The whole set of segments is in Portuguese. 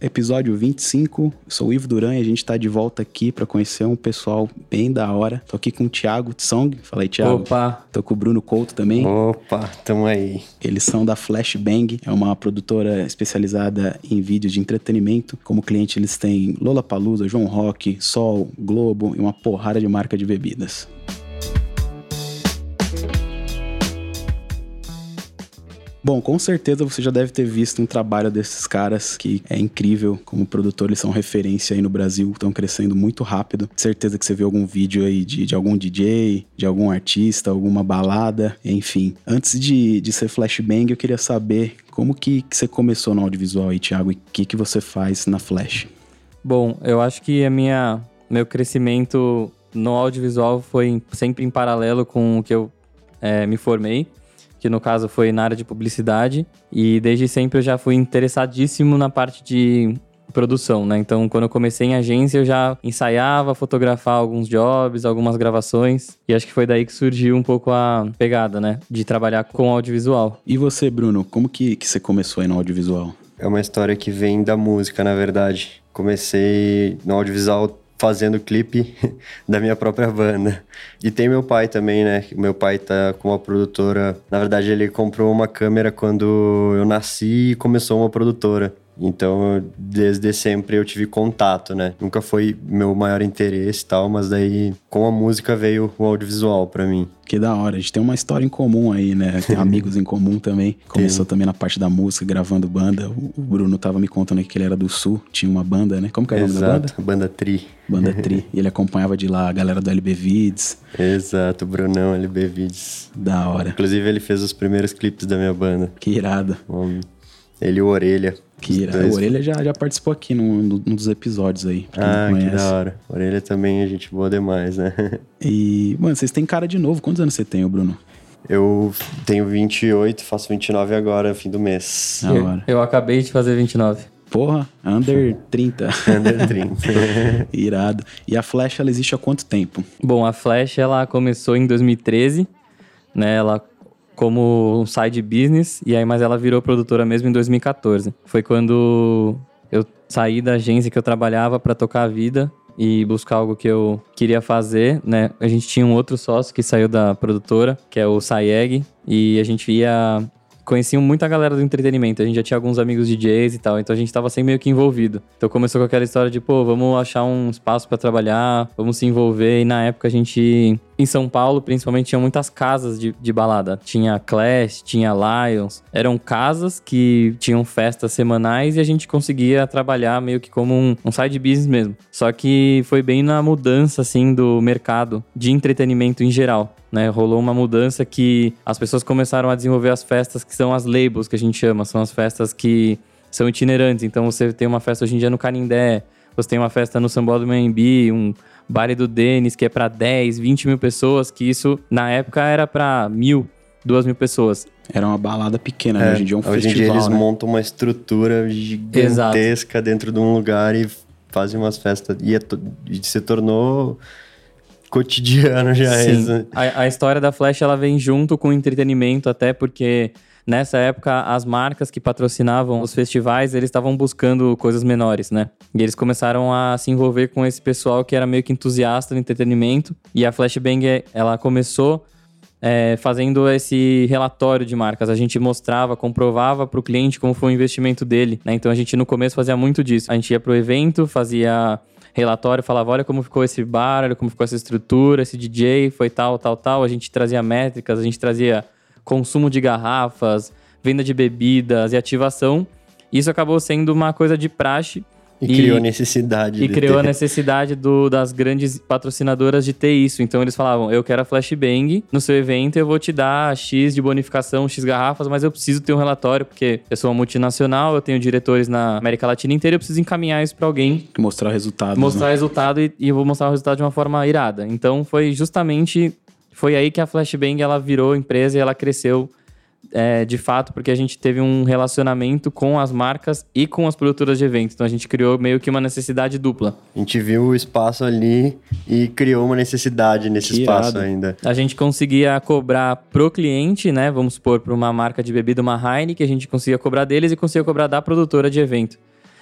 episódio 25. Eu sou o Ivo Duran e a gente tá de volta aqui pra conhecer um pessoal bem da hora. Tô aqui com o Thiago Tsong. Fala aí, Thiago. Opa, Tô com o Bruno Couto também. opa, tamo aí. Eles são da Flashbang, é uma produtora especializada em vídeos de entretenimento. Como cliente, eles têm Lollapalooza, João Rock, Sol, Globo e uma porrada de marca de bebidas. Bom, com certeza você já deve ter visto um trabalho desses caras que é incrível. Como produtor, eles são referência aí no Brasil, estão crescendo muito rápido. Certeza que você viu algum vídeo aí de, de algum DJ, de algum artista, alguma balada, enfim. Antes de, de ser flashbang, eu queria saber como que, que você começou no audiovisual aí, Thiago, e o que, que você faz na Flash? Bom, eu acho que a minha, meu crescimento no audiovisual foi em- sempre em paralelo com o que eu eh, me formei, que no caso foi na área de publicidade, e desde sempre eu já fui interessadíssimo na parte de produção, né? Então, quando eu comecei em agência, eu já ensaiava, fotografar alguns jobs, algumas gravações, e acho que foi daí que surgiu um pouco a pegada, né? De trabalhar com audiovisual. E você, Bruno, como que, que você começou aí no audiovisual? É uma história que vem da música, na verdade. Comecei no audiovisual fazendo clipe da minha própria banda. E tem meu pai também, né? Meu pai tá com uma produtora. Na verdade, ele comprou uma câmera quando eu nasci e começou uma produtora. Então, desde sempre eu tive contato, né? Nunca foi meu maior interesse e tal, mas daí com a música veio o audiovisual pra mim. Que da hora, a gente tem uma história em comum aí, né? Tem amigos em comum também. Começou também na parte da música, gravando banda. O Bruno tava me contando que ele era do Sul, tinha uma banda, né? Como que era o nome da banda? Exato, banda Tri. Banda Tri. E ele acompanhava de lá a galera do LB Vids. Exato, Brunão, LB Vids. Da hora. Inclusive, ele fez os primeiros clipes da minha banda. Que irado. Ele e o Orelha. Que. O Orelha já, já participou aqui num, num dos episódios aí. pra quem Ah, não que conhece. da hora. Orelha também é gente boa demais, né? E, mano, vocês têm cara de novo. Quantos anos você tem, ô Bruno? Eu tenho 28, faço 29 agora, fim do mês. Da Eu, eu acabei de fazer 29. Porra, under 30. Under 30. Irado. E a Flash, ela existe há quanto tempo? Bom, a Flash ela começou em 2013, né? Ela como um side business e aí mas ela virou produtora mesmo em 2014. Foi quando eu saí da agência que eu trabalhava para tocar a vida e buscar algo que eu queria fazer, né? A gente tinha um outro sócio que saiu da produtora, que é o Sayeg, e a gente ia conheciam muita galera do entretenimento. A gente já tinha alguns amigos DJs e tal, então a gente tava sempre meio que envolvido. Então começou com aquela história de, pô, vamos achar um espaço pra trabalhar, vamos se envolver. E na época a gente, em São Paulo, principalmente, tinha muitas casas de, de balada. Tinha Clash, tinha Lions. Eram casas que tinham festas semanais e a gente conseguia trabalhar meio que como um, um side business mesmo. Só que foi bem na mudança, assim, do mercado de entretenimento em geral né? Rolou uma mudança que as pessoas começaram a desenvolver as festas que são as labels que a gente chama, são as festas que são itinerantes. Então você tem uma festa hoje em dia no Canindé, você tem uma festa no Sambó do Membi, um baile do Denis que é para 10, 20 mil pessoas, que isso na época era para mil, duas mil pessoas. Era uma balada pequena, né? Hoje em dia é um Hoje em dia festival, eles né? montam uma estrutura gigantesca dentro de um lugar e fazem umas festas. E, é to- e se tornou cotidiano já Sim. isso. A, a história da Flash ela vem junto com o entretenimento, até porque nessa época as marcas que patrocinavam os festivais eles estavam buscando coisas menores, né? E eles começaram a se envolver com esse pessoal que era meio que entusiasta do entretenimento. E a Flashbang ela começou é, fazendo esse relatório de marcas. A gente mostrava, comprovava para o cliente como foi o investimento dele. Né? Então a gente no começo fazia muito disso. A gente ia pro evento, fazia relatório, falava: olha como ficou esse bar, olha como ficou essa estrutura, esse DJ foi tal, tal, tal. A gente trazia métricas, a gente trazia consumo de garrafas, venda de bebidas e ativação. Isso acabou sendo uma coisa de praxe. E, criou necessidade. E de criou a ter. necessidade do- das grandes patrocinadoras de ter isso. Então eles falavam: eu quero a Flashbang no seu evento, eu vou te dar X de bonificação, X garrafas, mas eu preciso ter um relatório, porque eu sou uma multinacional, eu tenho diretores na América Latina inteira, eu preciso encaminhar isso para alguém, Mostrar resultados. mostrar né? resultado e, e eu vou mostrar o resultado de uma forma irada. Então foi justamente. Foi aí que a Flashbang ela virou empresa e ela cresceu é, de fato, porque a gente teve um relacionamento com as marcas e com as produtoras de eventos. Então a gente criou meio que uma necessidade dupla. A gente viu o espaço ali e criou uma necessidade nesse Que espaço irado. ainda. A gente conseguia cobrar pro cliente, né? Vamos supor, para uma marca de bebida, uma Heineken, a gente conseguia cobrar deles e conseguia cobrar da produtora de evento.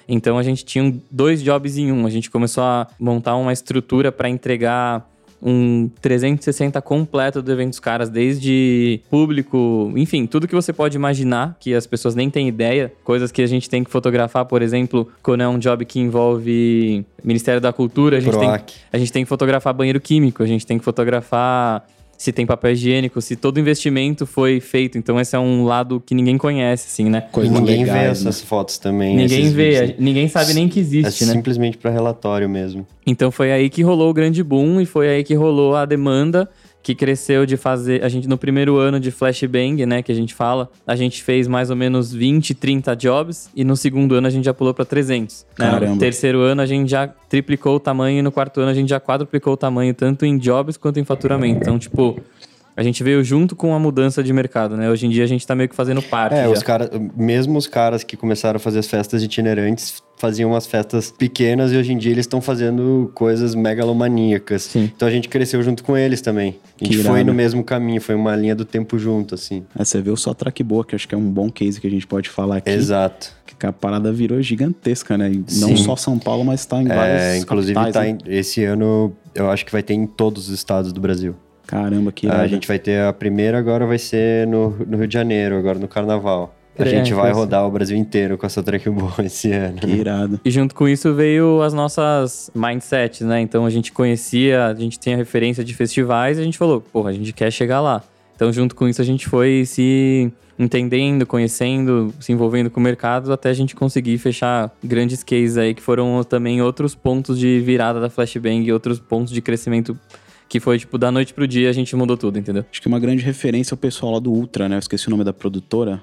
Então a gente tinha dois jobs em um. A gente começou a montar uma estrutura para entregar um 360 completo do evento dos caras, desde público, enfim, tudo que você pode imaginar, que as pessoas nem têm ideia, coisas que a gente tem que fotografar, por exemplo, quando é um job que envolve Ministério da Cultura, a gente tem a gente tem que fotografar banheiro químico, a gente tem que fotografar se tem papel higiênico, se todo investimento foi feito. Então esse é um lado que ninguém conhece, assim, né? E Coisas ninguém vê legais, né? essas fotos também. Ninguém vê, vídeos. ninguém sabe nem que É existe, né? simplesmente para relatório mesmo. Então foi aí que rolou o grande boom e foi aí que rolou a demanda que cresceu de fazer. A gente, no primeiro ano de Flashbang, né, que a gente fala, a gente fez mais ou menos 20, 30 jobs e no segundo ano a gente já pulou para 300. né? No terceiro ano a gente já triplicou o tamanho e no quarto ano a gente já quadruplicou o tamanho, tanto em jobs quanto em faturamento. Então, tipo. A gente veio junto com a mudança de mercado, né? Hoje em dia a gente tá meio que fazendo parte. É, já. os caras, mesmo os caras que começaram a fazer as festas itinerantes faziam umas festas pequenas e hoje em dia eles estão fazendo coisas megalomaníacas. Sim. Então a gente cresceu junto com eles também. A gente Que foi no mesmo caminho, foi uma linha do tempo junto, assim. É, você vê o Só Track Boa, que acho que é um bom case que a gente pode falar aqui. Exato. Que a parada virou gigantesca, né? E não Sim. só São Paulo, mas tá em vários É, inclusive capitais, tá né? em- esse ano eu acho que vai ter em todos os estados do Brasil. Caramba, que a gente vai ter a primeira agora vai ser no, no Rio de Janeiro, agora no Carnaval. A É, gente vai rodar o Brasil inteiro com essa track boa esse ano. Que irado. E junto com isso veio as nossas mindsets, né? Então a gente conhecia, a gente tinha referência de festivais e a gente falou, porra, a gente quer chegar lá. Então junto com isso a gente foi se entendendo, conhecendo, se envolvendo com o mercado até a gente conseguir fechar grandes cases aí que foram também outros pontos de virada da Flashbang e outros pontos de crescimento que foi tipo da noite pro dia a gente mudou tudo, entendeu? Acho que uma grande referência é o pessoal lá do Ultra, né? Eu esqueci o nome da produtora.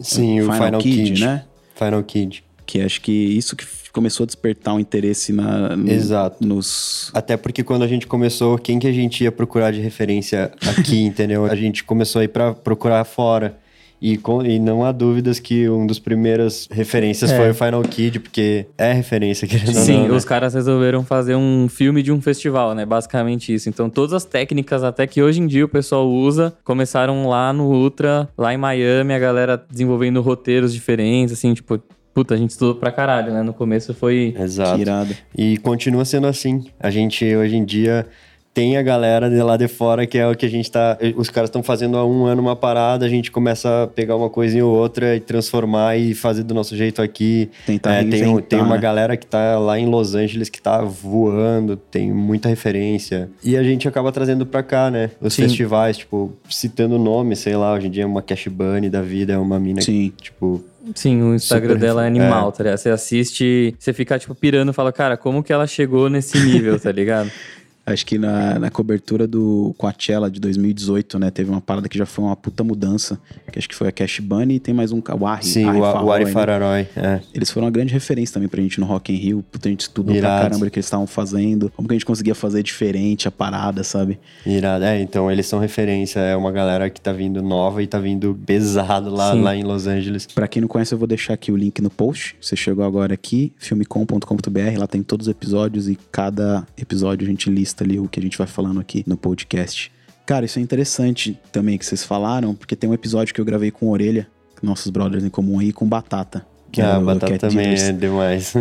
Sim, o Final Final, Kid, Kid, né? Final Kid. Que acho que isso que começou a despertar um interesse na, no- Exato. nos. Até porque quando a gente começou, quem que a gente ia procurar de referência aqui, entendeu? A gente começou a ir pra procurar fora. E, com- e não há dúvidas que um dos primeiras referências É. foi o Final Kid, porque é referência, querendo ou Sim, não, né? os caras resolveram fazer um filme de um festival, né? Basicamente isso. Então, todas as técnicas, até que hoje em dia o pessoal usa, começaram lá no Ultra, lá em Miami, a galera desenvolvendo roteiros diferentes, assim, tipo, puta, a gente estudou pra caralho, né? No começo foi. Exato. Que irado. E continua sendo assim. A gente, hoje em dia, tem a galera de lá de fora que é o que a gente tá. Os caras estão fazendo há um ano uma parada, a gente começa a pegar uma coisinha ou outra e transformar e fazer do nosso jeito aqui. Tentar É, tem, tem uma né? galera que tá lá em Los Angeles que tá voando, tem muita referência. E a gente acaba trazendo pra cá, né? Os Sim. festivais, tipo, citando nome, sei lá, hoje em dia é uma Cash Bunny da vida, é uma mina Sim. que, tipo, Sim, o Instagram Super dela é animal, tá ligado? Você assiste, você fica, tipo, pirando e fala, cara, como que ela chegou nesse nível, tá ligado? Acho que na, na cobertura do Coachella de 2018, né? Teve uma parada que já foi uma puta mudança. Que acho que foi a Cash Bunny e tem mais um. O Ari. sim, Ari o, o Ari né? Fararói, é. Eles foram uma grande referência também pra gente no Rock in Rio. Puta, a gente estudou Irado. pra caramba o que eles estavam fazendo. Como que a gente conseguia fazer diferente a parada, sabe? Irado. É, então eles são referência. É uma galera que tá vindo nova e tá vindo pesado lá, Sim. lá em Los Angeles. Pra quem não conhece, eu vou deixar aqui o link no post. Você chegou agora aqui, filmecom.com.br, lá tem todos os episódios e cada episódio a gente lista ali o que a gente vai falando aqui no podcast. Cara, isso é interessante também que vocês falaram, porque tem um episódio que eu gravei com Orelha, nossos brothers em comum aí, com Batata. Que ah, é a o batata também Dealers. é demais.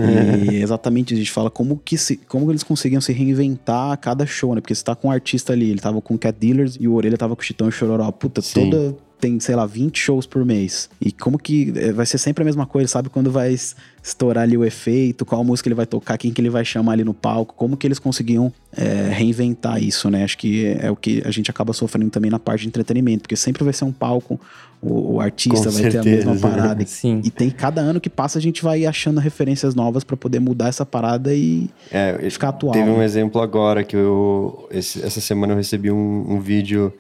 E exatamente, a gente fala como que se, como eles conseguiam se reinventar a cada show, né? Porque você tá com um artista ali, ele tava com Cat Dealers e o Orelha tava com o Chitão e Chororó. Puta, Sim. toda tem, sei lá, 20 shows por mês. E como que eh, vai ser sempre a mesma coisa, sabe? Quando vai es- estourar ali o efeito, qual música ele vai tocar, quem que ele vai chamar ali no palco, como que eles conseguiam eh, reinventar isso, né? Acho que é, é o que a gente acaba sofrendo também na parte de entretenimento, porque sempre vai ser um palco, o, o artista Com vai ter a certeza. mesma parada. Sim. E tem cada ano que passa a gente vai achando referências novas pra poder mudar essa parada e É, ficar atual. Teve um né? exemplo agora que eu. esse- essa semana eu recebi um, um vídeo,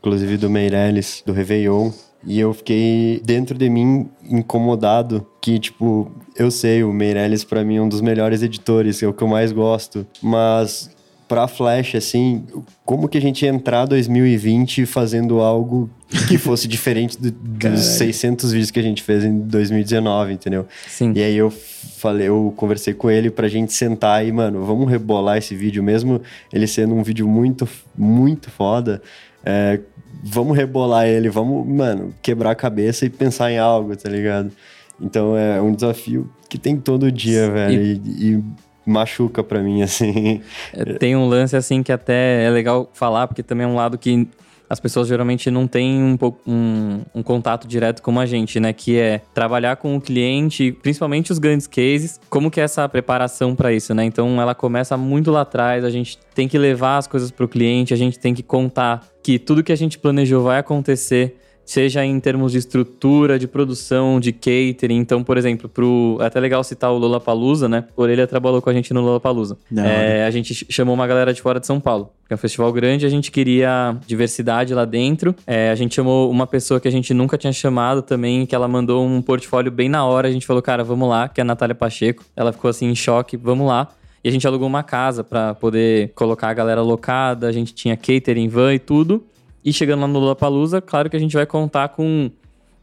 inclusive do Meirelles, do Réveillon. E eu fiquei dentro de mim incomodado que, tipo, eu sei, o Meirelles pra mim é um dos melhores editores, é o que eu mais gosto. Mas pra Flash, assim, como que a gente ia entrar 2020 fazendo algo que fosse diferente do, dos Caralho. 600 vídeos que a gente fez em 2019, entendeu? Sim. E aí eu falei, eu conversei com ele pra gente sentar e, mano, vamos rebolar esse vídeo, mesmo ele sendo um vídeo muito, muito foda. É, vamos rebolar ele, vamos, mano, quebrar a cabeça e pensar em algo, tá ligado? Então é um desafio que tem todo dia, velho. E, e machuca pra mim, assim. É, Tem um lance assim que até é legal falar, porque também é um lado que as pessoas geralmente não têm um, um, um contato direto como a gente, né? Que é trabalhar com o cliente, principalmente os grandes cases, como que é essa preparação para isso, né? Então ela começa muito lá atrás, a gente tem que levar as coisas para o cliente, a gente tem que contar que tudo que a gente planejou vai acontecer. Seja em termos de estrutura, de produção, de catering. Então, por exemplo, pro... é até legal citar o Lollapalooza, né? O Orelha trabalhou com a gente no Lollapalooza. Da É, a gente ch- chamou uma galera de fora de São Paulo, que é um festival grande, a gente queria diversidade lá dentro. É, a gente chamou uma pessoa que a gente nunca tinha chamado também, que ela mandou um portfólio bem na hora. A gente falou, cara, vamos lá, que é a Natália Pacheco. Ela ficou assim em choque, vamos lá. E a gente alugou uma casa pra poder colocar a galera locada, a gente tinha catering, van e tudo. E chegando lá no Lollapalooza, claro que a gente vai contar com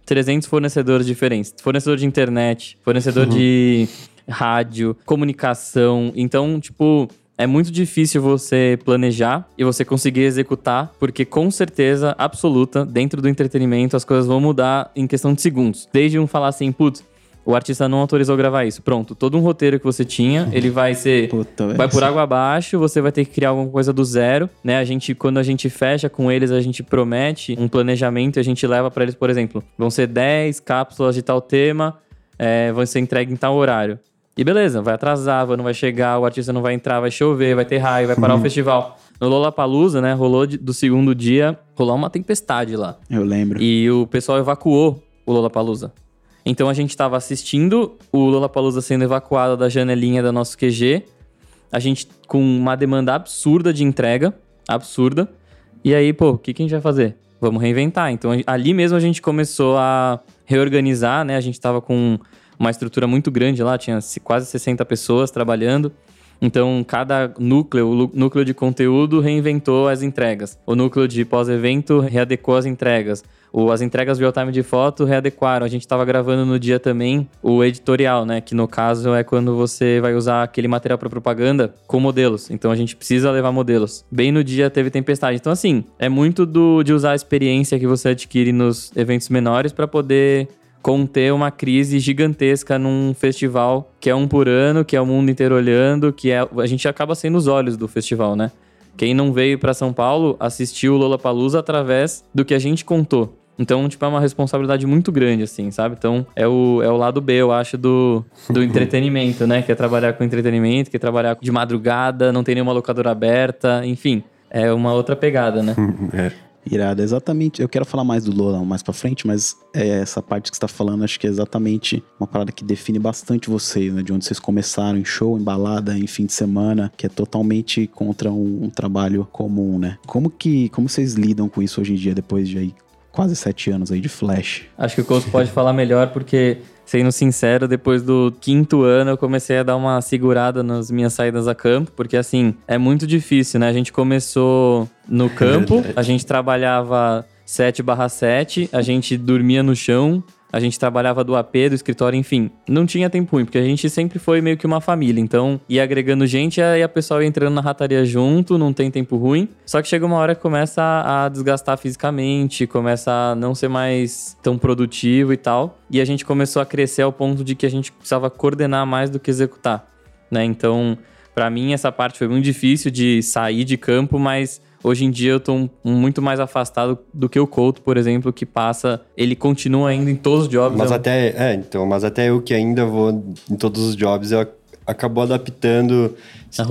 300 fornecedores diferentes. Fornecedor de internet, fornecedor de rádio, comunicação. Então, tipo, é muito difícil você planejar e você conseguir executar, porque com certeza absoluta, dentro do entretenimento, as coisas vão mudar em questão de segundos. Desde um falar assim, putz, o artista não autorizou gravar isso. Pronto, todo um roteiro que você tinha, ele vai ser Puta, vai por água abaixo, você vai ter que criar alguma coisa do zero, né? A gente, quando a gente fecha com eles, a gente promete um planejamento e a gente leva pra eles, por exemplo, vão ser 10 cápsulas de tal tema, é, vão ser entregue em tal horário. E beleza, vai atrasar, não vai chegar, o artista não vai entrar, vai chover, vai ter raio, vai parar o festival. No Lollapalooza, né, rolou de- do segundo dia, rolou uma tempestade lá. Eu lembro. E o pessoal evacuou o Lollapalooza. Então a gente estava assistindo o Lollapalooza sendo evacuado da janelinha da nosso QG. A gente com uma demanda absurda de entrega, absurda. E aí, pô, o que, que a gente vai fazer? Vamos reinventar. Então ali mesmo a gente começou a reorganizar, né? A gente tava com uma estrutura muito grande lá, tinha se- quase 60 pessoas trabalhando. Então, cada núcleo, o núcleo de conteúdo reinventou as entregas. O núcleo de pós-evento readecou as entregas. O, as entregas real-time de foto readequaram. A gente estava gravando no dia também o editorial, né? Que no caso é quando você vai usar aquele material para propaganda com modelos. Então a gente precisa levar modelos. Bem no dia teve tempestade. Então, assim, é muito do, de usar a experiência que você adquire nos eventos menores para poder conter uma crise gigantesca num festival que é um por ano, que é o mundo inteiro olhando, que é a gente acaba sendo os olhos do festival, né? Quem não veio pra São Paulo assistiu o Lollapalooza através do que a gente contou. Então, tipo, é uma responsabilidade muito grande, assim, sabe? Então, é o, é o lado B, eu acho, do, do entretenimento, né? Que é trabalhar com entretenimento, que é trabalhar de madrugada, não tem nenhuma locadora aberta, enfim. É uma outra pegada, né? É. Irado, exatamente. Eu quero falar mais do Lola mais pra frente, mas é, essa parte que você tá falando, acho que é exatamente uma parada que define bastante vocês, né? De onde vocês começaram, em show, em balada, em fim de semana, que é totalmente contra um, um trabalho comum, né? Como que, como vocês lidam com isso hoje em dia, depois de aí quase sete anos aí de Flash? Acho que o Couto pode falar melhor, porque, sendo sincero, depois do quinto ano eu comecei a dar uma segurada nas minhas saídas a campo, porque assim, é muito difícil, né? A gente começou no campo, a gente trabalhava 7 barra 7, a gente dormia no chão, a gente trabalhava do AP, do escritório, enfim. Não tinha tempo ruim, porque a gente sempre foi meio que uma família. Então, ia agregando gente e a pessoa ia entrando na rataria junto, não tem tempo ruim. Só que chega uma hora que começa a desgastar fisicamente, começa a não ser mais tão produtivo e tal. E a gente começou a crescer ao ponto de que a gente precisava coordenar mais do que executar, né? Então, pra mim, essa parte foi muito difícil de sair de campo, mas Hoje em dia eu tô muito mais afastado do que o Couto, por exemplo, que passa. Ele continua ainda em todos os jobs. Mas é um- até, é, então, mas até eu que ainda vou em todos os jobs, eu ac- acabou adaptando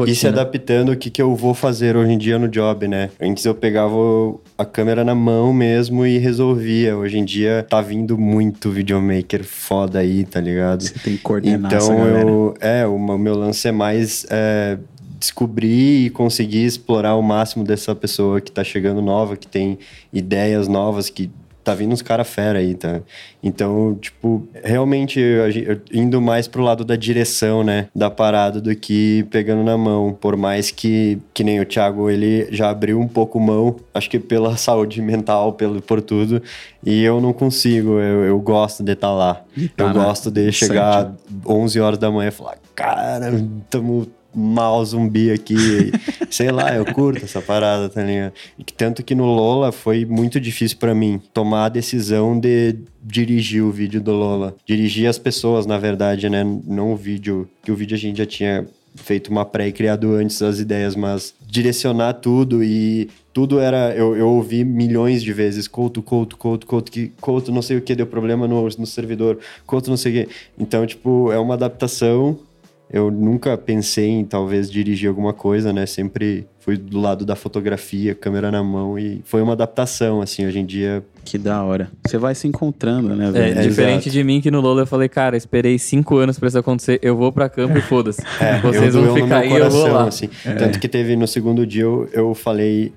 e se adaptando o que, que eu vou fazer hoje em dia no job, né? Antes eu pegava o- a câmera na mão mesmo e resolvia. Hoje em dia tá vindo muito videomaker foda aí, tá ligado? Você tem que coordenar essa Então galera. eu, é, o meu meu lance é mais é, descobrir e conseguir explorar o máximo dessa pessoa que tá chegando nova, que tem ideias novas, que tá vindo uns cara fera aí, tá? Então, tipo, realmente eu- eu- indo mais pro lado da direção, né, da parada do que pegando na mão, por mais que que nem o Thiago, ele já abriu um pouco mão, acho que pela saúde mental, pelo por tudo, e eu não consigo, eu, eu gosto de estar lá. tá eu na- gosto de chegar 11 horas da manhã e falar, cara, tamo mal zumbi aqui. Sei lá, eu curto essa parada, tá ligado? E tanto que no Lola foi muito difícil pra mim tomar a decisão de dirigir o vídeo do Lola. Dirigir as pessoas, na verdade, né? Não o vídeo, que o vídeo a gente já tinha feito uma pré e criado antes as ideias, mas direcionar tudo e tudo era. Eu, eu ouvi milhões de vezes: Couto, Couto, Couto, Couto, que Couto não sei o que, deu problema no, no servidor, Couto não sei o que. Então, tipo, é uma adaptação. Eu nunca pensei em talvez dirigir alguma coisa, né? Sempre fui do lado da fotografia, câmera na mão e foi uma adaptação, assim. Hoje em dia, Que da hora. Você vai se encontrando, né, É, velho? diferente exato. de mim que no Lola eu falei, cara, esperei cinco anos pra isso acontecer, eu vou pra campo e foda-se. É, Vocês eu vão doeu no ficar meu aí, eu vou coração, lá. assim. Tanto que teve no segundo dia, eu, eu falei,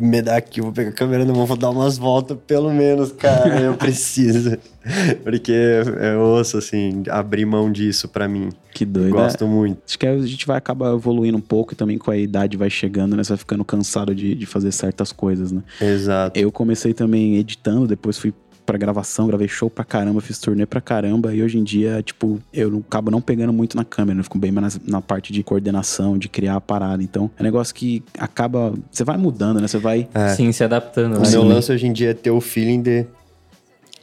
me dá aqui, eu vou pegar a câmera na mão, vou dar umas voltas, pelo menos, cara, eu preciso. Porque eu ouço, assim, abrir mão disso pra mim. Que doido. Gosto é. muito. Acho que a gente vai acabar evoluindo um pouco e também com a idade vai chegando, né? Você vai ficando cansado de, de fazer certas coisas, né? Exato. Eu comecei também editando, depois fui pra gravação, gravei show pra caramba, fiz turnê pra caramba, e hoje em dia, tipo, eu não, acabo não pegando muito na câmera, eu fico bem mais na, na parte de coordenação, de criar a parada. Então, é um negócio que acaba. Você vai mudando, né? Você vai. É. Sim, se adaptando. O né? meu lance hoje em dia é ter o feeling de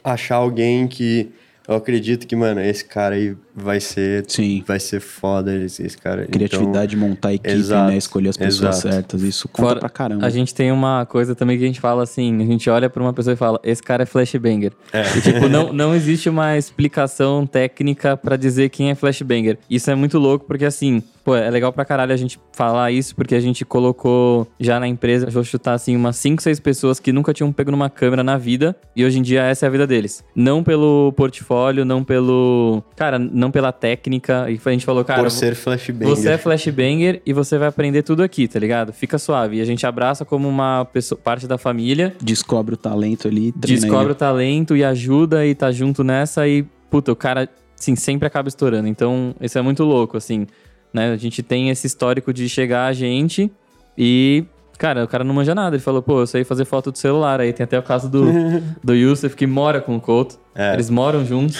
achar alguém que eu acredito que, mano, esse cara aí vai ser, Sim. vai ser foda, esse, esse cara. Criatividade, montar a equipe, exato, né? Escolher as pessoas exato. certas. Isso conta Fora- pra caramba. A gente tem uma coisa também que a gente fala assim, a gente olha pra uma pessoa e fala, esse cara é flashbanger. É. E, tipo, não, não existe uma explicação técnica pra dizer quem é flashbanger. Isso é muito louco porque assim, pô, é legal pra caralho a gente falar isso porque a gente colocou já na empresa, vou chutar assim, umas 5, 6 pessoas que nunca tinham pego numa câmera na vida e hoje em dia essa é a vida deles. Não pelo portfólio, não pelo, cara, não pela técnica. E a gente falou, cara, Por ser flashbanger. você é flashbanger e você vai aprender tudo aqui, tá ligado? Fica suave. E a gente abraça como uma pessoa, parte da família, Descobre o talento ali, treina descobre ele. o talento e ajuda e tá junto nessa e, puta, o cara, assim, sempre acaba estourando. Então, isso é muito louco, assim, né? A gente tem esse histórico de chegar a gente e, cara, o cara não manja nada. Ele falou, pô, eu sei fazer foto do celular. Aí tem até o caso do, do Yusuf que mora com o Couto. É. Eles moram juntos.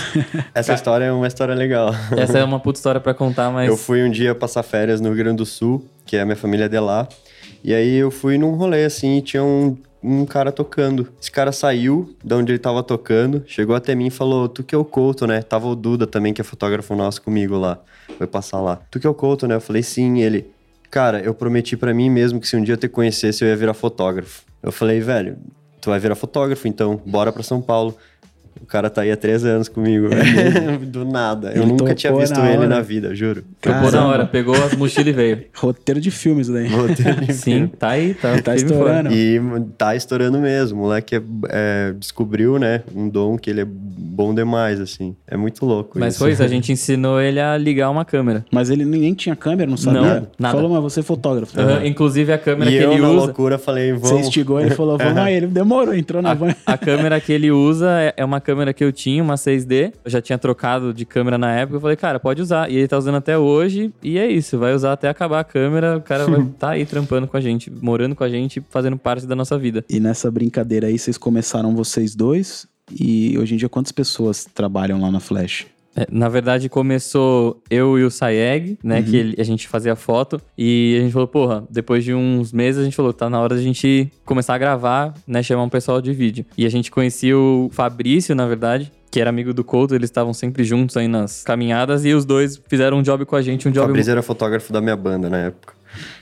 Essa história é uma história legal. Essa é uma puta história pra contar, mas... Eu fui um dia passar férias no Rio Grande do Sul, que é a minha família é de lá. E aí eu fui num rolê assim e tinha um, um cara tocando. Esse cara saiu de onde ele tava tocando, chegou até mim e falou: Tu que é o Couto, né? Tava o Duda também, que é fotógrafo nosso comigo lá. Foi passar lá. Tu que é o Couto, né? Eu falei: Sim. Ele, cara, eu prometi pra mim mesmo que se um dia eu te conhecesse eu ia virar fotógrafo. Eu falei: Velho, tu vai virar fotógrafo então, bora pra São Paulo. O cara tá aí há três anos comigo, velho. Do nada. Eu Ele nunca tinha visto na ele na vida, juro. Topou na Caramba. hora, pegou as mochilas e veio. Roteiro de filmes daí. Roteiro de Sim, tá aí, tá, Tá estourando. E tá estourando mesmo. O moleque é- é, descobriu, né, um dom que ele é bom demais, assim. É muito louco Mas isso. foi isso, a gente ensinou ele a ligar uma câmera. Mas ele nem tinha câmera, não sabia? Não, nada. Falou, mas você é fotógrafo. tá? Aham, Inclusive a câmera E que eu, ele na usa. loucura, falei, Você vamos... instigou ele falou, vamos aí. Ele demorou, entrou na van. A, a câmera que ele usa é- é uma câmera que eu tinha, uma 6D. Eu já tinha trocado de câmera na época. Eu falei, cara, pode usar. E ele tá usando até hoje. E é isso, vai usar até acabar a câmera. O cara vai tá aí trampando com a gente, morando com a gente, fazendo parte da nossa vida. E nessa brincadeira aí, vocês começaram vocês dois. E hoje em dia, quantas pessoas trabalham lá na Flash? É, na verdade, começou eu e o Sayeg, né? Que ele- a gente fazia foto. E a gente falou, porra, depois de uns meses, a gente falou, tá na hora da gente começar a gravar, né? Chamar um pessoal de vídeo. E a gente conhecia o Fabrício, na verdade. Que era amigo do Couto, eles estavam sempre juntos aí nas caminhadas e os dois fizeram um job com a gente, um O job Fabrício era fotógrafo da minha banda na época,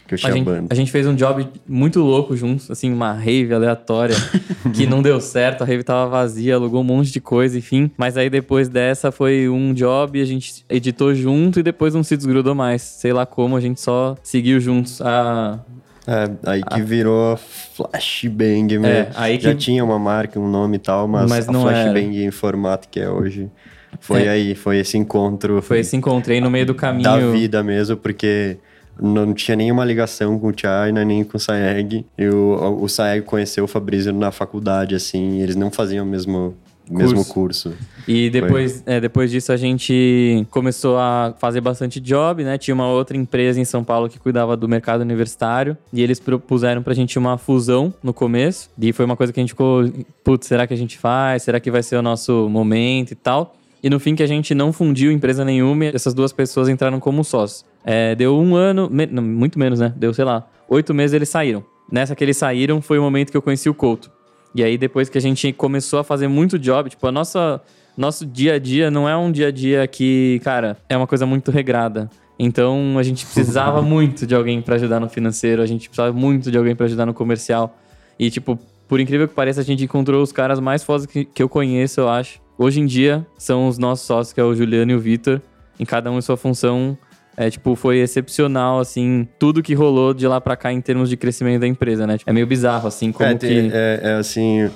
que eu a tinha gente, banda. a gente fez um job muito louco juntos, assim, uma rave aleatória que não deu certo, a rave tava vazia, alugou um monte de coisa, enfim. Mas aí depois dessa foi um job, a gente editou junto e depois não se desgrudou mais. Sei lá como, a gente só seguiu juntos. A... É, aí que virou Flashbang mesmo. É, aí Já que- tinha uma marca, um nome e tal, mas, Mas a não era. Flashbang em formato que é hoje... Foi É. aí, foi esse encontro Foi esse encontrei no meio do caminho. da vida mesmo, porque não tinha nenhuma ligação com o China, nem com o Saeg. E o, o Saeg conheceu o Fabrício na faculdade, assim, eles não faziam o mesmo mesmo curso. E depois, é, depois disso a gente começou a fazer bastante job, né? Tinha uma outra empresa em São Paulo que cuidava do mercado universitário e eles propuseram pra gente uma fusão no começo. E foi uma coisa que a gente ficou, putz, será que a gente faz? Será que vai ser o nosso momento e tal? E no fim que a gente não fundiu empresa nenhuma, essas duas pessoas entraram como sócios. É, deu um ano, me, não, muito menos, né? Deu, sei lá, oito meses eles saíram. Nessa que eles saíram foi o momento que eu conheci o Couto. E aí, depois que a gente começou a fazer muito job, tipo, a nossa. Nosso dia a dia não é um dia a dia que, cara, é uma coisa muito regrada. Então a gente precisava muito de alguém para ajudar no financeiro, a gente precisava muito de alguém para ajudar no comercial. E, tipo, por incrível que pareça, a gente encontrou os caras mais fodas que, que eu conheço, eu acho. Hoje em dia, são os nossos sócios, que é o Juliano e o Vitor, em cada um em sua função é, tipo, foi excepcional, assim, tudo que rolou de lá pra cá em termos de crescimento da empresa, né? É meio bizarro, assim, como é, que... É, é, assim,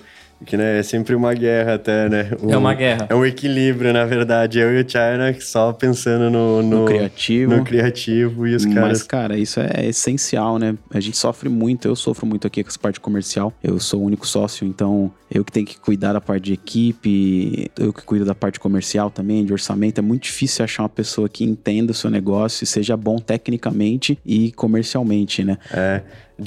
que né, é sempre uma guerra até, né? é uma guerra. É um equilíbrio, na verdade. Eu e o China só pensando no, no, no criativo. No criativo e os Mas, caras. Mas, cara, isso é essencial, né? A gente sofre muito, eu sofro muito aqui com essa parte comercial. Eu sou o único sócio, então eu que tenho que cuidar da parte de equipe, eu que cuido da parte comercial também, de orçamento. É muito difícil achar uma pessoa que entenda o seu negócio e seja bom tecnicamente e comercialmente, né? É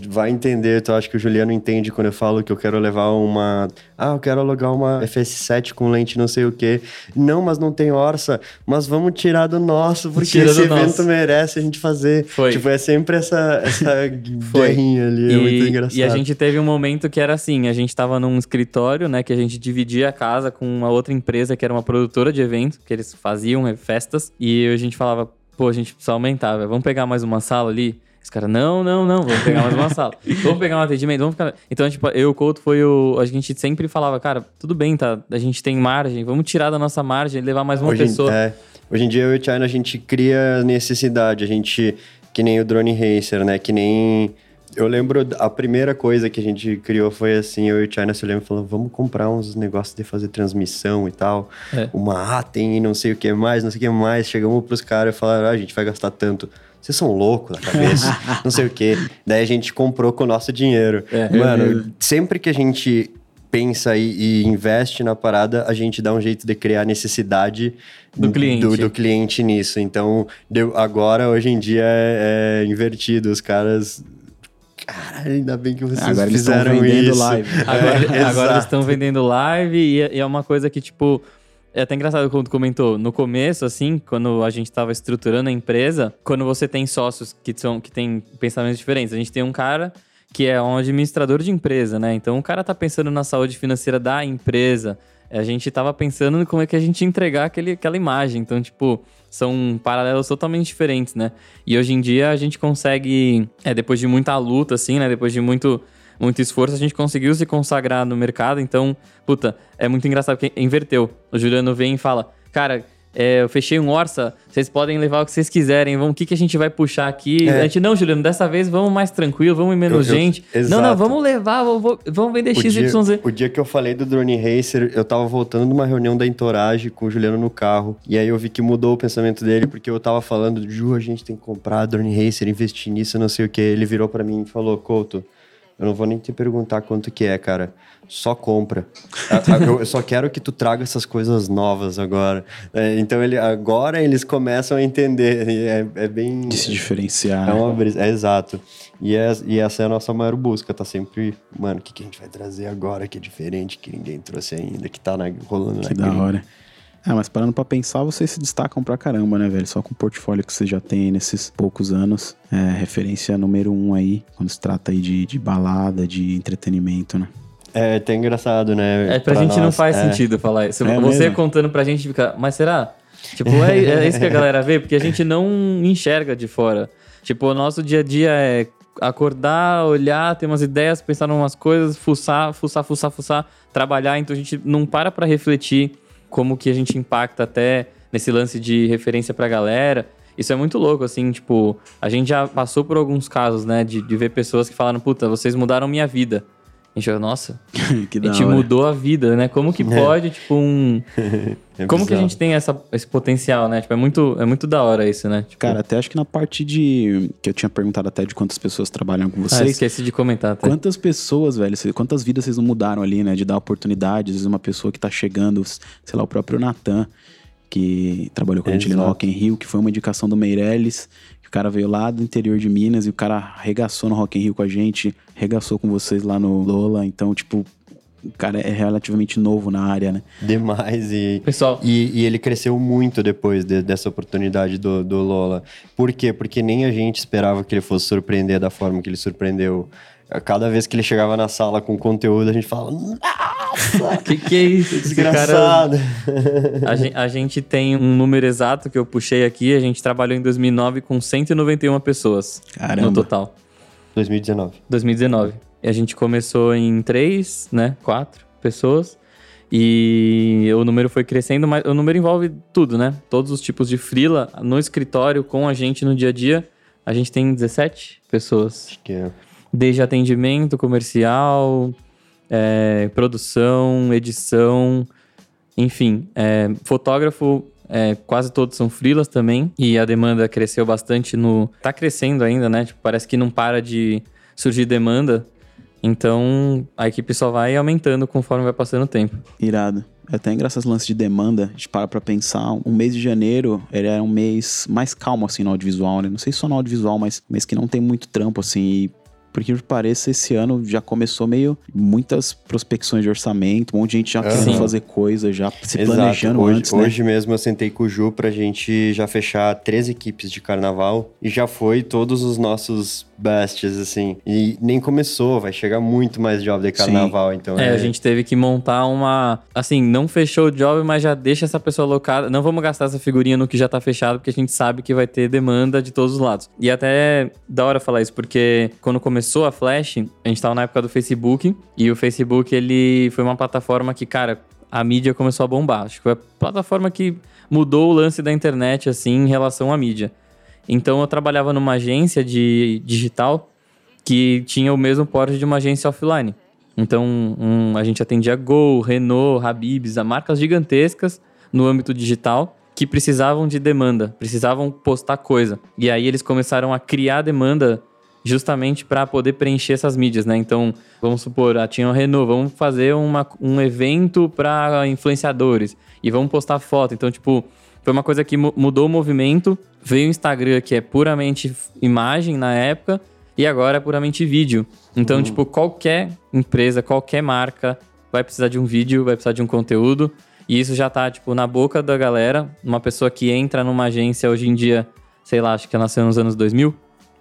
vai entender, tu acha que o Juliano entende quando eu falo que eu quero levar uma. Ah, eu quero alugar uma FS7 com lente não sei o quê. Não, mas não tem orça. Mas vamos tirar do nosso, porque Tira esse evento nosso. merece a gente fazer. Foi. Tipo, é sempre essa, essa guerrinha ali. É e, é muito engraçado. E a gente teve um momento que era assim: a gente tava num escritório, né? Que a gente dividia a casa com uma outra empresa que era uma produtora de eventos, que eles faziam festas. E a gente falava, pô, a gente precisa aumentar, véio. vamos pegar mais uma sala ali. Os caras, não, não, não, vamos pegar mais uma sala. vamos pegar um atendimento, vamos ficar. Então, tipo, eu e o Couto foi o. A gente sempre falava, cara, tudo bem, tá? A gente tem margem, vamos tirar da nossa margem e levar mais uma hoje, pessoa. É, hoje em dia, eu e o China, a gente cria necessidade. A gente. Que nem o Drone Racer, né? Que nem. Eu lembro, a primeira coisa que a gente criou foi assim, eu e o China se lembra falando, vamos comprar uns negócios de fazer transmissão e tal. É. Uma Atem e não sei o que mais, não sei o que mais. Chegamos pros caras e falaram, ah, a gente vai gastar tanto vocês são loucos na cabeça, não sei o quê. Daí a gente comprou com o nosso dinheiro. É. Mano, sempre que a gente pensa e, e, investe na parada, a gente dá um jeito de criar necessidade do cliente, do, do cliente nisso. Então, deu, agora, hoje em dia, é, é invertido. Os caras Cara, ainda bem que vocês agora fizeram eles vendendo isso. Live. Agora, é, agora eles estão vendendo live e, e, é uma coisa que, tipo, é até engraçado quando comentou. No começo, assim, quando a gente estava estruturando a empresa, quando você tem sócios que, são, que têm pensamentos diferentes. A gente tem um cara que é um administrador de empresa, né? Então o cara tá pensando na saúde financeira da empresa. A gente tava pensando como é que a gente entregar aquele, aquela imagem. Então, tipo, são paralelos totalmente diferentes, né? E hoje em dia a gente consegue, é, depois de muita luta, assim, né? Depois de muito muito esforço, a gente conseguiu se consagrar no mercado. Então, puta, é muito engraçado porque inverteu. O Juliano vem e fala, cara, é, eu fechei um orça, vocês podem levar o que vocês quiserem, vamos, o que, que a gente vai puxar aqui? É. A gente, não, Juliano, dessa vez vamos mais tranquilo, vamos em menos eu, eu, gente. Exato. Não, não, vamos levar, vamos, vamos vender XYZ. Dia, o dia que eu falei do Drone Racer, eu tava voltando de uma reunião da Entourage com o Juliano no carro, e aí eu vi que mudou o pensamento dele, porque eu tava falando, Ju, a gente tem que comprar Drone Racer, investir nisso, não sei o que. Ele virou para mim e falou, Couto, eu não vou nem te perguntar quanto que é, cara. Só compra. eu só quero que tu traga essas coisas novas agora. É, então ele, agora eles começam a entender. É, é bem. De se diferenciar. É uma brisa. É exato. E, é, e essa é a nossa maior busca. Tá sempre, mano, o que, que a gente vai trazer agora que é diferente, que ninguém trouxe ainda, que tá na, rolando que na da hora. Ah, mas parando pra pensar, vocês se destacam pra caramba, né, velho? Só com o portfólio que você já tem nesses poucos anos. É referência número um aí, quando se trata aí de, de balada, de entretenimento, né? É até engraçado, né? É, pra, pra gente nós, não faz é. sentido falar isso. É você mesmo? contando pra gente fica, mas será? Tipo, é, é isso que a galera vê, porque a gente não enxerga de fora. Tipo, o nosso dia a dia é acordar, olhar, ter umas ideias, pensar em umas coisas, fuçar, fuçar, fuçar, fuçar, trabalhar. Então a gente não para pra refletir como que a gente impacta até nesse lance de referência pra galera. Isso é muito louco, assim, tipo, a gente já passou por alguns casos, né, de, de ver pessoas que falaram, puta, vocês mudaram minha vida. A gente falou, nossa, que a gente hora. mudou a vida, né? Como que pode, tipo, um. É Como que a gente tem essa, esse potencial, né? Tipo, é muito, é muito da hora isso, né? Tipo, Cara, até acho que na parte de. Que eu tinha perguntado até de quantas pessoas trabalham com ah, vocês. esqueci de comentar até. Quantas pessoas, velho, quantas vidas vocês não mudaram ali, né? De dar oportunidade, às vezes uma pessoa que tá chegando, sei lá, o próprio Natan, que trabalhou com a gente ali no Exato. Rock in Rio, que foi uma indicação do Meirelles, cara veio lá do interior de Minas e o cara arregaçou no Rock in Rio com a gente, arregaçou com vocês lá no Lola, então, tipo, o cara é relativamente novo na área, né? Demais e... Pessoal, E, e ele cresceu muito depois de- dessa oportunidade do, do Lola. Por quê? Porque nem a gente esperava que ele fosse surpreender da forma que ele surpreendeu. Cada vez que ele chegava na sala com conteúdo, a gente falava, nossa, que que é isso? Cara- desgraçado. A gen- a gente tem um número exato que eu puxei aqui. A gente trabalhou em 2009 com 191 pessoas Caramba. no total. 2019. 2019. E a gente começou em três, né? Quatro pessoas. E o número foi crescendo, mas o número envolve tudo, né? Todos os tipos de frila no escritório com a gente no dia a dia. A gente tem 17 pessoas. Acho que é. Desde atendimento comercial, é, produção, edição, enfim. é, fotógrafo, é, quase todos são freelas também. E a demanda cresceu bastante no... Tá crescendo ainda, né? Tipo, parece que não para de surgir demanda. Então, a equipe só vai aumentando conforme vai passando o tempo. Irado. É até engraçado esse lance de demanda. A gente para pra pensar. Um mês de janeiro, ele é um mês mais calmo, assim, no audiovisual, né? Não sei se só no audiovisual, mas mês que não tem muito trampo, assim. E, por que pareça, esse ano já começou meio muitas prospecções de orçamento, um monte de gente já querendo Sim. fazer coisa, já se Exato. planejando hoje, antes, né? hoje mesmo eu sentei com o Ju pra gente já fechar três equipes de carnaval e já foi todos os nossos bestes, assim. E nem começou, vai chegar muito mais job de carnaval, então É, a gente teve que montar uma. Assim, não fechou o job, mas já deixa essa pessoa alocada. Não vamos gastar essa figurinha no que já tá fechado, porque a gente sabe que vai ter demanda de todos os lados. E até é da hora falar isso, porque quando começou a Flash, a gente tava na época do Facebook, e o Facebook, ele foi uma plataforma que, cara, a mídia começou a bombar. Acho que foi a plataforma que mudou o lance da internet, assim, em relação à mídia. Então eu trabalhava numa agência de digital que tinha o mesmo porte de uma agência offline. Então, um, a gente atendia Gol, Renault, Habibs, marcas gigantescas no âmbito digital que precisavam de demanda, precisavam postar coisa. E aí eles começaram a criar demanda justamente para poder preencher essas mídias, né? Então, vamos supor, ah, tinha a Renault, vamos fazer uma, um evento para influenciadores e vamos postar foto. Então, tipo, foi uma coisa que mu- mudou o movimento. Veio o Instagram, que é puramente imagem na época, e agora é puramente vídeo. Então, tipo, qualquer empresa, qualquer marca vai precisar de um vídeo, vai precisar de um conteúdo. E isso já tá, tipo, na boca da galera. Uma pessoa que entra numa agência hoje em dia, sei lá, acho que ela nasceu nos anos 2000,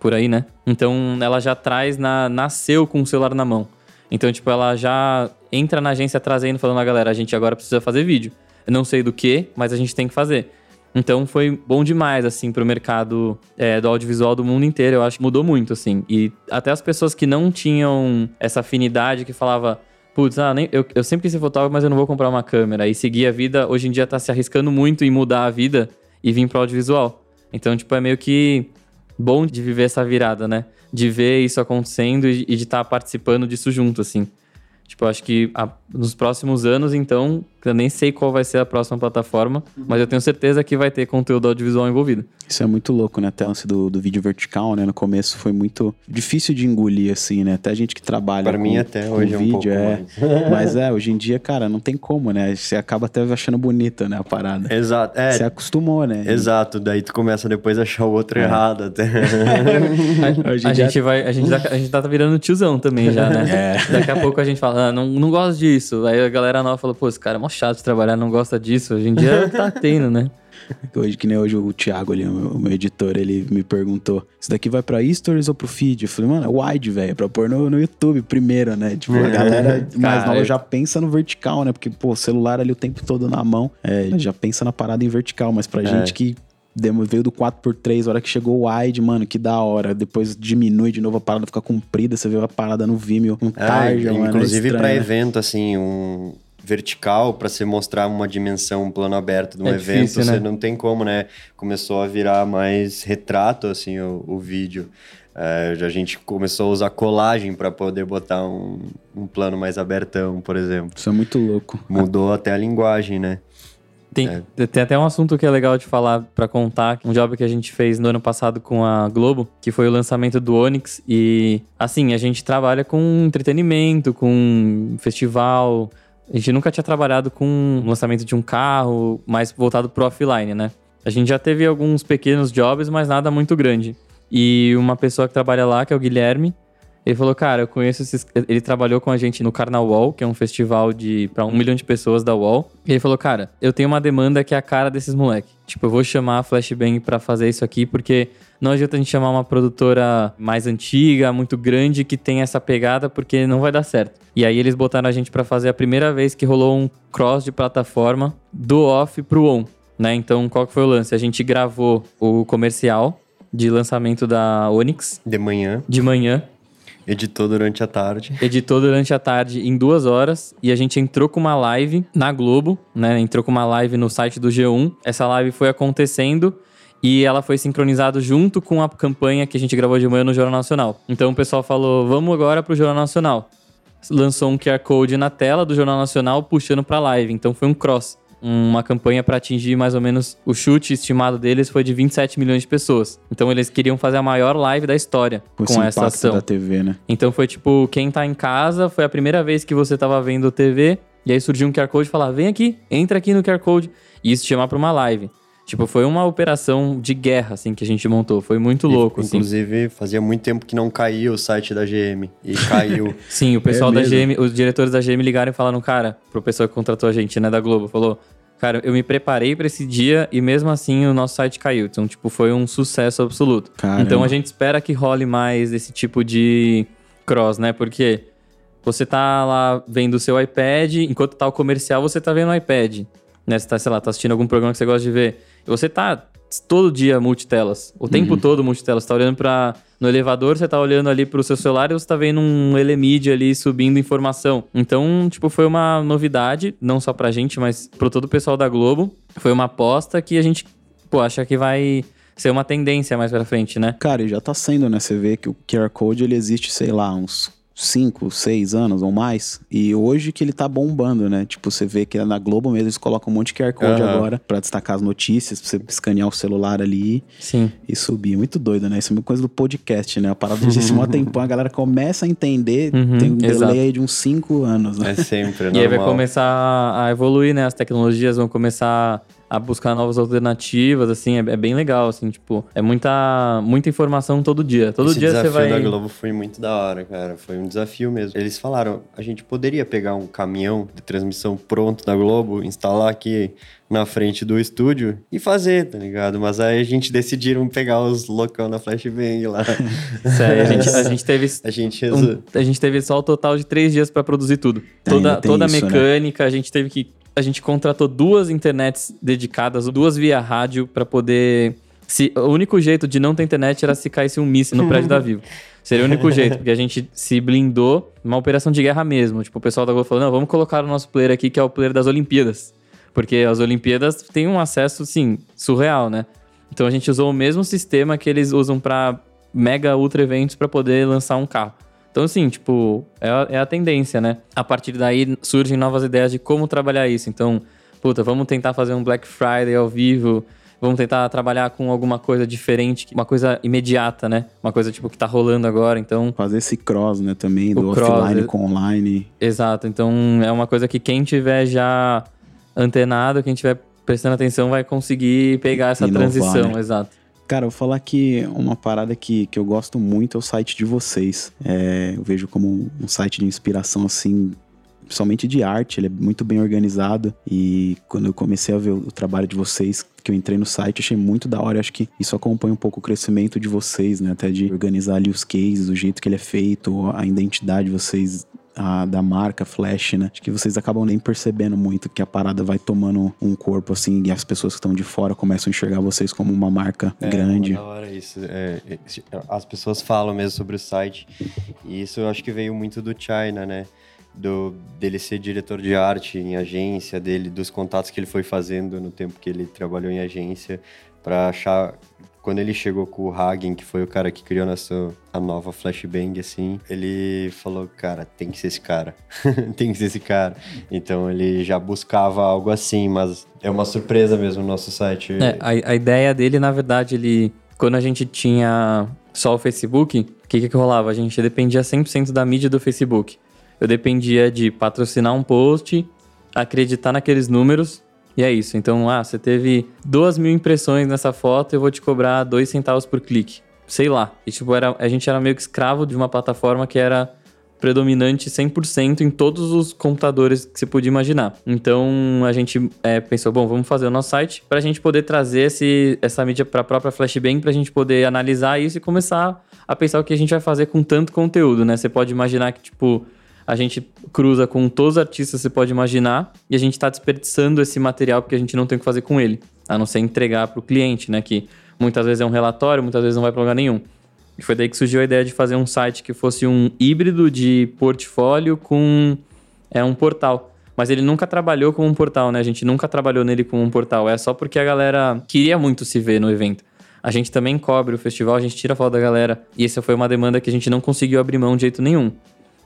por aí, né? Então, ela já traz, na, nasceu com o celular na mão. Então, tipo, ela já entra na agência trazendo, falando, a galera, a gente agora precisa fazer vídeo. Eu não sei do que, mas a gente tem que fazer. Então foi bom demais, assim, pro mercado é, do audiovisual do mundo inteiro. Eu acho que mudou muito, assim. E até as pessoas que não tinham essa afinidade, que falava, putz, ah, nem, eu, eu sempre quis ser fotógrafo, mas eu não vou comprar uma câmera. E seguir a vida, hoje em dia tá se arriscando muito em mudar a vida e vir pro audiovisual. Então, tipo, é meio que bom de viver essa virada, né? De ver isso acontecendo e, de estar participando disso junto, assim. Tipo, acho que a- nos próximos anos, então, eu nem sei qual vai ser a próxima plataforma, mas eu tenho certeza que vai ter conteúdo audiovisual envolvido. Isso é muito louco, né? Até o lance do, do vídeo vertical, né? No começo foi muito difícil de engolir, assim, né? Até a gente que trabalha Para com, mim até com hoje é um vídeo, pouco é. Mas é, hoje em dia, cara, não tem como, né? Você acaba até achando bonita, né? A parada. Exato, é, Você acostumou, né? exato. Daí tu começa depois a achar o outro errado até. A, a já- gente vai, a gente, tá, a gente tá virando tiozão também já, né? Daqui a pouco a gente fala, ah, não, não gosto disso. Aí a galera nova fala, pô, esse cara é mó chato de trabalhar, não gosta disso. Hoje em dia tá tendo, né? Hoje, que nem hoje o Thiago ali, o meu, o meu editor, ele me perguntou: Isso daqui vai pra Stories ou pro feed? Eu falei, mano, é wide, velho, é pra pôr no, no YouTube primeiro, né? Tipo, a galera mais nova já pensa no vertical, né? Porque, pô, o celular ali o tempo todo na mão, é, já pensa na parada em vertical, mas pra gente que demo- veio do 4x3, a hora que chegou o wide, mano, que da hora. Depois diminui de novo a parada, fica comprida, você vê a parada no Vimeo, um É, tarja, mano. é inclusive estranho, para né? evento, assim, um vertical, para você mostrar uma dimensão, um plano aberto de um É evento, difícil, você né? não tem como, né? Começou a virar mais retrato, assim, o, o vídeo. É, a gente começou a usar colagem para poder botar um, um plano mais abertão, por exemplo. Isso é muito louco. Mudou até a linguagem, né? Tem, É. tem até um assunto que é legal de falar pra contar, um job que a gente fez no ano passado com a Globo, que foi o lançamento do Onix e assim, a gente trabalha com entretenimento, com festival. A gente nunca tinha trabalhado com o lançamento de um carro, mais voltado pro offline, né? A gente já teve alguns pequenos jobs, mas nada muito grande. E uma pessoa que trabalha lá, que é o Guilherme, ele falou, cara, eu conheço esses. Ele trabalhou com a gente no Carnaval, que é um festival de para um milhão de pessoas da UOL. E ele falou, cara, eu tenho uma demanda que é a cara desses moleque. Tipo, eu vou chamar a Flashbang pra fazer isso aqui, porque não adianta a gente chamar uma produtora mais antiga, muito grande, que tem essa pegada, porque não vai dar certo. E aí eles botaram a gente pra fazer a primeira vez que rolou um cross de plataforma do off pro on. Né? Então, qual que foi o lance? A gente gravou o comercial de lançamento da Onix De manhã, de manhã editou durante a tarde. editou durante a tarde em duas horas e a gente entrou com uma live na Globo, né? Entrou com uma live no site do G1. Essa live foi acontecendo e ela foi sincronizada junto com a campanha que a gente gravou de manhã no Jornal Nacional. Então o pessoal falou: vamos agora pro Jornal Nacional. Lançou um QR Code na tela do Jornal Nacional puxando pra live. Então foi um cross. Uma campanha para atingir mais ou menos o chute estimado deles foi de 27 milhões de pessoas. Então eles queriam fazer a maior live da história Com, com essa ação. da TV, né? Então foi tipo, quem tá em casa, foi a primeira vez que você tava vendo TV, e aí surgiu um QR Code e falar: vem aqui, entra aqui no QR Code. E isso te chamar pra uma live. Tipo, foi uma operação de guerra, assim, que a gente montou. Foi muito louco, assim. Inclusive, fazia muito tempo que não caía o site da GM. E caiu. Sim, o pessoal É da mesmo? GM, os diretores da GM ligaram e falaram, cara, pro pessoal que contratou a gente, né, da Globo, falou, cara, eu me preparei pra esse dia e mesmo assim o nosso site caiu. Então, tipo, foi um sucesso absoluto. Caramba. Então a gente espera que role mais esse tipo de cross, né? Porque você tá lá vendo o seu iPad, enquanto tá o comercial, você tá vendo o iPad. Né? Você tá, sei lá, tá assistindo algum programa que você gosta de ver. E você tá todo dia multitelas. O tempo todo multitelas. Você tá olhando pra. No elevador, você tá olhando ali pro seu celular e você tá vendo um Elemídia ali subindo informação. Então, tipo, foi uma novidade, não só pra gente, mas pro todo o pessoal da Globo. Foi uma aposta que a gente, pô, acha que vai ser uma tendência mais pra frente, né? Cara, e já tá sendo, né? Você vê que o QR Code ele existe, sei lá, uns 5, 6 anos ou mais. E hoje que ele tá bombando, né? Tipo, você vê que na Globo mesmo eles colocam um monte de QR Code Aham. agora pra destacar as notícias, pra você escanear o celular ali Sim. e subir. Muito doido, né? Isso é uma coisa do podcast, né? A parada existe um tempão, a galera começa a entender, Uhum, tem um delay exato. aí de uns 5 anos, né? É sempre, é E aí vai começar a evoluir, né? As tecnologias vão começar a buscar novas alternativas, assim, é, é bem legal, assim, tipo, é muita, muita informação todo dia. Todo Esse dia você desafio vai. da Globo foi muito da hora, cara. Foi um desafio mesmo. Eles falaram, a gente poderia pegar um caminhão de transmissão pronto da Globo, instalar aqui na frente do estúdio e fazer, tá ligado? Mas aí a gente decidiram pegar os loucão da Flashbang lá. Sério, a, gente, a gente teve. A gente um- a gente teve só o total de três dias pra produzir tudo. Toda, toda a isso, né? mecânica, a gente teve que. A gente contratou duas internets dedicadas, duas via rádio, pra poder. Se, o único jeito de não ter internet era se caísse um míssil no prédio da Vivo. Seria o único jeito, porque a gente se blindou, uma operação de guerra mesmo. Tipo, o pessoal da Globo falou: não, vamos colocar o nosso player aqui, que é o player das Olimpíadas. Porque as Olimpíadas têm um acesso, sim, surreal, né? Então a gente usou o mesmo sistema que eles usam pra mega ultra eventos pra poder lançar um carro. Então, assim, tipo, é a, é a tendência, né? A partir daí surgem novas ideias de como trabalhar isso. Então, puta, vamos tentar fazer um Black Friday ao vivo. Vamos tentar trabalhar com alguma coisa diferente, uma coisa imediata, né? Uma coisa, tipo, que tá rolando agora. Então, Fazer esse cross, né, também, O do cross, offline é- com online. exato. Então, é uma coisa que quem tiver já antenado, quem tiver prestando atenção, vai conseguir pegar essa Inovar, transição. né? Exato. Cara, eu vou falar que uma parada que, que eu gosto muito é o site de vocês. É, eu vejo como um, site de inspiração, assim, principalmente de arte, ele é muito bem organizado. E quando eu comecei a ver o trabalho de vocês, que eu entrei no site, achei muito da hora. Eu Acho que isso acompanha um pouco o crescimento de vocês, né? Até de organizar ali os cases, o jeito que ele é feito, a identidade de vocês. A- da marca Flash, né? Acho que vocês acabam nem percebendo muito que a parada vai tomando um corpo assim e as pessoas que estão de fora começam a enxergar vocês como uma marca É, grande. Da hora isso. É, é, as pessoas falam mesmo sobre o site. E isso eu acho que veio muito do China, né? Do, dele ser diretor de arte em agência, dele, dos contatos que ele foi fazendo no tempo que ele trabalhou em agência, para achar quando ele chegou com o Hagen, que foi o cara que criou a nova Flashbang, assim, ele falou, cara, tem que ser esse cara. tem que ser esse cara. Então ele já buscava algo assim, mas é uma surpresa mesmo o nosso site. É, a, a ideia dele, na verdade, ele. Quando a gente tinha só o Facebook, o que, que rolava? A gente dependia 100% da mídia do Facebook. Eu dependia de patrocinar um post, acreditar naqueles números e é isso. Então, ah, você teve duas mil impressões nessa foto, eu vou te cobrar dois centavos por clique. Sei lá. E, tipo, era, a gente era meio que escravo de uma plataforma que era predominante 100% em todos os computadores que você podia imaginar. Então, a gente é, pensou, bom, vamos fazer o nosso site para a gente poder trazer esse, essa mídia para a própria Flashbang, para a gente poder analisar isso e começar a pensar o que a gente vai fazer com tanto conteúdo, né? Você pode imaginar que, tipo, a gente cruza com todos os artistas que você pode imaginar e a gente está desperdiçando esse material porque a gente não tem o que fazer com ele, a não ser entregar para o cliente, né? Que muitas vezes é um relatório, muitas vezes não vai para lugar nenhum. E foi daí que surgiu a ideia de fazer um site que fosse um híbrido de portfólio com é, um portal. Mas ele nunca trabalhou como um portal, né? A gente nunca trabalhou nele como um portal. É só porque a galera queria muito se ver no evento. A gente também cobre o festival, a gente tira foto da galera. E essa foi uma demanda que a gente não conseguiu abrir mão de jeito nenhum.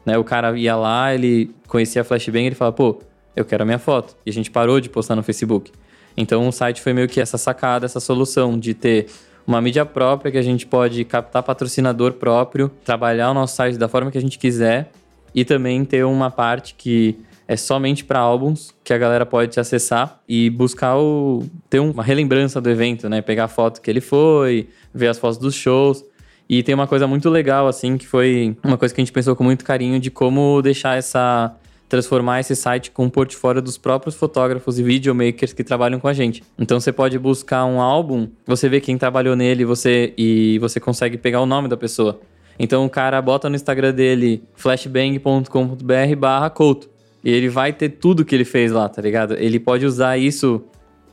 Né? O cara ia lá, ele conhecia a Flashbang, ele falava, pô, eu quero a minha foto. E a gente parou de postar no Facebook. Então o site foi meio que essa sacada, essa solução de ter uma mídia própria que a gente pode captar patrocinador próprio, trabalhar o nosso site da forma que a gente quiser e também ter uma parte que é somente para álbuns que a galera pode acessar e buscar o ter uma relembrança do evento, né? Pegar a foto que ele foi, ver as fotos dos shows. E tem uma coisa muito legal, assim, que foi uma coisa que a gente pensou com muito carinho de como deixar essa. transformar esse site com um portfólio dos próprios fotógrafos e videomakers que trabalham com a gente. Então você pode buscar um álbum, você vê quem trabalhou nele você e você consegue pegar o nome da pessoa. Então o cara bota no Instagram dele flashbang.com.br barra Couto. E ele vai ter tudo que ele fez lá, tá ligado? Ele pode usar isso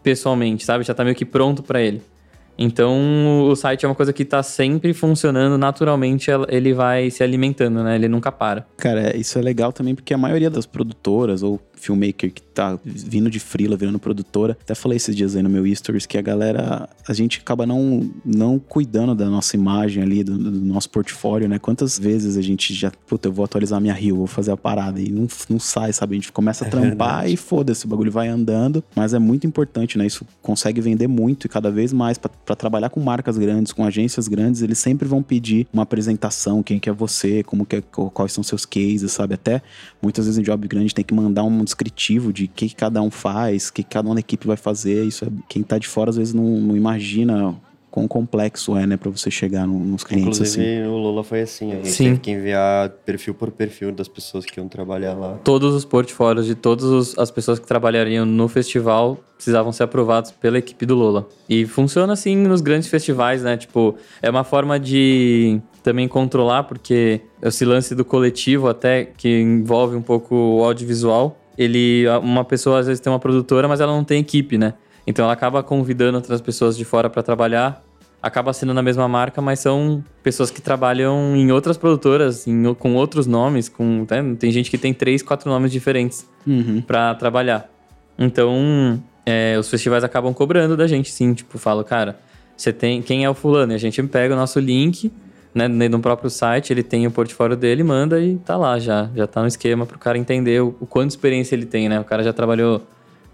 pessoalmente, sabe? Já tá meio que pronto para ele. Então, o site é uma coisa que está sempre funcionando naturalmente, ele vai se alimentando, né? Ele nunca para. Cara, isso é legal também porque a maioria das produtoras ou filmmaker que tá vindo de frila, virando produtora. Até falei esses dias aí no meu stories que a galera, a gente acaba não, não cuidando da nossa imagem ali, do, do nosso portfólio, né? Quantas vezes a gente já, puta, eu vou atualizar minha rio, vou fazer a parada e não, não sai, sabe? A gente começa a é trampar é e foda-se, o bagulho vai andando. Mas é muito importante, né? Isso consegue vender muito e cada vez mais para trabalhar com marcas grandes, com agências grandes, eles sempre vão pedir uma apresentação, quem que é você, como que é, quais são seus cases, sabe? Até muitas vezes em job grande tem que mandar um descritivo de o que, cada um faz, o que, cada um da equipe vai fazer. Isso é, quem tá de fora às vezes não, não imagina quão complexo é, né, para você chegar no, nos clientes Inclusive, assim. o Lula foi assim, a gente Sim. teve que enviar perfil por perfil das pessoas que iam trabalhar lá. Todos os portfólios de todas as pessoas que trabalhariam no festival precisavam ser aprovados pela equipe do Lola. E funciona assim nos grandes festivais, né? Tipo, é uma forma de também controlar, porque esse lance do coletivo até, que envolve um pouco o audiovisual, ele uma pessoa às vezes tem uma produtora, mas ela não tem equipe, né? Então ela acaba convidando outras pessoas de fora para trabalhar, acaba sendo na mesma marca, mas são pessoas que trabalham em outras produtoras, em, com outros nomes, com né? tem gente que tem três, quatro nomes diferentes Uhum. para trabalhar. Então é, os festivais acabam cobrando da gente, sim, tipo, falo, cara, você tem quem é o fulano? E a gente pega o nosso link né, no próprio site, ele tem o portfólio dele, manda e tá lá já. Já tá no esquema pro cara entender o, o quanto experiência ele tem, né? O cara já trabalhou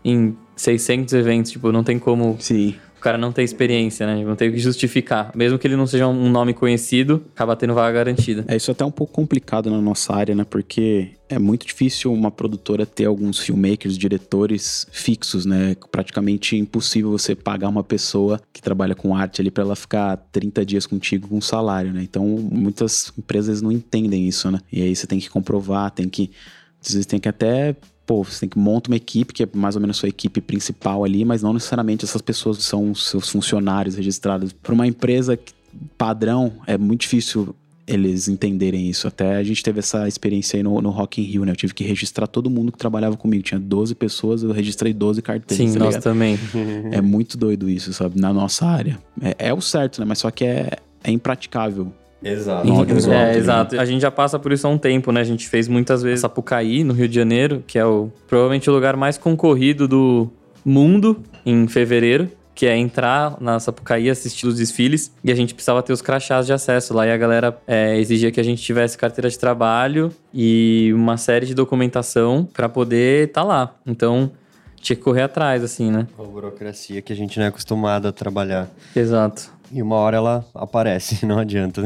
em 600 eventos, tipo, não tem como Sim. O cara não ter experiência, né? Não tem o que justificar. Mesmo que ele não seja um nome conhecido, acaba tendo vaga garantida. É, isso é até um pouco complicado na nossa área, né? Porque é muito difícil uma produtora ter alguns filmmakers, diretores fixos, né? Praticamente impossível você pagar uma pessoa que trabalha com arte ali para ela ficar 30 dias contigo com salário, né? Então, muitas empresas não entendem isso, né? E aí você tem que comprovar, tem que às vezes tem que até pô, você tem que montar uma equipe que é mais ou menos sua equipe principal ali, mas não necessariamente essas pessoas são seus funcionários registrados. Para uma empresa padrão, é muito difícil eles entenderem isso. Até a gente teve essa experiência aí no, no Rock in Rio, né? Eu tive que registrar todo mundo que trabalhava comigo. Tinha 12 pessoas, eu registrei 12 carteiras. Sim, tá nós também. É muito doido isso, sabe? Na nossa área. É, é o certo, né? Mas só que é, é impraticável. Exato. É, ligado? exato. A gente já passa por isso há um tempo, né? A gente fez muitas vezes Sapucaí, no Rio de Janeiro, que é o provavelmente o lugar mais concorrido do mundo em fevereiro, que é entrar na Sapucaí, assistir os desfiles, e a gente precisava ter os crachás de acesso lá, e a galera é, exigia que a gente tivesse carteira de trabalho e uma série de documentação para poder estar tá lá. Então, tinha que correr atrás, assim, né? Uma burocracia que a gente não é acostumado a trabalhar. Exato. E uma hora ela aparece, não adianta.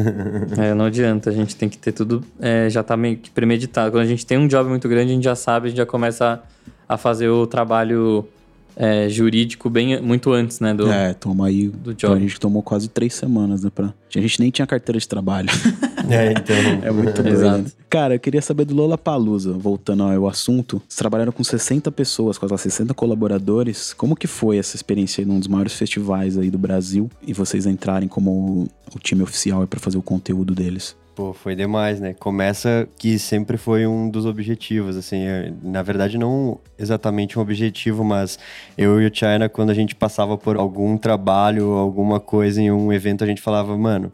é, não adianta. A gente tem que ter tudo, é, já tá meio que premeditado. Quando a gente tem um job muito grande, a gente já sabe, a gente já começa a, a fazer o trabalho é, jurídico bem muito antes, né? Do, é, toma aí. Do job. A gente tomou quase três semanas, né? Pra... A gente nem tinha carteira de trabalho. É, então. é muito Exato. Cara, eu queria saber do Lola Palusa, voltando ao assunto. Vocês trabalharam com 60 pessoas, quase 60 colaboradores. Como que foi essa experiência aí num dos maiores festivais aí do Brasil e vocês entrarem como o time oficial para fazer o conteúdo deles? Pô, foi demais, né? Começa que sempre foi um dos objetivos, assim, é, na verdade não exatamente um objetivo, mas eu e o China, quando a gente passava por algum trabalho, alguma coisa em um evento, a gente falava, mano,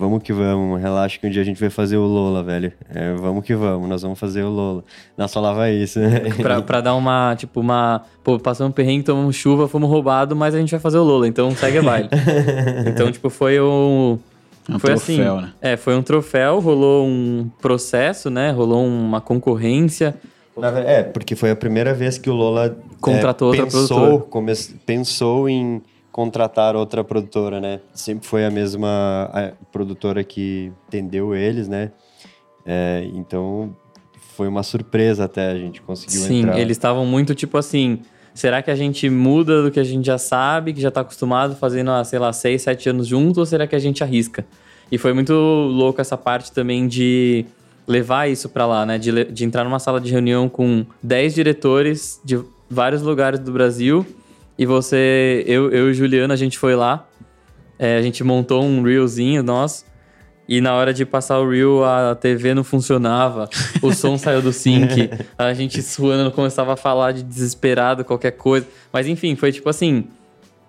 vamos que vamos, relaxa que um dia a gente vai fazer o Lola, velho. É, vamos que vamos, nós vamos fazer o Lola. Nós falava isso, né? pra, pra dar uma, tipo, uma. Pô, passamos um perrengue, tomamos chuva, fomos roubados, mas a gente vai fazer o Lola, então segue a baile. então, tipo, foi o. Um foi troféu, assim, né? É, foi um troféu, rolou um processo, né? Rolou uma concorrência. É, porque foi a primeira vez que o Lola contratou é, outra produtora. Come, pensou em contratar outra produtora, né? Sempre foi a mesma a produtora que atendeu eles, né? É, então foi uma surpresa até a gente conseguiu Sim, entrar. Sim, eles estavam muito tipo assim. Será que a gente muda do que a gente já sabe, que já está acostumado fazendo, sei lá, seis, sete anos juntos, ou será que a gente arrisca? E foi muito louco essa parte também de levar isso para lá, né? De, de entrar numa sala de reunião com dez diretores de vários lugares do Brasil e você, eu, eu e Juliana, a gente foi lá, é, a gente montou um reelzinho nosso. E na hora de passar o reel, a TV não funcionava, o som saiu do sync, a gente suando começava a falar de desesperado, qualquer coisa. Mas enfim, foi tipo assim,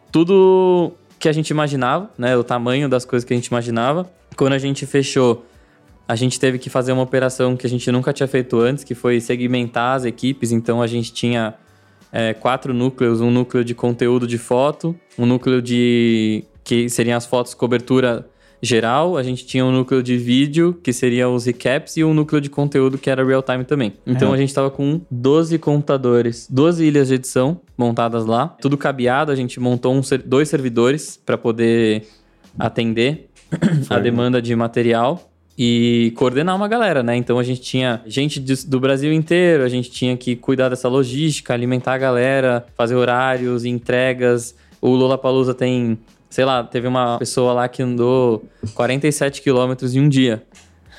tudo que a gente imaginava, né? O tamanho das coisas que a gente imaginava. Quando a gente fechou, a gente teve que fazer uma operação que a gente nunca tinha feito antes, que foi segmentar as equipes. Então a gente tinha é, quatro núcleos: um núcleo de conteúdo de foto, um núcleo de. que seriam as fotos cobertura geral, a gente tinha um núcleo de vídeo, que seria os recaps, e um núcleo de conteúdo que era real time também. Então é. a gente estava com 12 computadores, 12 ilhas de edição montadas lá, tudo cabeado, a gente montou um, dois servidores para poder atender a demanda de material e coordenar uma galera, né? Então a gente tinha gente do Brasil inteiro, a gente tinha que cuidar dessa logística, alimentar a galera, fazer horários, entregas. O Lollapalooza tem, sei lá, teve uma pessoa lá que andou 47 quilômetros em um dia.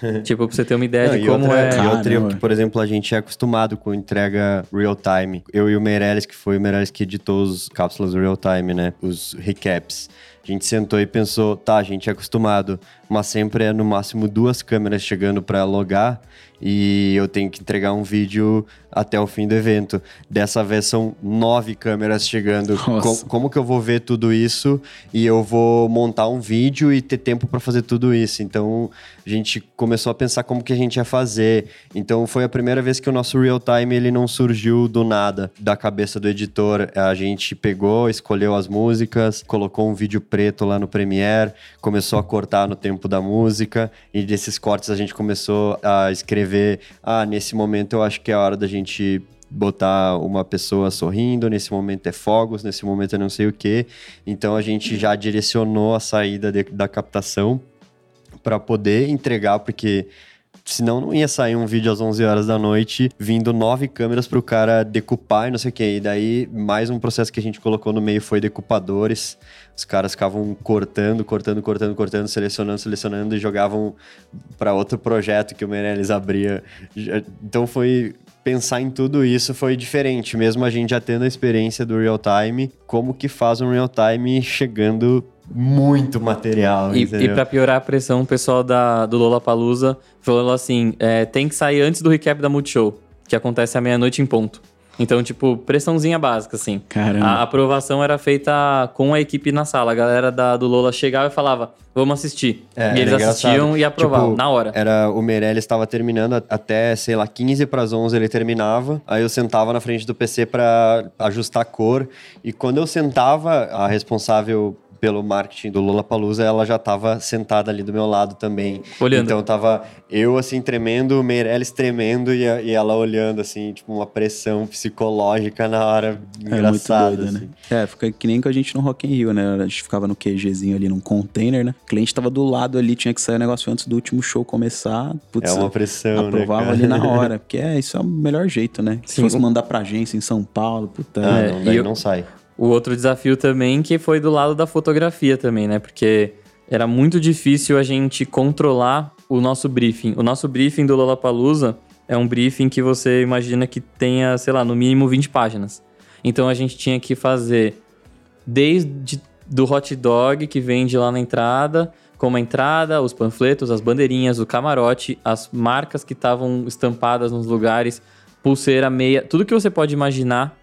tipo, pra você ter uma ideia Não, de como outra, é. E outra, que, por exemplo, a gente é acostumado com entrega real time. Eu e o Meirelles, que foi o Meirelles que editou os cápsulas real time, né? Os recaps. A gente sentou e pensou, tá, a gente é acostumado, mas sempre é no máximo duas câmeras chegando para logar e eu tenho que entregar um vídeo até o fim do evento. Dessa vez são nove câmeras chegando. Com, como que eu vou ver tudo isso e eu vou montar um vídeo e ter tempo para fazer tudo isso? Então a gente começou a pensar como que a gente ia fazer. Então foi a primeira vez que o nosso real time ele não surgiu do nada, da cabeça do editor. A gente pegou, escolheu as músicas, colocou um vídeo preto lá no Premiere, começou a cortar no tempo da música e desses cortes a gente começou a escrever ver, ah, nesse momento eu acho que é a hora da gente botar uma pessoa sorrindo, nesse momento é fogos, nesse momento é não sei o que. Então a gente já direcionou a saída de, da captação para poder entregar, porque senão não ia sair um vídeo às 11 horas da noite, vindo nove câmeras para o cara decupar e não sei o que. E daí, mais um processo que a gente colocou no meio foi decupadores. Os caras ficavam cortando, cortando, cortando, cortando, selecionando, selecionando e jogavam para outro projeto que o Meirelles abria. Então foi pensar em tudo isso foi diferente, mesmo a gente já tendo a experiência do real time, como que faz um real time chegando muito material. E, e para piorar a pressão, o pessoal da, do Lollapalooza falou assim: é, tem que sair antes do recap da Multishow, que acontece à meia-noite em ponto. Então, tipo, pressãozinha básica, assim. Caramba. A aprovação era feita com a equipe na sala. A galera da, do Lola chegava e falava, vamos assistir. É, e eles assistiam engraçado. e aprovavam, Tipo, na hora. Era, o Meirelles estava terminando até, sei lá, 15 para as 11 ele terminava. Aí eu sentava na frente do PC para ajustar a cor. E quando eu sentava, a responsável pelo marketing do Lollapalooza, ela já estava sentada ali do meu lado também. Olhando. Então tava eu assim tremendo, o Meirelles tremendo e, e ela olhando assim, tipo uma pressão psicológica na hora. É muito Engraçado, doido, assim. né? É, fica que nem com a gente no Rock in Rio, né? A gente ficava no QGzinho ali num container, né? O cliente tava do lado ali, tinha que sair o negócio antes do último show começar. Putz, É uma pressão, né, aprovava cara? ali na hora. Porque é, isso é o melhor jeito, né? Se Sim. fosse mandar pra agência em São Paulo, puta. Ah, É, não, daí eu- não sai. O outro desafio também que foi do lado da fotografia também, né? Porque era muito difícil a gente controlar o nosso briefing. O nosso briefing do Lollapalooza é um briefing que você imagina que tenha, sei lá, no mínimo 20 páginas. Então a gente tinha que fazer desde do hot dog que vende lá na entrada, como a entrada, os panfletos, as bandeirinhas, o camarote, as marcas que estavam estampadas nos lugares, pulseira, meia, tudo que você pode imaginar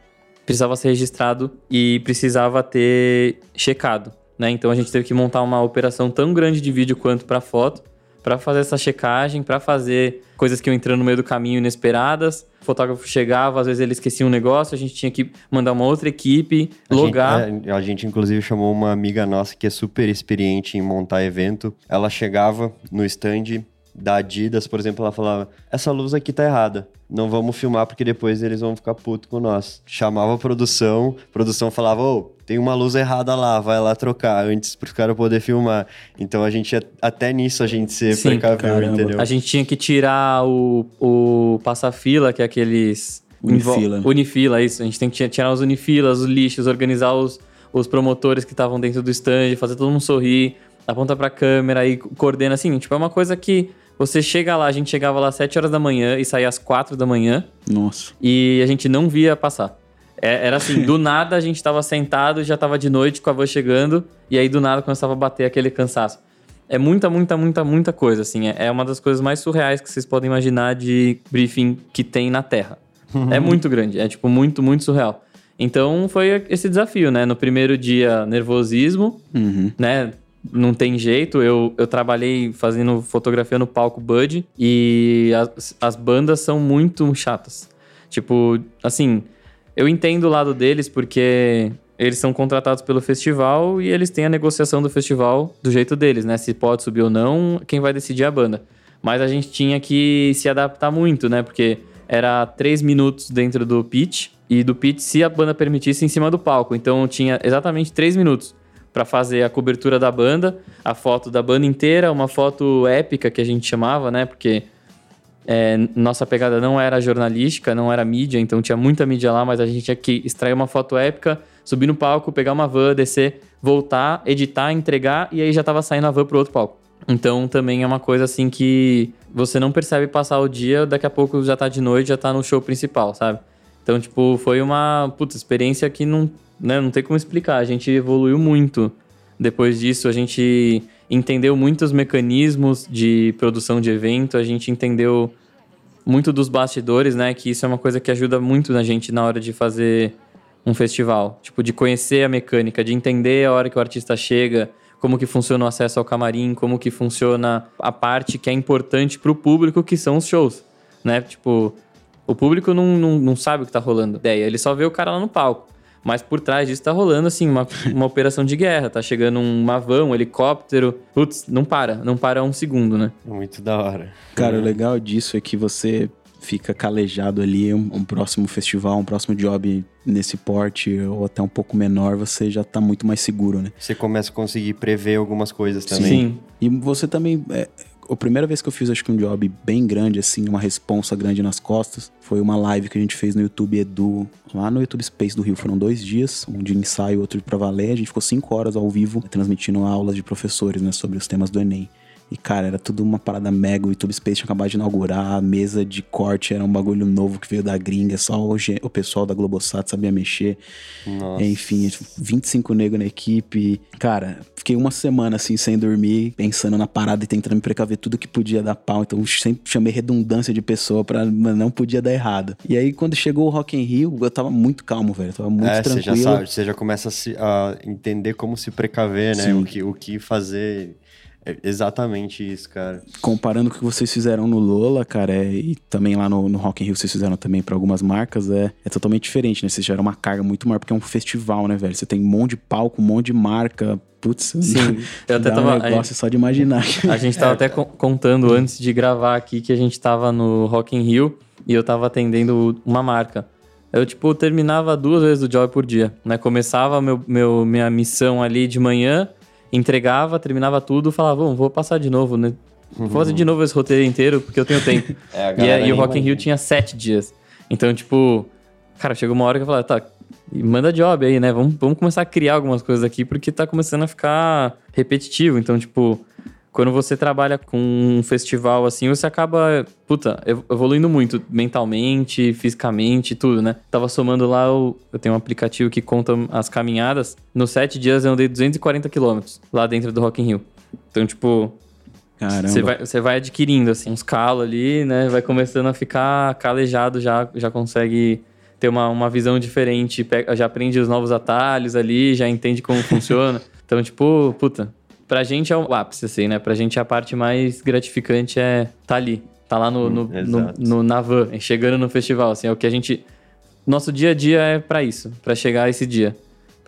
precisava ser registrado e precisava ter checado, né? Então a gente teve que montar uma operação tão grande de vídeo quanto para foto, para fazer essa checagem, para fazer coisas que iam entrando no meio do caminho inesperadas. O fotógrafo chegava, às vezes ele esquecia um negócio, a gente tinha que mandar uma outra equipe, A logar. Gente, é, a gente, inclusive, chamou uma amiga nossa que é super experiente em montar evento. Ela chegava no stand da Adidas, por exemplo, ela falava: Essa luz aqui tá errada. Não vamos filmar porque depois eles vão ficar putos com nós. Chamava a produção, a produção falava: Ô, tem uma luz errada lá, vai lá trocar antes pro cara poder filmar. Então a gente, até nisso, a gente se Sim, caramba. entendeu? A gente tinha que tirar o, o passa-fila, que é aqueles. Unifila. Invo- Unifila, isso. A gente tem que ti- tirar os unifilas, os lixos, organizar os, os promotores que estavam dentro do stand, fazer todo mundo sorrir, aponta pra câmera e coordena assim. Tipo, é uma coisa que você chega lá, a gente chegava lá às 7 horas da manhã e saía às 4 da manhã Nossa. e a gente não via passar. É- Era assim, do nada a gente tava sentado, já tava de noite com a van chegando, e aí do nada começava a bater aquele cansaço. É muita, muita, muita, muita coisa, assim. É é uma das coisas mais surreais que vocês podem imaginar de briefing que tem na Terra. É muito grande, é tipo muito, muito surreal. Então foi esse desafio, né? No primeiro dia, nervosismo, Uhum. né? Não tem jeito. Eu, eu trabalhei fazendo fotografia no palco Bud e as, as bandas são muito chatas. Tipo, assim, eu entendo o lado deles porque eles são contratados pelo festival e eles têm a negociação do festival do jeito deles, né? Se pode subir ou não, quem vai decidir é a banda. Mas a gente tinha que se adaptar muito, né? Porque era três minutos dentro do pitch e do pitch, se a banda permitisse, em cima do palco. Então tinha exatamente três minutos para fazer a cobertura da banda, a foto da banda inteira, uma foto épica que a gente chamava, né? Porque é, nossa pegada não era jornalística, não era mídia, então tinha muita mídia lá, mas a gente tinha que extrair uma foto épica, subir no palco, pegar uma van, descer, voltar, editar, entregar e aí já tava saindo a van pro outro palco. Então também é uma coisa assim que você não percebe passar o dia, daqui a pouco já tá de noite, já tá no show principal, sabe? Então, tipo, foi uma puta, experiência que não, né, não tem como explicar. A gente evoluiu muito depois disso, a gente entendeu muitos mecanismos de produção de evento, a gente entendeu muito dos bastidores, né? Que isso é uma coisa que ajuda muito na gente na hora de fazer um festival. Tipo, de conhecer a mecânica, de entender a hora que o artista chega, como que funciona o acesso ao camarim, como que funciona a parte que é importante pro público, que são os shows, né? Tipo, o público não, não, não sabe o que tá rolando. Ideia, ele só vê o cara lá no palco. Mas por trás disso tá rolando, assim, uma, uma operação de guerra. Tá chegando uma van, um helicóptero. Putz, não para. Não para um segundo, né? Muito da hora. Cara, o legal disso é que você fica calejado ali, um, um próximo festival, um próximo job nesse porte ou até um pouco menor, você já tá muito mais seguro, né? Você começa a conseguir prever algumas coisas também. Sim. E você também. É, a primeira vez que eu fiz, acho que um job bem grande, assim, uma responsa grande nas costas, foi uma live que a gente fez no YouTube Edu, lá no YouTube Space do Rio. Foram dois dias, um de ensaio, outro pra valer. A gente ficou cinco horas ao vivo transmitindo aulas de professores, né, sobre os temas do Enem. E, cara, era tudo uma parada mega. O YouTube Space tinha acabado de inaugurar, a mesa de corte era um bagulho novo que veio da gringa, só o, o pessoal da Globosat sabia mexer. Nossa. Enfim, 25 negros na equipe. Cara, fiquei fiquei uma semana assim sem dormir, pensando na parada e tentando me precaver tudo que podia dar pau. Então sempre chamei redundância de pessoa pra não podia dar errado. E aí quando chegou o Rock in Rio, eu tava muito calmo, velho. Eu tava muito é, tranquilo. Você já sabe, você já começa a, se, a entender como se precaver, né? O que, o que fazer. É exatamente isso, cara. Comparando com o que vocês fizeram no Lola, cara, é, e também lá no, no Rock in Rio vocês fizeram também para algumas marcas, é, é totalmente diferente, né? Vocês geram uma carga muito maior, porque é um festival, né, velho? Você tem um monte de palco, um monte de marca. Putz, Sim, eu até tava. um negócio só de imaginar. A gente tava É. até co- contando antes de gravar aqui que a gente tava no Rock in Rio e eu tava atendendo uma marca. Eu, tipo, terminava duas vezes o job por dia, né? Começava meu, meu, minha missão ali de manhã, entregava, terminava tudo, falava, vamos, vou passar de novo, né? Vou fazer de novo esse roteiro inteiro, porque eu tenho tempo. É, e, e o Rock in Rio tinha sete dias. Então, tipo, cara, chegou uma hora que eu falei, tá, manda job aí, né? Vamos, vamos começar a criar algumas coisas aqui, porque tá começando a ficar repetitivo. Então, tipo, quando você trabalha com um festival assim, você acaba, puta, ev- evoluindo muito mentalmente, fisicamente, tudo, né? Tava somando lá, eu, eu tenho um aplicativo que conta as caminhadas. Nos sete dias eu andei 240 quilômetros lá dentro do Rock in Rio. Então, tipo, você vai, você vai adquirindo, assim, uns calos ali, né? Vai começando a ficar calejado, já, já consegue ter uma, uma visão diferente, já aprende os novos atalhos ali, já entende como funciona. Então, tipo, puta, pra gente é o ápice, assim, né? Pra gente a parte mais gratificante é tá ali, tá lá no, no, Hum, no, exato. no- na van, chegando no festival, assim, é o que a gente... Nosso dia a dia é pra isso, pra chegar a esse dia.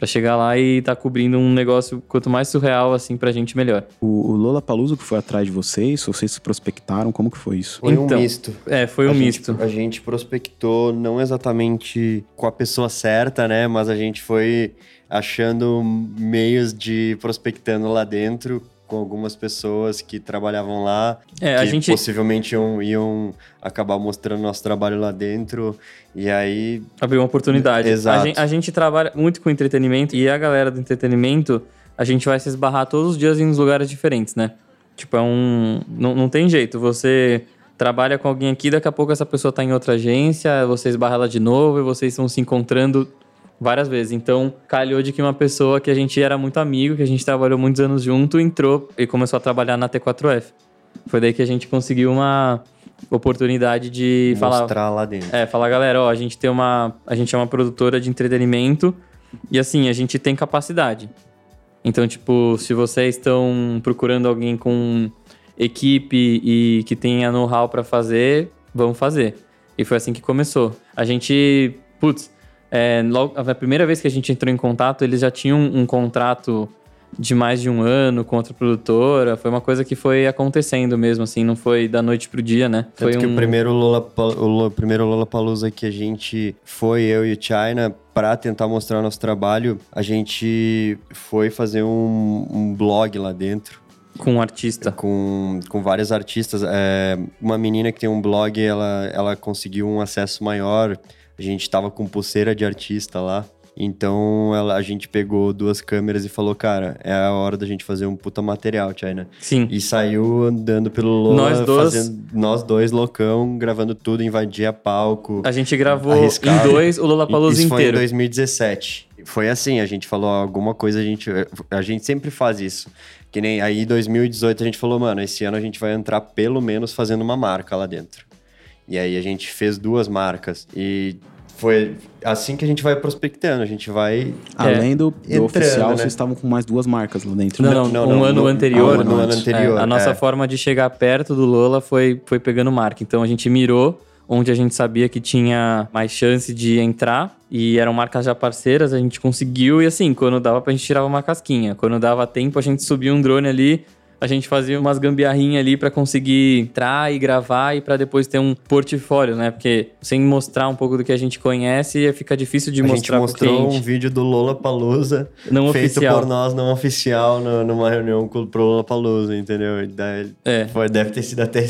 Pra chegar lá e tá cobrindo um negócio, quanto mais surreal, assim, pra gente, melhor. O, o Lola Paluso que foi atrás de vocês, vocês se prospectaram, como que foi isso? Foi Então, um misto. É, foi um a misto. Gente, a gente prospectou não exatamente com a pessoa certa, né? Mas a gente foi achando meios de prospectando lá dentro com algumas pessoas que trabalhavam lá, É, que a gente... possivelmente iam, iam acabar mostrando nosso trabalho lá dentro. E aí, Abriu uma oportunidade. Exato. A gente, a gente trabalha muito com entretenimento e a galera do entretenimento, a gente vai se esbarrar todos os dias em uns lugares diferentes, né? Tipo, é um. Não, não tem jeito. Você trabalha com alguém aqui, daqui a pouco essa pessoa tá em outra agência, você esbarra ela de novo e vocês estão se encontrando várias vezes. Então, calhou de que uma pessoa que a gente era muito amigo, que a gente trabalhou muitos anos junto, entrou e começou a trabalhar na T4F. Foi daí que a gente conseguiu uma oportunidade de falar. mostrar lá dentro. É, falar, galera, ó, a gente tem uma. A gente é uma produtora de entretenimento e assim, a gente tem capacidade. Então, tipo, se vocês estão procurando alguém com equipe e que tenha know-how pra fazer, vamos fazer. E foi assim que começou. A gente, putz, é, logo, a primeira vez que a gente entrou em contato, eles já tinham um contrato de mais de um ano com outra produtora. Foi uma coisa que foi acontecendo mesmo, assim, não foi da noite pro dia, né? Tanto foi que um... o primeiro Lola, o primeiro Lollapalooza que a gente foi, eu e o China, para tentar mostrar nosso trabalho, a gente foi fazer um, um blog lá dentro. com um artista. Com, com vários artistas. É, uma menina que tem um blog, ela, ela conseguiu um acesso maior. A gente tava com pulseira de artista lá. Então ela, a gente pegou duas câmeras e falou, cara, é a hora da gente fazer um puta material, China. Sim. E saiu andando pelo Lola, Nós dois- fazendo, nós dois loucão, gravando tudo, invadia palco. A gente gravou Arriscado. em dois o Lollapalooza Isso foi em inteiro. 2017. Foi assim, a gente falou alguma coisa, a gente, a gente sempre faz isso. Que nem aí em 2018 a gente falou, mano, esse ano a gente vai entrar pelo menos fazendo uma marca lá dentro. E aí a gente fez duas marcas. E foi assim que a gente vai prospectando, a gente vai Além do, do Entrando, oficial, né? vocês estavam com mais duas marcas lá dentro. Não, não, Não, um não, ano no- anterior. ah, no ano é, anterior, a nossa é. forma de chegar perto do Lola foi, foi pegando marca. Então a gente mirou onde a gente sabia que tinha mais chance de entrar e eram marcas já parceiras, a gente conseguiu e assim, quando dava pra gente tirava uma casquinha. Quando dava tempo, a gente subia um drone ali, a gente fazia umas gambiarrinhas ali pra conseguir entrar e gravar e pra depois ter um portfólio, né? Porque sem mostrar um pouco do que a gente conhece, fica difícil de a gente mostrar pro mostrou cliente. um vídeo do Lola Palusa Não feito oficial. por nós, não oficial, no- numa reunião com pro Lola Palusa, entendeu? Daí É. Foi, deve ter sido até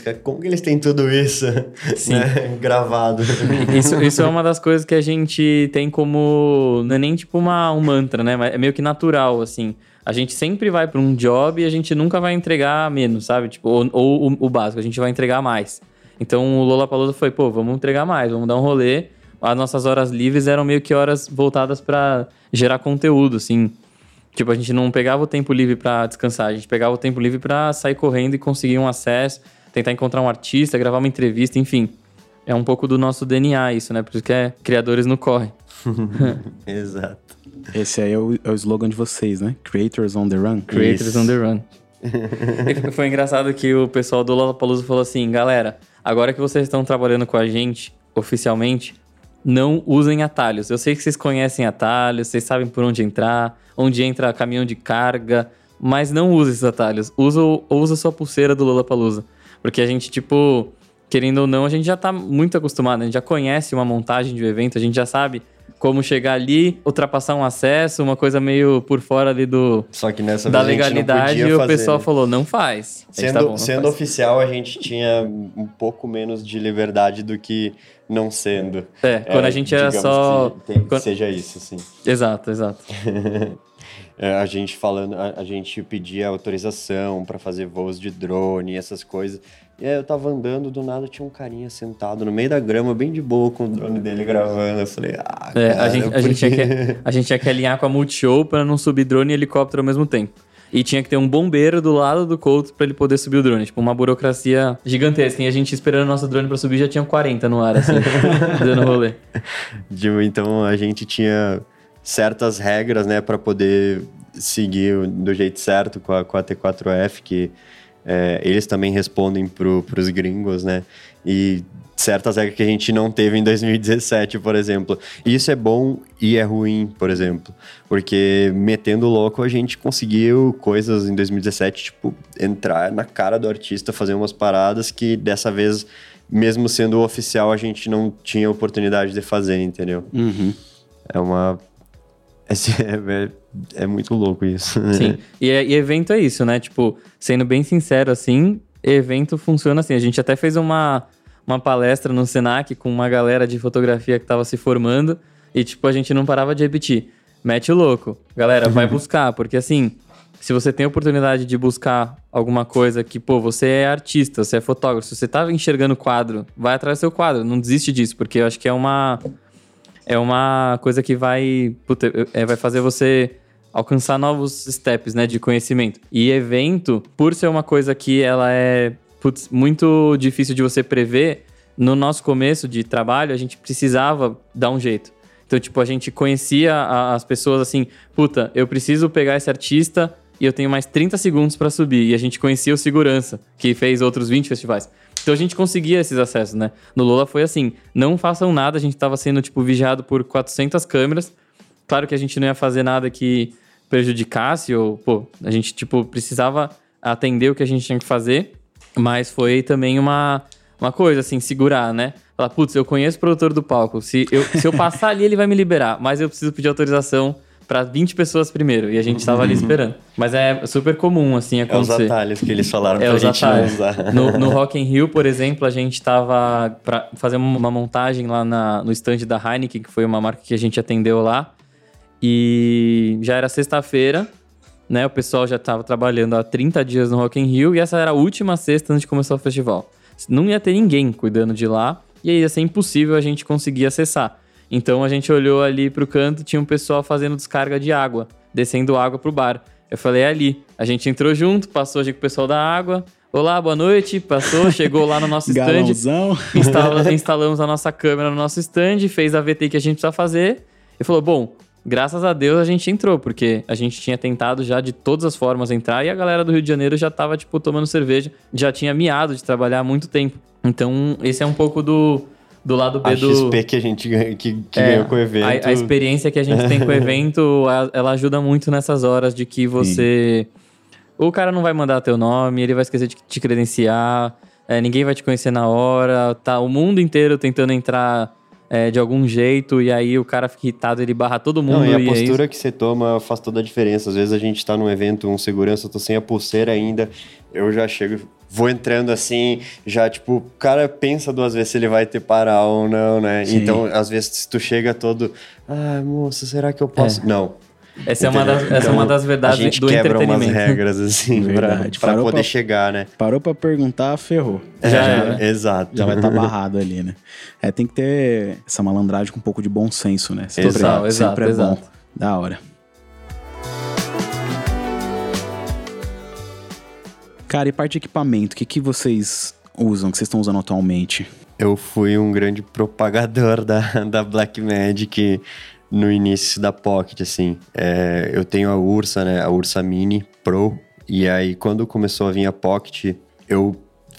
caras, como que eles têm tudo isso né, gravado? Isso, isso é uma das coisas que a gente tem como. Não é nem tipo uma, um mantra, né? Mas é meio que natural, assim. A gente sempre vai para um job e a gente nunca vai entregar menos, sabe? Tipo, ou, ou o, o básico, a gente vai entregar mais. Então o Lola Palusa foi, pô, vamos entregar mais, vamos dar um rolê. As nossas horas livres eram meio que horas voltadas para gerar conteúdo, assim. Tipo, a gente não pegava o tempo livre pra descansar, a gente pegava o tempo livre pra sair correndo e conseguir um acesso, tentar encontrar um artista, gravar uma entrevista, enfim. É um pouco do nosso DNA isso, né? Por isso que é criadores no corre. Exato. Esse aí é o, é o slogan de vocês, né? Creators on the Run. Creators Isso. on the Run. Foi engraçado que o pessoal do Lollapalooza falou assim, galera, agora que vocês estão trabalhando com a gente oficialmente, não usem atalhos. Eu sei que vocês conhecem atalhos, vocês sabem por onde entrar, onde entra caminhão de carga, mas não use esses atalhos. Usa, o- usa a sua pulseira do Lollapalooza. Porque a gente, tipo, querendo ou não, a gente já tá muito acostumado, a gente já conhece uma montagem de um evento, a gente já sabe como chegar ali, ultrapassar um acesso, uma coisa meio por fora ali do, Só que nessa da legalidade e o fazer, pessoal né? falou, não faz. Sendo, tá bom, não sendo faz. oficial, a gente tinha um pouco menos de liberdade do que não sendo. É, quando a gente era só- Que, tem- quando- seja isso, assim. Exato, exato. É, a gente falando, a, a gente pedia autorização pra fazer voos de drone e essas coisas. E aí eu tava andando, do nada tinha um carinha sentado no meio da grama, bem de boa, com o drone dele gravando. Eu falei, ah, É, cara, a, gente, a, gente tinha que, a gente tinha que alinhar com a Multishow pra não subir drone e helicóptero ao mesmo tempo. E tinha que ter um bombeiro do lado do Couto pra ele poder subir o drone. Tipo, uma burocracia gigantesca. E a gente esperando nosso drone pra subir já tinha 40 no ar, assim, dando rolê. Tipo, então a gente tinha certas regras, né, para poder seguir do jeito certo com a, com a T4F, que é, eles também respondem pro, pros gringos, né, e certas regras que a gente não teve em 2017, por exemplo. Isso é bom e é ruim, por exemplo, porque metendo louco a gente conseguiu coisas em 2017, tipo, entrar na cara do artista, fazer umas paradas que dessa vez, mesmo sendo oficial, a gente não tinha oportunidade de fazer, entendeu? Uhum. É uma. É, é, é muito louco isso. né? Sim. E, e evento é isso, né? Tipo, sendo bem sincero, assim, evento funciona assim. A gente até fez uma, uma palestra no Senac com uma galera de fotografia que tava se formando e, tipo, a gente não parava de repetir. Mete o louco. Galera, vai buscar, porque assim, se você tem a oportunidade de buscar alguma coisa que, pô, você é artista, você é fotógrafo, se você tá enxergando quadro, vai atrás do seu quadro, não desiste disso, porque eu acho que é uma é uma coisa que vai, puta, é, vai fazer você alcançar novos steps, né, de conhecimento. E evento, por ser uma coisa que ela é putz, muito difícil de você prever, no nosso começo de trabalho, a gente precisava dar um jeito. Então, tipo, a gente conhecia a- as pessoas assim, puta, eu preciso pegar esse artista e eu tenho mais 30 segundos pra subir. E a gente conhecia o segurança, que fez outros 20 festivais. Então a gente conseguia esses acessos, né? No Lola foi assim, não façam nada, a gente tava sendo, tipo, vigiado por 400 câmeras. Claro que a gente não ia fazer nada que prejudicasse ou, pô, a gente, tipo, precisava atender o que a gente tinha que fazer, mas foi também uma, uma coisa, assim, segurar, né? Falar, putz, eu conheço o produtor do palco, se eu, se eu passar ali ele vai me liberar, mas eu preciso pedir autorização pra 20 pessoas primeiro, e a gente tava ali esperando. Mas é super comum, assim, É os acontecer. atalhos que eles falaram É pra gente atalhos. não usar. No, no Rock in Rio, por exemplo, a gente tava pra fazer uma montagem lá na- no stand da Heineken, que foi uma marca que a gente atendeu lá. E já era sexta-feira, né? O pessoal já tava trabalhando há 30 dias no Rock in Rio e essa era a última sexta antes de começar o festival. Não ia ter ninguém cuidando de lá e aí ia ser impossível a gente conseguir acessar. Então a gente olhou ali pro canto, tinha um pessoal fazendo descarga de água, descendo água pro bar. Eu falei, é ali. A gente entrou junto, passou com o pessoal da água. Olá, boa noite. Passou, chegou lá no nosso stand. Instala- instalamos a nossa câmera no nosso stand, fez a VT que a gente precisa fazer e falou: bom, graças a Deus a gente entrou, porque a gente tinha tentado já de todas as formas entrar e a galera do Rio de Janeiro já tava, tipo, tomando cerveja, já tinha miado de trabalhar há muito tempo. Então, esse é um pouco do, do lado B A do. XP que a gente ganha- que, que É, ganhou com o evento. A, a experiência que a gente tem com o evento, a- ela ajuda muito nessas horas de que você. O cara não vai mandar teu nome, ele vai esquecer de te credenciar, é, ninguém vai te conhecer na hora, tá o mundo inteiro tentando entrar é, de algum jeito, e aí o cara fica irritado, ele barra todo mundo. Não, e a é isso. postura que você toma faz toda a diferença. Às vezes a gente tá num evento, um segurança, eu tô sem a pulseira ainda, eu já chego, vou entrando assim, já tipo, o cara pensa duas vezes se ele vai ter parar ou não, né? Sim. Então, às vezes tu chega todo, ah, moça, será que eu posso? Não. Essa é uma das, Entendeu? essa é uma das Então, verdades a gente do quebra umas regras assim pra, Verdade. pra Parou poder pra- chegar, né? Parou pra perguntar, ferrou. Já já, era. Exato. já vai estar barrado ali, né? É, tem que ter essa malandragem com um pouco de bom senso, né? Sempre, Exato, exato, sempre é bom. exato. Da hora. Cara, e parte de equipamento, o que, que vocês usam, que vocês estão usando atualmente? Eu fui um grande propagador da, da Black Magic no início da Pocket, assim. É, eu tenho a Ursa, né? A Ursa Mini Pro. E aí, quando começou a vir a Pocket, eu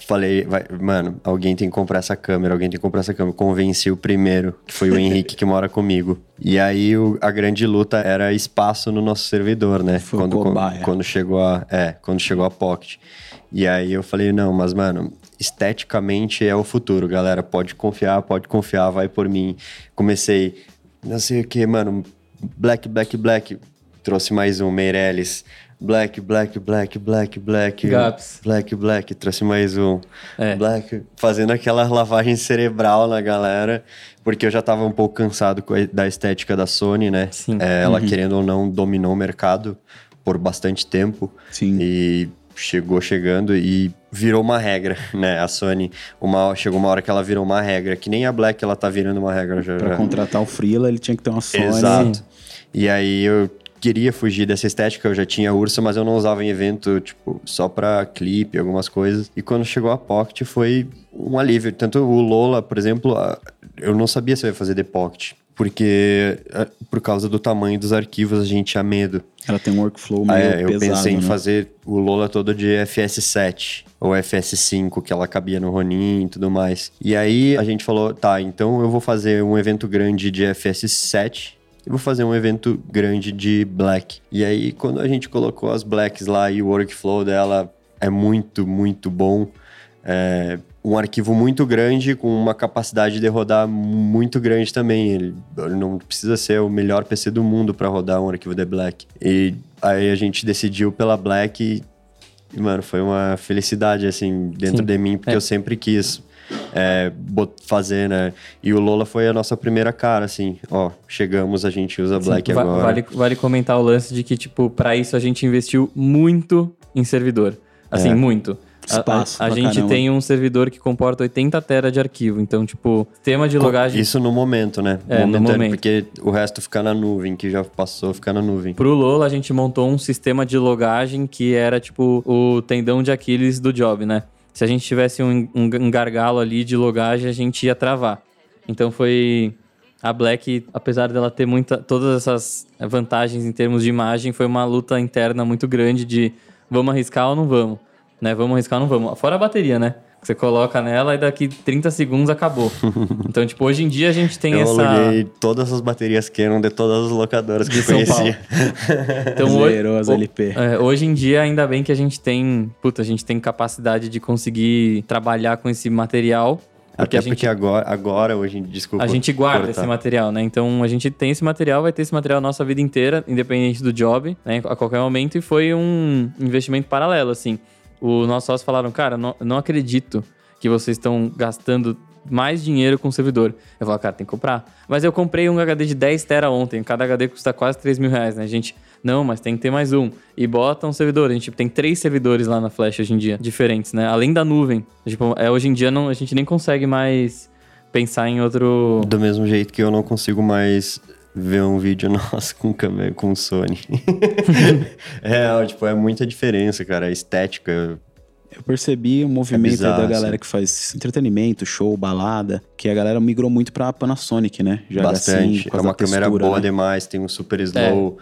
falei, vai, mano, alguém tem que comprar essa câmera, alguém tem que comprar essa câmera. Convenci o primeiro, que foi o Henrique que mora comigo. E aí o, a grande luta era espaço no nosso servidor, né? Foi quando, cobaia. quando chegou a, é, quando chegou a Pocket. E aí eu falei, não, mas mano, esteticamente é o futuro, galera. Pode confiar, pode confiar, vai por mim. Comecei, não sei o que, mano, Black, Black, Black. Trouxe mais um, Meirelles. Black, Black, Black, Black, Black. Gaps. Black, Black. Trouxe mais um. É. Black. Fazendo aquela lavagem cerebral na galera. Porque eu já tava um pouco cansado da estética da Sony, né? Sim. É, ela, querendo ou não, dominou o mercado por bastante tempo. Sim. E chegou chegando e virou uma regra, né? A Sony, uma, chegou uma hora que ela virou uma regra, que nem a Black ela tá virando uma regra já. Pra já. contratar o Freela, ele tinha que ter uma Sony. Exato. E aí eu queria fugir dessa estética, eu já tinha Ursa, mas eu não usava em evento, tipo, só pra clipe, algumas coisas. E quando chegou a Pocket foi um alívio. Tanto o Lola, por exemplo, eu não sabia se eu ia fazer The Pocket. Porque por causa do tamanho dos arquivos a gente tinha medo. Ela tem um workflow meio é, eu pesado, pensei em né? fazer o Lola todo de FS7 ou FS5, que ela cabia no Ronin e tudo mais. E aí a gente falou, tá, então eu vou fazer um evento grande de FS7 e vou fazer um evento grande de Black. E aí quando a gente colocou as Blacks lá e o workflow dela é muito, muito bom. É um arquivo muito grande com uma capacidade de rodar muito grande também. Ele não precisa ser o melhor PC do mundo para rodar um arquivo de Black. E aí a gente decidiu pela Black e, e, mano, foi uma felicidade assim dentro Sim. de mim porque É. eu sempre quis é, fazer, né? E o Lola foi a nossa primeira cara, assim. Ó, chegamos, a gente usa Sim, Black va- agora. Vale, vale comentar o lance de que, tipo, pra isso a gente investiu muito em servidor. Assim, É. muito. A- a- Espaço A, pra gente caramba. tem um servidor que comporta 80 tera de arquivo. Então, tipo, sistema de logagem Isso no momento, né? É, no momento. Porque o resto fica na nuvem, que já passou, fica na nuvem. Pro Lola, a gente montou um sistema de logagem que era, tipo, o tendão de Aquiles do job, né? Se a gente tivesse um, um, gargalo ali de logagem, a gente ia travar. Então foi... A Black, apesar dela ter muita, todas essas vantagens em termos de imagem, foi uma luta interna muito grande de vamos arriscar ou não vamos, né? Vamos arriscar ou não vamos. Fora a bateria, né? Você coloca nela e daqui 30 segundos acabou. então, tipo, hoje em dia a gente tem eu essa... aluguei todas as baterias Canon de todas as locadoras que eu conhecia. Então, hoje- Zerou as o- LP. É, hoje em dia, ainda bem que a gente tem. Puta, a gente tem capacidade de conseguir trabalhar com esse material. Porque Até a gente, porque agora, agora, hoje, desculpa. a gente guarda cortar. esse material, né? Então a gente tem esse material, vai ter esse material a nossa vida inteira, independente do job, né? A qualquer momento. E foi um investimento paralelo, assim. Os nossos sócios falaram, cara, não, não acredito que vocês estão gastando mais dinheiro com o servidor. Eu falo, cara, tem que comprar. Mas eu comprei um HD de 10 tera ontem. Cada HD custa quase 3 mil reais, né? Gente, não, mas tem que ter mais um. E bota um servidor. A gente tem três servidores lá na Flash hoje em dia, diferentes, né? Além da nuvem. Tipo, é, hoje em dia não, a gente nem consegue mais pensar em outro... Do mesmo jeito que eu não consigo mais ver um vídeo nosso com câmera com Sony. é, tipo, é muita diferença, cara. A estética. Eu percebi um movimento aí bizarro, da galera assim. que faz entretenimento, show, balada, que a galera migrou muito pra Panasonic, né? Já bastante. por é uma da câmera textura, boa né? demais, tem um super slow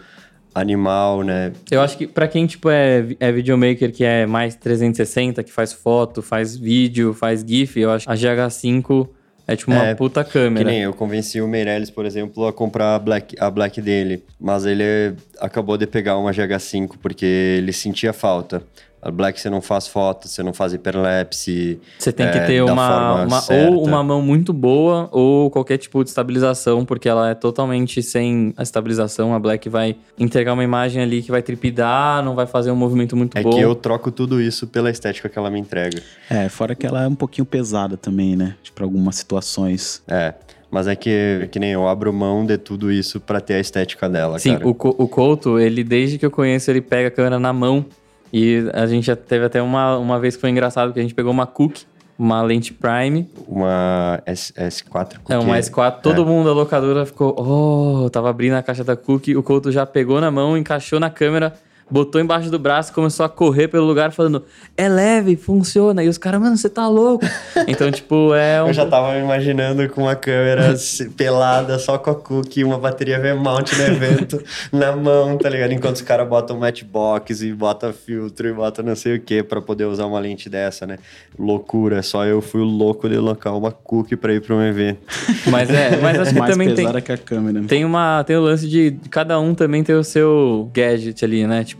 animal, né? Eu acho que pra quem, tipo, é, é videomaker que é mais 360, que faz foto, faz vídeo, faz GIF, eu acho que a GH5 é tipo uma É, puta Que câmera. nem eu convenci o Meirelles, por exemplo, a comprar a Black, a Black dele. Mas ele acabou de pegar uma GH5 porque ele sentia falta. A Black você não faz foto, você não faz hiperlapse. Você tem que é, ter uma, uma- ou uma mão muito boa ou qualquer tipo de estabilização, porque ela é totalmente sem a estabilização. A Black vai entregar uma imagem ali que vai tripidar, não vai fazer um movimento muito É bom. que eu troco tudo isso pela estética que ela me entrega. É, fora que ela é um pouquinho pesada também, né? Pra algumas situações. É. Mas é que, que nem eu abro mão de tudo isso pra ter a estética dela, Sim, cara. o, o Couto, ele, desde que eu conheço, ele pega a câmera na mão. E a gente já teve até uma, uma vez que foi engraçado, que a gente pegou uma Cook, uma lente Prime, Uma S, S4 é uma S4. Todo mundo da locadora ficou, oh, tava abrindo a caixa da Cook, o Couto já pegou na mão, encaixou na câmera, botou embaixo do braço, começou a correr pelo lugar falando: "É leve, funciona". E os caras, mano, você tá louco. então, tipo, é um Eu já tava me imaginando com uma câmera se- pelada, só com a cookie, uma bateria V-mount no evento na mão, tá ligado? Enquanto os caras botam matchbox e botam filtro e botam não sei o que pra poder usar uma lente dessa, né? Loucura, só eu fui o louco de colocar uma cookie pra ir pra um evento. Mas é, mas acho que Mais também tem pesada que a câmera. tem uma tem o lance de de cada um também ter o seu gadget ali, né? Tipo,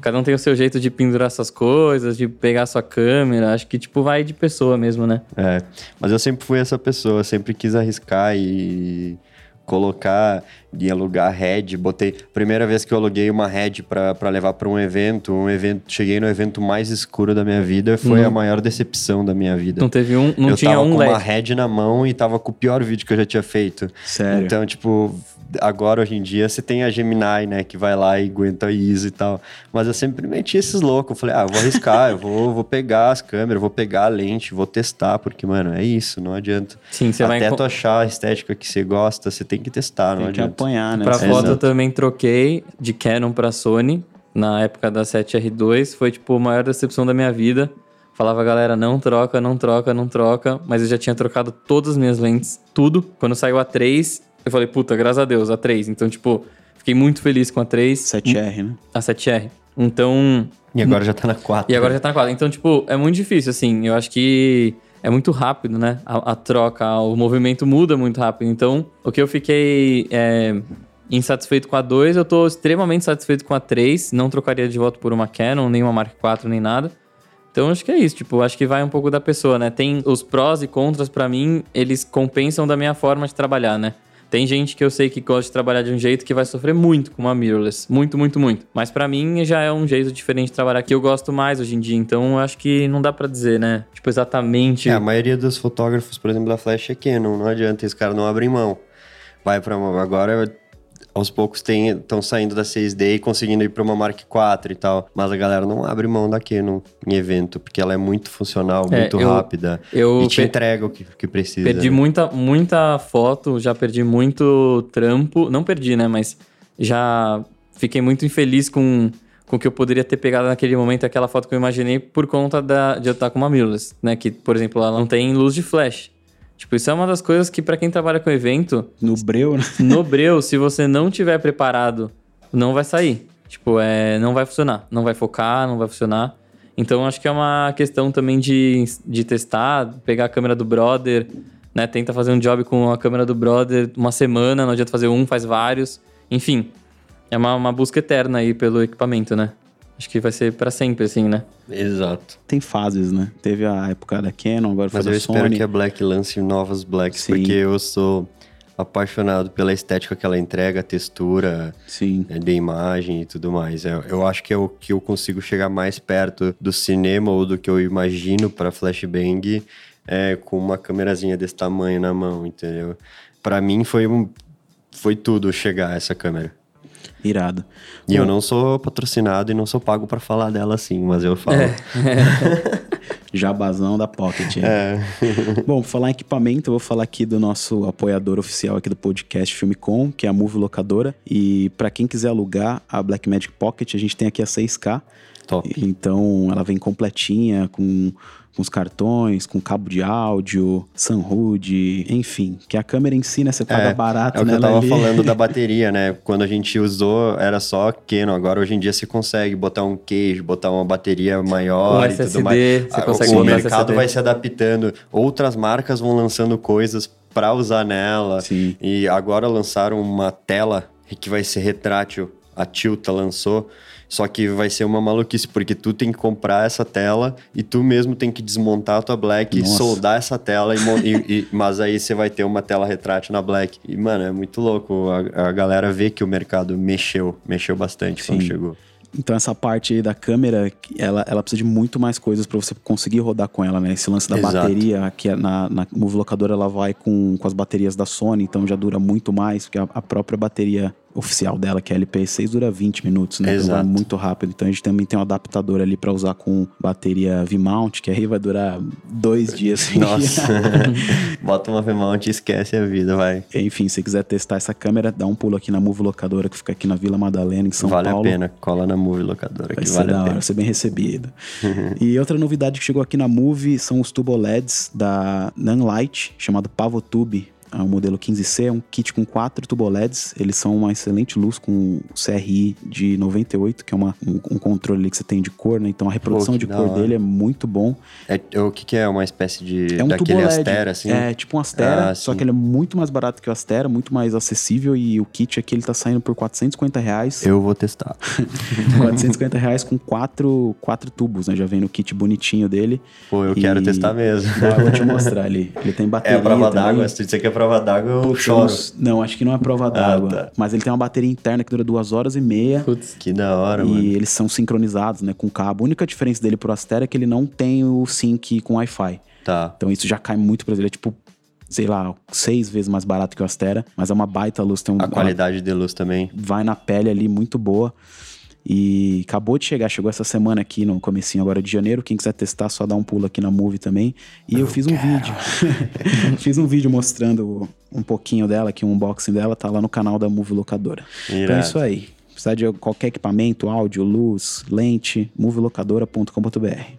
cada um tem o seu jeito de pendurar essas coisas, de pegar a sua câmera. Acho que tipo vai de pessoa mesmo, né? É, mas eu sempre fui essa pessoa, sempre quis arriscar e colocar e alugar head. Botei, primeira vez que eu aluguei uma head pra pra levar pra um evento, um evento, cheguei no evento mais escuro da minha vida, foi Não- a maior decepção da minha vida. Não teve um, não eu tinha tava um com LED. uma head na mão e tava com o pior vídeo que eu já tinha feito. Sério. Então, tipo, agora hoje em dia você tem a Gemini, né, que vai lá e aguenta ISO e tal. Mas eu sempre meti esses loucos. Eu falei, ah, eu vou arriscar, eu vou, vou pegar as câmeras, vou pegar a lente, vou testar, porque, mano, é isso, não adianta. Sim, você vai Até enco- tu achar a estética que você gosta, você tem que testar, não Tem que adianta. apanhar, né? Pra Essa- foto eu também troquei de Canon pra Sony na época da 7R2. Foi tipo a maior decepção da minha vida. Falava, galera, não troca, não troca, não troca. Mas eu já tinha trocado todas as minhas lentes, tudo. Quando saiu a 3, eu falei, puta, graças a Deus, a 3. Então, tipo, fiquei muito feliz com a 3. 7R, né? A 7R. Então, E agora já tá na 4. e agora já tá na quadra. Então, tipo, é muito difícil, assim. Eu acho que é muito rápido, né? A, a troca, o movimento muda muito rápido. Então, o que eu fiquei é, insatisfeito com a 2, eu tô extremamente satisfeito com a 3. Não trocaria de volta por uma Canon, nem uma Mark IV, nem nada. Então, acho que é isso. Tipo, acho que vai um pouco da pessoa, né? Tem os prós e contras, pra mim, eles compensam da minha forma de trabalhar, né? Tem gente que eu sei que gosta de trabalhar de um jeito que vai sofrer muito com uma mirrorless. Muito, muito, muito. Mas pra mim já é um jeito diferente de trabalhar que eu gosto mais hoje em dia. Então acho que não dá pra dizer, né? Tipo, exatamente. É, a maioria dos fotógrafos, por exemplo, da Flash é Canon, não adianta, esse cara não abrem mão. Vai pra uma, agora aos poucos estão saindo da 6D e conseguindo ir pra uma Mark IV e tal, mas a galera não abre mão da Canon em evento, porque ela é muito funcional, É, muito eu- rápida eu e te entrega o que, que precisa. Perdi né? muita, muita foto, já perdi muito trampo. Não perdi, né? Mas já fiquei muito infeliz com, com o que eu poderia ter pegado naquele momento, aquela foto que eu imaginei, por conta da, de eu estar com uma mirrorless, né? Que, por exemplo, ela não tem luz de flash. Tipo, isso é uma das coisas que, pra quem trabalha com evento, No breu, né? no breu, se você não tiver preparado, não vai sair. Tipo, é, não vai funcionar. Não vai focar, não vai funcionar. Então, acho que é uma questão também de, de testar, pegar a câmera do brother, né? Tenta fazer um job com a câmera do brother uma semana, não adianta fazer um, faz vários. Enfim, é uma, uma busca eterna aí pelo equipamento, né? Acho que vai ser pra sempre, assim, né? Exato. Tem fases, né? Teve a época da Canon, agora foi Mas da eu espero Sony. que a Black lance novas Blacks, Sim. porque eu sou apaixonado pela estética que ela entrega, a textura, Sim. né, de imagem e tudo mais. Eu, eu acho que é o que eu consigo chegar mais perto do cinema ou do que eu imagino para flashbang é, com uma câmerazinha desse tamanho na mão, entendeu? Para mim foi um, foi tudo chegar a essa câmera. Irado. E eu não sou patrocinado e não sou pago para falar dela assim, mas eu falo. Jabazão da Pocket. É. Bom, falar em equipamento, eu vou falar aqui do nosso apoiador oficial aqui do podcast Filmicom, que é a Move Locadora. E para quem quiser alugar a Blackmagic Pocket, a gente tem aqui a 6K. Top. Então, ela vem completinha, com, com os cartões, com cabo de áudio, Sunhood, enfim. Que a câmera em si, né, você paga barato É o que eu tava ali. falando da bateria, né? Quando a gente usou, era só Canon. Agora, hoje em dia, você consegue botar um queijo, botar uma bateria maior Um e SSD, tudo mais. você Ah, consegue o mercado SSD. vai se adaptando. Outras marcas vão lançando coisas para usar nela. Sim. E agora lançaram uma tela que vai ser retrátil. A Tilta lançou. Só que vai ser uma maluquice, porque tu tem que comprar essa tela e tu mesmo tem que desmontar a tua Black, Nossa. soldar essa tela, e, e- e- mas aí você vai ter uma tela retrátil na Black. E, mano, é muito louco. A, a galera vê que o mercado mexeu, mexeu bastante quando Sim. chegou. Então essa parte aí da câmera, ela, ela precisa de muito mais coisas para você conseguir rodar com ela, né? Esse lance da Exato. bateria, que é na, na Move Locadora ela vai com, com as baterias da Sony, então já dura muito mais, porque a, a própria bateria oficial dela, que é a LP6, dura 20 minutos, né? Então vai Exato. muito rápido. Então a gente também tem um adaptador ali pra usar com bateria V-mount, que aí vai durar dois dias. Nossa. Bota uma V-mount e esquece a vida, vai. Enfim, se quiser testar essa câmera, dá um pulo aqui na Move Locadora, que fica aqui na Vila Madalena, em São vale Paulo. a pena. Cola na Movie Locadora Vai que vale a pena. ser bem recebido. e outra novidade que chegou aqui na Move são os Turbo LEDs da Nanlite, chamado Pavotube. É um modelo 15C, é um kit com quatro turbo LEDs. Eles são uma excelente luz com CRI de 98, que é uma, um, um controle ali que você tem de cor, né? Então a reprodução que de cor hora. dele é muito bom. É, é o que, que é? Uma espécie de. É um daquele tubo LED. Astera, assim? É, tipo um Astera, Ah, só que ele é muito mais barato que o Astera, muito mais acessível e o kit aqui ele tá saindo por 450 reais. Eu vou testar. 450 reais com quatro, quatro tubos, né? Já vem no kit bonitinho dele. Pô, eu E- quero testar mesmo. Tá, eu vou te mostrar ali. Ele tem É bateria a prova d'água. Se tu disser que é prova d'água, eu choro. Não, acho que não é prova d'água. tá. Mas ele tem uma bateria interna que dura duas horas e meia. Putz. Que da hora, E mano. eles são sincronizados, né, com cabo. A única diferença dele pro Astera é que ele não tem o sync com Wi-Fi. Tá. Então isso já cai muito pra ele. É tipo, sei lá, seis vezes mais barato que o Astera. Mas é uma baita luz. Tem um, A qualidade de luz também. vai na pele ali, muito boa. E acabou de chegar, chegou essa semana aqui no comecinho agora de janeiro. Quem quiser testar, só dá um pulo aqui na Move também. E eu, fiz um vídeo. fiz um vídeo mostrando um pouquinho dela, aqui um unboxing dela, tá lá no canal da Move Locadora. Então é Irado. isso aí. Precisar de qualquer equipamento, áudio, luz, lente, movelocadora.com.br.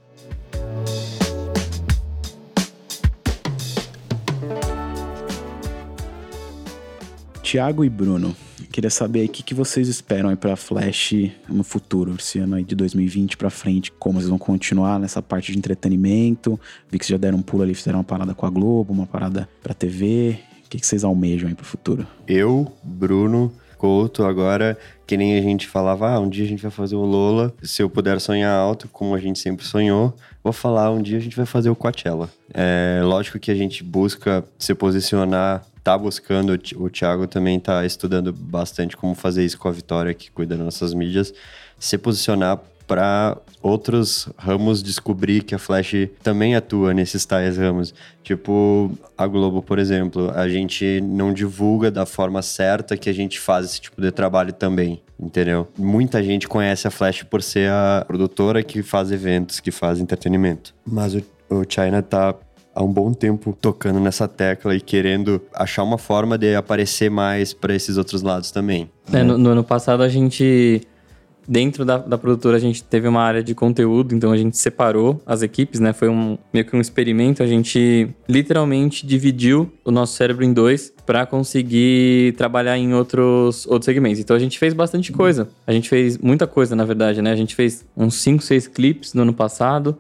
Tiago e Bruno, queria saber aí o que, que vocês esperam aí pra Flash no futuro, esse ano aí de 2020 pra frente, como vocês vão continuar nessa parte de entretenimento, vi que vocês já deram um pulo ali, fizeram uma parada com a Globo, uma parada pra TV, o que, que vocês almejam aí pro futuro? Eu, Bruno, Couto, agora, que nem a gente falava, ah, um dia a gente vai fazer o Lola. Se eu puder sonhar alto, como a gente sempre sonhou, vou falar, um dia a gente vai fazer o Coachella. É lógico que a gente busca se posicionar, tá buscando, o Thiago também tá estudando bastante como fazer isso com a Vitória, que cuida das nossas mídias, se posicionar para outros ramos descobrir que a Flash também atua nesses tais ramos. Tipo, a Globo, por exemplo, a gente não divulga da forma certa que a gente faz esse tipo de trabalho também, entendeu? Muita gente conhece a Flash por ser a produtora que faz eventos, que faz entretenimento. Mas o, o China tá há um bom tempo tocando nessa tecla e querendo achar uma forma de aparecer mais para esses outros lados também. É, no, no ano passado a gente, dentro da, da produtora, a gente teve uma área de conteúdo, então a gente separou as equipes, né? Foi um, meio que um experimento. A gente literalmente dividiu o nosso cérebro em dois para conseguir trabalhar em outros, outros segmentos. Então a gente fez bastante coisa. A gente fez muita coisa, na verdade, né? A gente fez uns 5, 6 clipes no ano passado.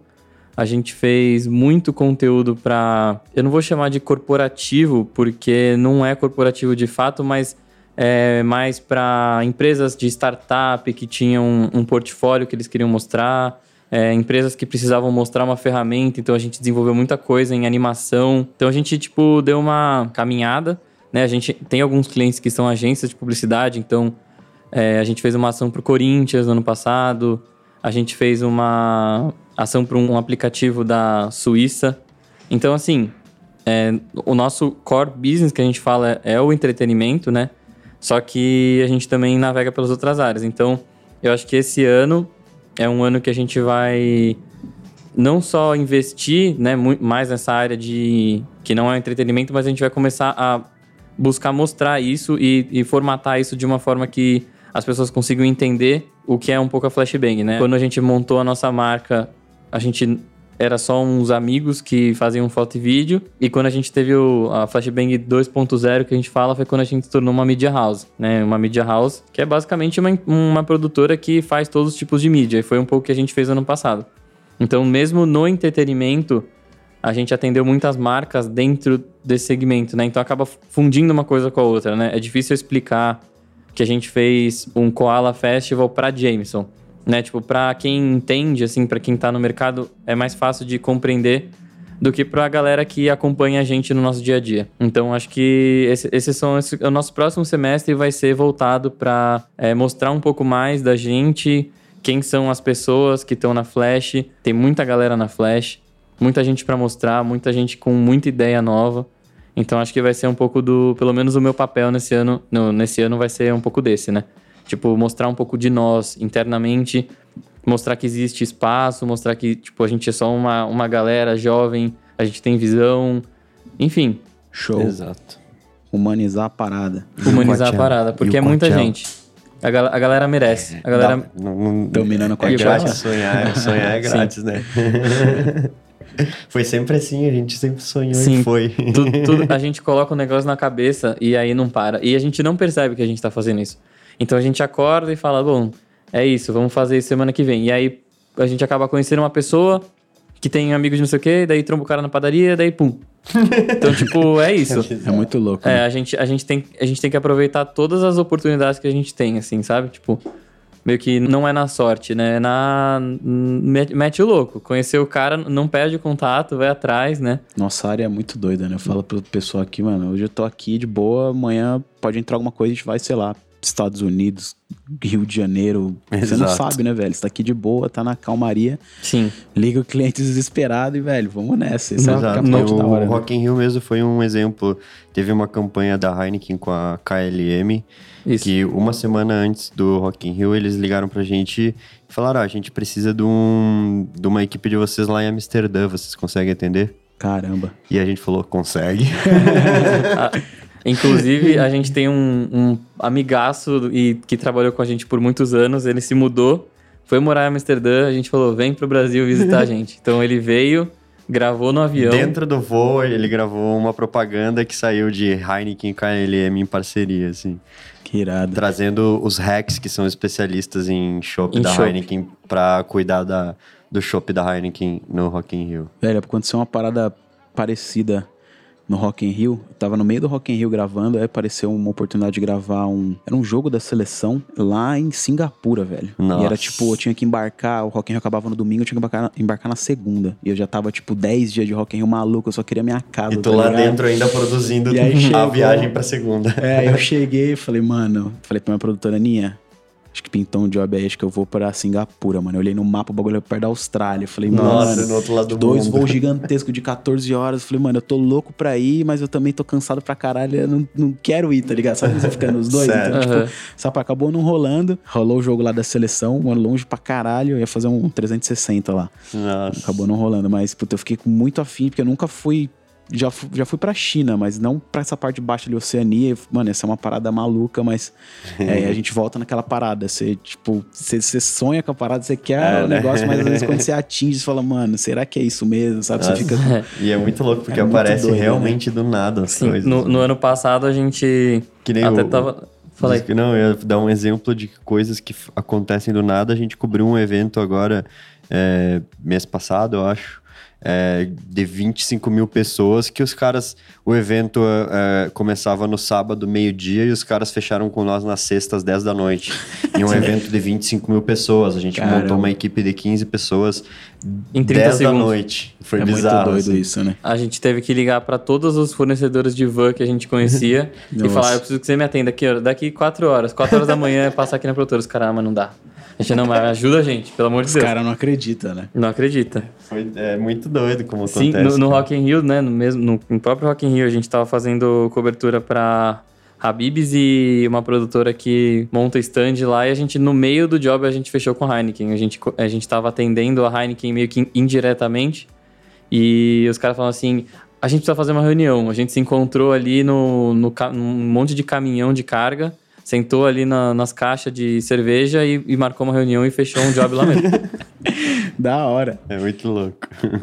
A gente fez muito conteúdo para. Eu não vou chamar de corporativo, porque não é corporativo de fato, mas é mais para empresas de startup que tinham um, portfólio que eles queriam mostrar. é, empresas que precisavam mostrar uma ferramenta, então a gente desenvolveu muita coisa em animação. Então a gente, tipo, deu uma caminhada, né? A gente tem alguns clientes que são agências de publicidade, então é, a gente fez uma ação pro Corinthians no ano passado. A gente fez uma ação para um aplicativo da Suíça. Então, assim, é, o nosso core business que a gente fala é o entretenimento, né? Só que a gente também navega pelas outras áreas. Então, eu acho que esse ano é um ano que a gente vai não só investir né, mais nessa área de que não é entretenimento, mas a gente vai começar a buscar mostrar isso e, e formatar isso de uma forma que as pessoas consigam entender o que é um pouco a Flashbang, né? Quando a gente montou a nossa marca, a gente era só uns amigos que faziam foto e vídeo. E quando a gente teve o, a Flashbang 2.0, que a gente fala, foi quando a gente se tornou uma media house, né? Uma media house, que é basicamente uma, uma produtora que faz todos os tipos de mídia. E foi um pouco que a gente fez ano passado. Então, mesmo no entretenimento, a gente atendeu muitas marcas dentro desse segmento, né? Então acaba fundindo uma coisa com a outra, né? É difícil explicar que a gente fez um Koala Festival para Jameson, né? Tipo, para quem entende, assim, para quem tá no mercado, é mais fácil de compreender do que pra galera que acompanha a gente no nosso dia a dia. Então, acho que esse, esses são esse, o nosso próximo semestre vai ser voltado para mostrar um pouco mais da gente, quem são as pessoas que estão na Flash. Tem muita galera na Flash, muita gente para mostrar, muita gente com muita ideia nova. Então acho que vai ser um pouco do. Pelo menos o meu papel nesse ano. No, nesse ano vai ser um pouco desse, né? Tipo, mostrar um pouco de nós internamente, mostrar que existe espaço, mostrar que, tipo, a gente é só uma, uma galera jovem, a gente tem visão. Enfim, Show. Exato. Humanizar a parada. humanizar a parada, porque o é muita gente. A, gal- a galera merece. A galera. Não, não, Dominando com a É grátis sonhar, sonhar é grátis, né? foi sempre assim, a gente sempre sonhou Sim. e foi. tudo, tudo- a gente coloca um negócio na cabeça e aí não para. E a gente não percebe que a gente tá fazendo isso. Então a gente acorda e fala, bom, é isso, vamos fazer isso semana que vem. E aí a gente acaba conhecendo uma pessoa que tem amigos de não sei o quê, daí tromba o cara na padaria, daí pum. Então, tipo, é isso. É muito louco. É, né? a gente, a, gente tem, a gente tem que aproveitar todas as oportunidades que a gente tem, assim, sabe? Tipo, meio que não é na sorte, né? É na. Mete, mete o louco. Conhecer o cara, não perde o contato, vai atrás, né? Nossa área é muito doida, né? Eu falo pro pessoal aqui, mano, hoje eu tô aqui de boa, amanhã pode entrar alguma coisa, a gente vai, sei lá, Estados Unidos, Rio de Janeiro. Você não Exato. sabe, né, velho? Você tá aqui de boa, tá na calmaria, Sim. liga o cliente desesperado e, velho, vamos nessa. Isso é Exato. capote o hora. né? Rock in Rio mesmo foi um exemplo. Teve uma campanha da Heineken com a KLM, Isso. que uma semana antes do Rock in Rio eles ligaram pra gente e falaram, ah, a gente precisa de, um, de uma equipe de vocês lá em Amsterdã, vocês conseguem atender? Caramba. E a gente falou, consegue. Inclusive, a gente tem um, um amigaço e, que trabalhou com a gente por muitos anos. Ele se mudou, foi morar em Amsterdã. A gente falou: vem pro Brasil visitar a gente. Então ele veio, gravou no avião. Dentro do voo, ele gravou uma propaganda que saiu de Heineken e KLM em parceria, assim. Que irado. Trazendo os hacks que são especialistas em chopp Em da chopp. Heineken pra cuidar da, do chopp da Heineken no Rock in Rio. Velho, aconteceu uma parada parecida no Rock in Rio. Eu tava no meio do Rock in Rio gravando, aí apareceu uma oportunidade de gravar um... Era um jogo da seleção lá em Singapura, velho. E Nossa. era tipo, eu tinha que embarcar, o Rock in Rio acabava no domingo, eu tinha que embarcar na, embarcar na segunda. E eu já tava, tipo, 10 dias de Rock in Rio maluco, eu só queria minha casa, E tô tá lá ligado? dentro ainda produzindo E aí a chegou- viagem pra segunda. É, aí eu cheguei e falei, mano, falei pra minha produtora, Ninha, acho que pintou um job aí, acho que eu vou pra Singapura, mano. Eu olhei no mapa, o bagulho é perto da Austrália. Eu falei, Nossa, mano, no outro lado do dois mundo. voos gigantescos de 14 horas. Eu falei, mano, eu tô louco pra ir, mas eu também tô cansado pra caralho, eu não, não quero ir, tá ligado? Sabe você fica nos dois? Sério? Então, Aham. tipo, sabe, acabou não rolando. Rolou o jogo lá da seleção, mano, longe pra caralho. Eu ia fazer um 360 lá. Nossa. Acabou não rolando, mas, puta, eu fiquei com muito afim, porque eu nunca fui. Já, fu- já fui pra China, mas não pra essa parte de baixo de Oceania. Mano, essa é uma parada maluca, mas é, a gente volta naquela parada. Você, tipo, você, você sonha com a parada, você quer É, o né? negócio, mas às vezes quando você atinge, você fala, mano, será que é isso mesmo? Sabe? Você fica. E é muito louco, porque É aparece doido, né? realmente do nada as Sim, coisas. no, no ano passado a gente Que nem até o- tava. Falei. Não, eu ia dar um exemplo de coisas que acontecem do nada. A gente cobriu um evento agora, é, mês passado, eu acho, é, de 25 mil pessoas, que os caras... O evento é, começava no sábado, meio-dia, e os caras fecharam com nós nas sextas, 10 da noite. Em um evento de 25 mil pessoas. A gente Caramba. montou uma equipe de 15 pessoas, Em 30 10 da segundos. noite. Foi é bizarro. muito doido assim. isso, né? A gente teve que ligar pra todos os fornecedores de van que a gente conhecia e falar: eu preciso que você me atenda aqui, daqui quatro horas. Quatro horas da manhã é passar aqui na produtora. Os caras, ah, mas não dá. A gente não, mas ajuda a gente, pelo amor de Os Deus. caras não acreditam, né? Não acredita. Foi, é muito doido como Sim, acontece. no, no cara. Rock in Rio, né, no, mesmo, no, no próprio Rock in Rio, a gente tava fazendo cobertura pra Habibs e uma produtora que monta stand lá e a gente, no meio do job, a gente fechou com a Heineken. A gente, a gente tava atendendo a Heineken meio que indiretamente e os caras falaram assim, a gente precisa fazer uma reunião. A gente se encontrou ali no, no, num monte de caminhão de carga, sentou ali na- nas caixas de cerveja e, e marcou uma reunião e fechou um job lá mesmo. Da hora. É muito louco.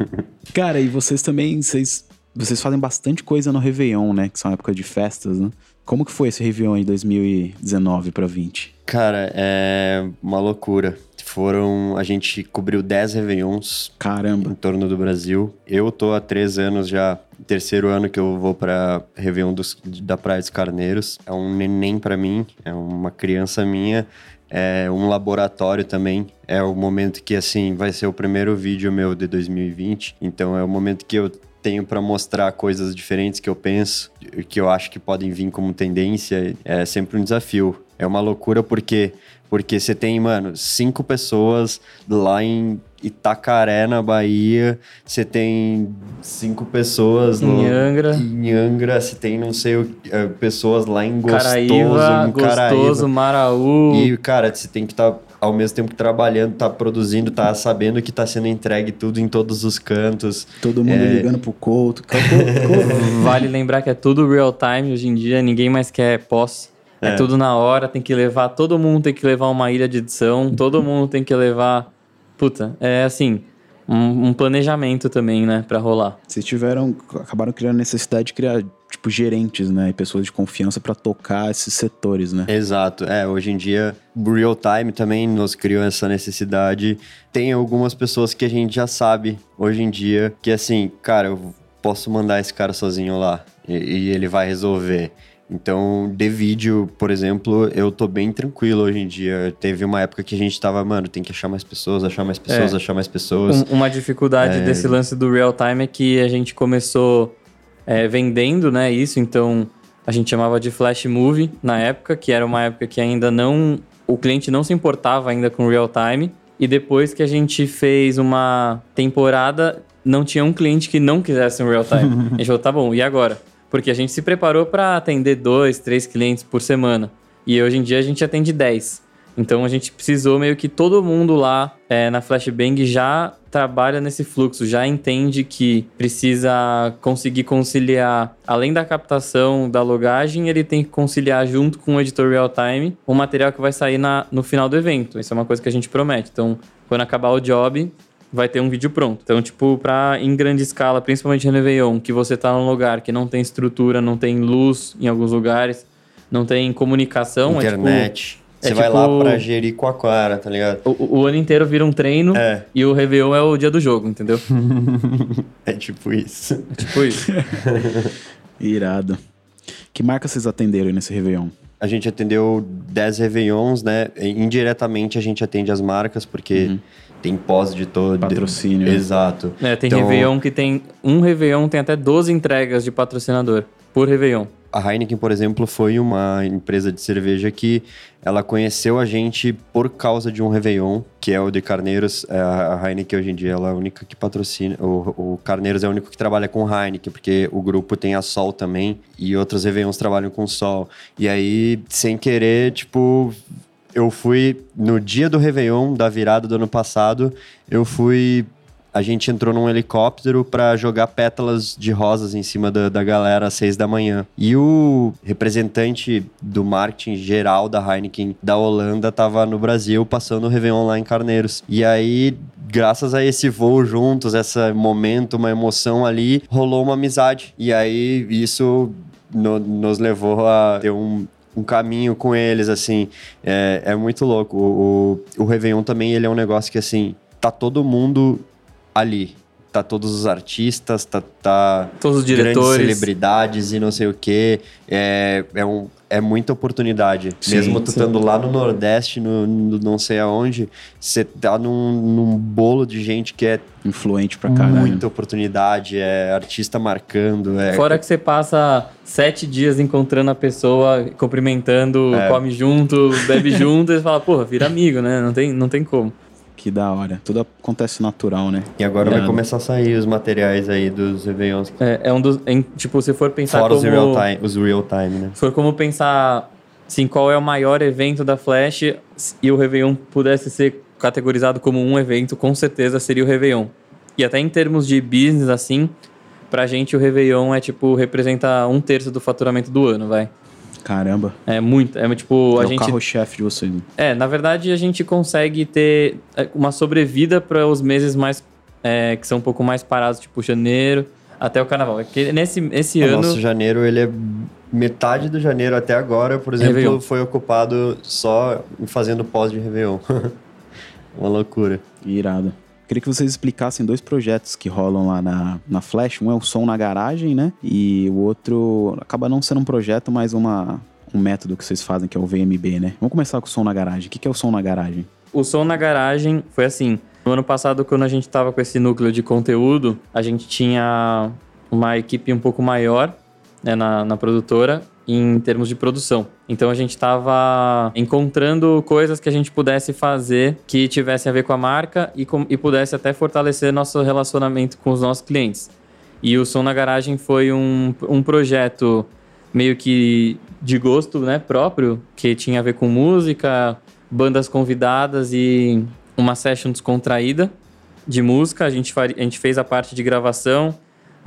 Cara, e vocês também, vocês, vocês fazem bastante coisa no Réveillon, né? Que são época de festas, né? Como que foi esse Réveillon aí 2019 pra 20? Cara, é uma loucura. Foram. A gente cobriu 10 Réveillons em Caramba. torno do Brasil. Eu tô há três anos já, terceiro ano que eu vou pra Réveillon dos, da Praia dos Carneiros. É um neném pra mim, é uma criança minha. É um laboratório também. É o momento que, assim, vai ser o primeiro vídeo meu de 2020. Então é o momento que eu tenho pra mostrar coisas diferentes que eu penso, que eu acho que podem vir como tendência. É sempre um desafio. É uma loucura porque porque você tem, mano, cinco pessoas lá em Itacaré, na Bahia. Você tem cinco pessoas Em Angra. Em Angra, você tem, não sei, o- eh, pessoas lá em Gostoso, Caraíva, em Gostoso. Maraú. E, cara, você tem que estar, ao mesmo tempo que trabalhando, tá produzindo, tá sabendo que tá sendo entregue tudo em todos os cantos. Todo mundo É. ligando pro Couto. Vale lembrar que é tudo real time hoje em dia, ninguém mais quer pós. É. É. tudo na hora, tem que levar, todo mundo tem que levar uma ilha de edição, todo mundo tem que levar. Puta, é assim, um, um planejamento também, né, pra rolar. Vocês tiveram, acabaram criando a necessidade de criar, tipo, gerentes, né? E pessoas de confiança pra tocar esses setores, né? Exato. É, hoje em dia, o real time também nos criou essa necessidade. Tem algumas pessoas que a gente já sabe hoje em dia que, assim, cara, eu posso mandar esse cara sozinho lá e, e ele vai resolver. Então, de vídeo, por exemplo, eu tô bem tranquilo hoje em dia. Teve uma época que a gente tava, mano, tem que achar mais pessoas, achar mais pessoas, É. achar mais pessoas. Um- uma dificuldade É. desse lance do real time é que a gente começou é, vendendo, né, isso, então a gente chamava de flash movie na época, que era uma época que ainda não. O cliente não se importava ainda com real time. E depois que a gente fez uma temporada, não tinha um cliente que não quisesse um real time. a gente falou, tá bom, e agora? Porque a gente se preparou para atender dois, três clientes por semana. E hoje em dia a gente atende 10. Então a gente precisou meio que todo mundo lá é, na Flashbang já trabalha nesse fluxo, já entende que precisa conseguir conciliar, além da captação da logagem, ele tem que conciliar junto com o editor real time o material que vai sair na, no final do evento. Isso é uma coisa que a gente promete. Então, quando acabar o job, vai ter um vídeo pronto. Então, tipo, pra em grande escala, principalmente no Réveillon, que você tá num lugar que não tem estrutura, não tem luz em alguns lugares, não tem comunicação, é tipo, Internet. Você é vai tipo- lá pra gerir com a Clara, tá ligado? o, o ano inteiro vira um treino É. e o Réveillon é o dia do jogo, entendeu? É tipo isso. É tipo isso. Irado. Que marca vocês atenderam aí nesse Réveillon? A gente atendeu 10 Réveillons, né? Indiretamente a gente atende as marcas, porque tem pós de todo. Patrocínio. Exato. É, tem Então, Réveillon que tem. Um Réveillon tem até 12 entregas de patrocinador por Réveillon. A Heineken, por exemplo, foi uma empresa de cerveja que ela conheceu a gente por causa de um Réveillon, que é o de Carneiros. É, A Heineken hoje em dia ela é a única que patrocina. O, o Carneiros é o único que trabalha com Heineken, porque o grupo tem a Sol também e outros Réveillons trabalham com Sol. E aí, sem querer, tipo, eu fui no dia do Réveillon, da virada do ano passado, eu fui. A gente entrou num helicóptero pra jogar pétalas de rosas em cima da, da galera às seis da manhã. E o representante do marketing geral da Heineken da Holanda tava no Brasil passando o Réveillon lá em Carneiros. E aí, graças a esse voo juntos, esse momento, uma emoção ali, rolou uma amizade. E aí, isso no- nos levou a ter um, um caminho com eles, assim. É, é muito louco. O, o, o Réveillon também, ele é um negócio que, assim, tá todo mundo ali. Tá todos os artistas, tá, tá Todos os grandes diretores. celebridades e não sei o quê. É, é, um, é muita oportunidade. Sim, Mesmo tu estando lá no Nordeste, no, no não sei aonde, você tá num, num bolo de gente que é Influente pra caralho. muita oportunidade, é artista marcando, é Fora que você passa sete dias encontrando a pessoa, cumprimentando, É. come junto, bebe junto, e você fala, porra, vira amigo, né? Não tem, não tem como. Que da hora. Tudo acontece natural, né? E agora É. vai começar a sair os materiais aí dos Réveillons. É, é um dos. em- tipo, se for pensar Fora como. os real time, os real time, né? Se for como pensar assim, qual é o maior evento da Flash e o Réveillon pudesse ser categorizado como um evento, com certeza seria o Réveillon. E até em termos de business, assim, pra gente o Réveillon é tipo, representa um terço do faturamento do ano, vai. Caramba. É muito. É tipo, é a o gente. carro-chefe de vocês. É, na verdade a gente consegue ter é, uma sobrevida para os meses mais. é, que são um pouco mais parados, tipo janeiro até o carnaval. É que nesse esse O ano. nosso janeiro, ele é metade do janeiro até agora, por exemplo, Réveillon. foi ocupado só em fazendo pós de Réveillon. Uma loucura. Irado. Queria que vocês explicassem dois projetos que rolam lá na, na Flash. Um é o Som na Garagem, né? E o outro acaba não sendo um projeto, mas uma, um método que vocês fazem, que é o VMB, né? Vamos começar com o Som na Garagem. O que é o Som na Garagem? O som na garagem foi assim. No ano passado, quando a gente tava com esse núcleo de conteúdo, a gente tinha uma equipe um pouco maior né, na, na produtora. Em termos de produção. Então a gente estava encontrando coisas que a gente pudesse fazer que tivesse a ver com a marca e, com, e pudesse até fortalecer nosso relacionamento com os nossos clientes. E o Som na Garagem foi um, um projeto meio que de gosto né, próprio, que tinha a ver com música, bandas convidadas e uma session descontraída de música. A gente, a gente fez a parte de gravação,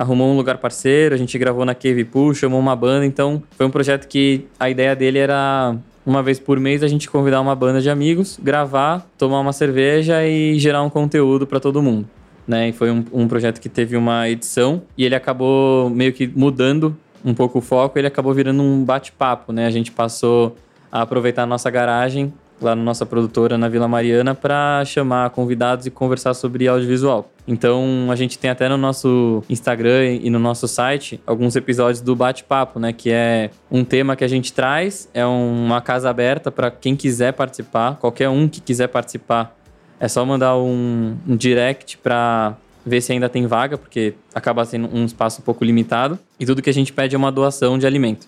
arrumou um lugar parceiro, a gente gravou na Cave Pool, chamou uma banda. Então, foi um projeto que a ideia dele era uma vez por mês a gente convidar uma banda de amigos, gravar, tomar uma cerveja e gerar um conteúdo para todo mundo. Né? E foi um, um projeto que teve uma edição e ele acabou meio que mudando um pouco o foco, ele acabou virando um bate-papo, né? A gente passou a aproveitar a nossa garagem lá na nossa produtora na Vila Mariana para chamar convidados e conversar sobre audiovisual. Então a gente tem até no nosso Instagram e no nosso site alguns episódios do bate-papo, né? Que é um tema que a gente traz, é uma casa aberta para quem quiser participar, qualquer um que quiser participar. É só mandar um, um direct para ver se ainda tem vaga, porque acaba sendo um espaço um pouco limitado. E tudo que a gente pede é uma doação de alimento.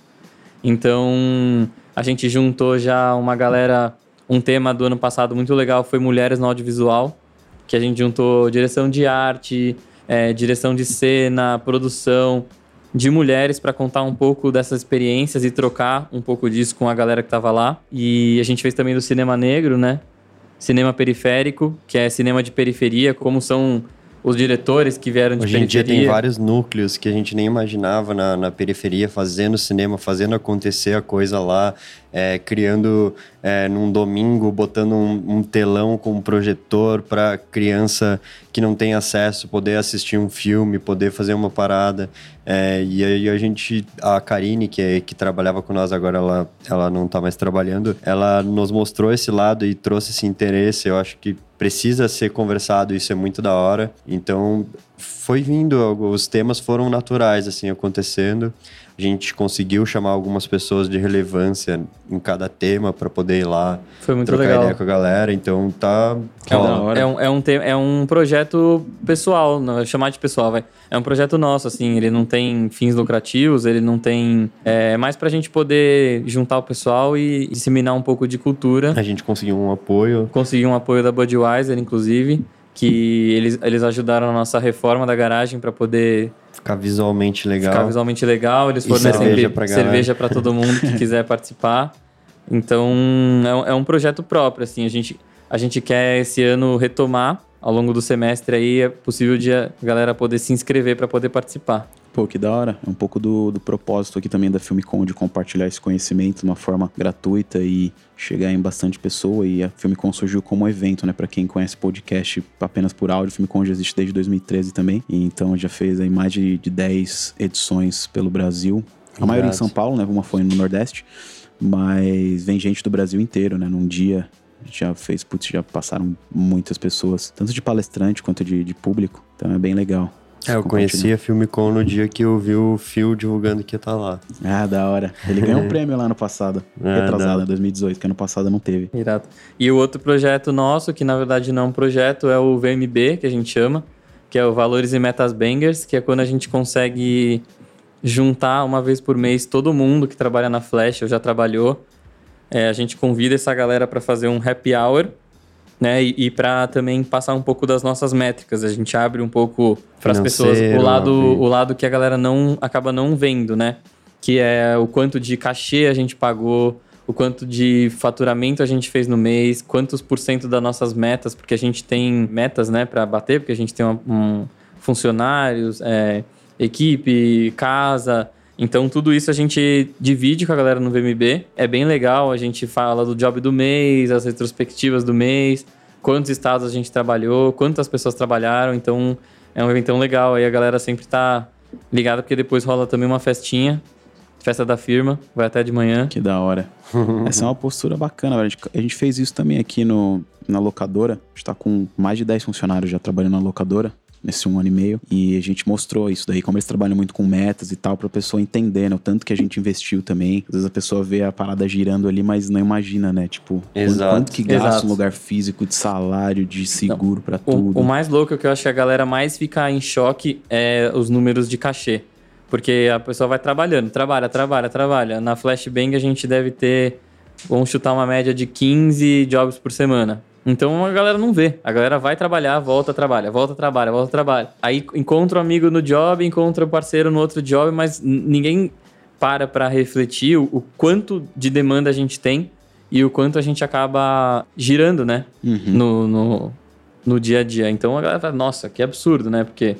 Então, a gente juntou já uma galera. Um tema do ano passado muito legal foi Mulheres no Audiovisual, que a gente juntou direção de arte, é, direção de cena, produção de mulheres para contar um pouco dessas experiências e trocar um pouco disso com a galera que estava lá. E a gente fez também do cinema negro, né? Cinema periférico, que é cinema de periferia, como são os diretores que vieram de Hoje periferia. em dia tem vários núcleos que a gente nem imaginava na, na periferia, fazendo cinema, fazendo acontecer a coisa lá, é, criando é, num domingo, botando um, um telão com um projetor para criança que não tem acesso poder assistir um filme, poder fazer uma parada. É, e aí a gente, a Karine, que, é, que trabalhava com nós agora, ela, ela não está mais trabalhando, ela nos mostrou esse lado e trouxe esse interesse. Eu acho que precisa ser conversado, isso é muito da hora. Então, foi vindo, os temas foram naturais, assim, acontecendo. A gente conseguiu chamar algumas pessoas de relevância em cada tema para poder ir lá Foi muito trocar legal. ideia com a galera. Então, tá... Ó, hora. É um, é, um te- é um projeto pessoal, não é chamar de pessoal, vai. É um projeto nosso, assim, ele não tem fins lucrativos, ele não tem. É mais pra gente poder juntar o pessoal e disseminar um pouco de cultura. a gente conseguiu um apoio. Consegui um apoio da Budweiser, inclusive, que eles, eles ajudaram na nossa reforma da garagem para poder Ficar visualmente legal. ficar visualmente legal. Eles fornecem cerveja para todo mundo que quiser participar. Então, é um, é um projeto próprio, assim. A gente, a gente quer esse ano retomar ao longo do semestre aí. É possível de a galera poder se inscrever para poder participar. Pô, que da hora. É um pouco do, do propósito aqui também da Filmicon de compartilhar esse conhecimento de uma forma gratuita e chegar em bastante pessoa. E a Filmicon surgiu como um evento, né? Pra quem conhece podcast apenas por áudio, a Filmicon já existe desde 2013 também. E então já fez aí mais de, de 10 edições pelo Brasil. A maioria em. São Paulo, né? Uma foi no Nordeste. Mas vem gente do Brasil inteiro, né? Num dia já fez, putz, já passaram muitas pessoas, tanto de palestrante quanto de, de público. Então é bem legal. É, eu conheci a Filmicon no dia que eu vi o Phil divulgando que ia estar lá. Ah, da hora. Ele ganhou um prêmio lá no passado. Ah, Retrasado, não. em 2018, que ano passado não teve. Irado. E o outro projeto nosso, que na verdade não é um projeto, é o VMB, que a gente chama, que é o Valores e Metas Bangers, que é quando a gente consegue juntar uma vez por mês todo mundo que trabalha na Flash ou já trabalhou. É, a gente convida essa galera para fazer um happy hour, né? E, e para também passar um pouco das nossas métricas. A gente abre um pouco para as pessoas o lado, o lado que a galera não acaba não vendo, né? Que é o quanto de cachê a gente pagou, o quanto de faturamento a gente fez no mês, quantos por cento das nossas metas, porque a gente tem metas, né, para bater, porque a gente tem uma- um, funcionários, é, equipe, casa. Então, tudo isso a gente divide com a galera no VMB. É bem legal, a gente fala do job do mês, as retrospectivas do mês, quantos estados a gente trabalhou, quantas pessoas trabalharam. Então, é um eventão legal. Aí a galera sempre tá ligada, porque depois rola também uma festinha, festa da firma, vai até de manhã. Que da hora. Essa é uma postura bacana, velho. A gente, a gente fez isso também aqui no, na locadora. A gente tá com mais de 10 funcionários já trabalhando na locadora. Nesse um ano e meio. E a gente mostrou isso daí, como eles trabalham muito com metas e tal, pra pessoa entender, né? O tanto que a gente investiu também. Às vezes a pessoa vê a parada girando ali, mas não imagina, né? Tipo, quanto- Exato. quanto que gasta Exato. um lugar físico de salário, de seguro pra O, tudo. o mais louco é que eu acho que a galera mais fica em choque é os números de cachê. Porque a pessoa vai trabalhando, trabalha, trabalha, trabalha. Na Flashbang a gente deve ter, vamos chutar uma média de 15 jobs por semana. Então a galera não vê. A galera vai trabalhar, volta, trabalha, volta, trabalha, volta, trabalha. Aí encontra o um amigo no job, encontra o um parceiro no outro job, mas ninguém para para refletir o, o, quanto de demanda a gente tem e o quanto a gente acaba girando, né? Uhum. No, no, no dia a dia. Então a galera fala, nossa, que absurdo, né? Porque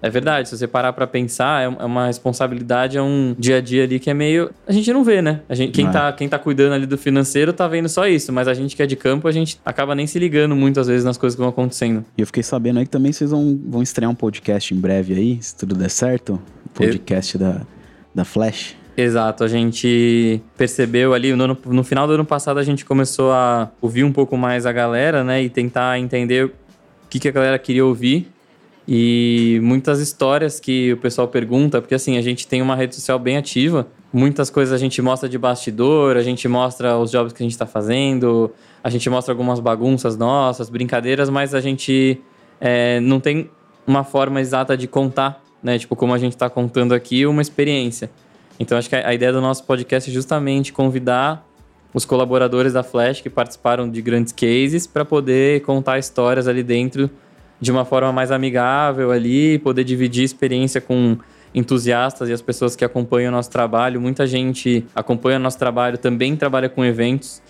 é verdade, se você parar para pensar, é, é uma responsabilidade, é um dia a dia ali que é meio. A gente não vê, né? A gente, quem, é. tá, quem tá cuidando ali do financeiro tá vendo só isso, mas a gente que é de campo, a gente acaba nem se ligando muitas vezes nas coisas que vão acontecendo. E eu fiquei sabendo aí que também vocês vão, vão estrear um podcast em breve aí, se tudo der certo. Podcast eu... da, da Flash. Exato, a gente percebeu ali, no, no final do ano passado a gente começou a ouvir um pouco mais a galera, né? E tentar entender o que, que a galera queria ouvir e muitas histórias que o pessoal pergunta, porque assim, a gente tem uma rede social bem ativa, muitas coisas a gente mostra de bastidor, a gente mostra os jobs que a gente está fazendo, a gente mostra algumas bagunças nossas, brincadeiras, mas a gente é, não tem uma forma exata de contar, né? Tipo, como a gente está contando aqui, uma experiência. Então, acho que a ideia do nosso podcast é justamente convidar os colaboradores da Flash que participaram de grandes cases para poder contar histórias ali dentro de uma forma mais amigável ali, poder dividir experiência com entusiastas e as pessoas que acompanham o nosso trabalho. Muita gente acompanha o nosso trabalho, também trabalha com eventos.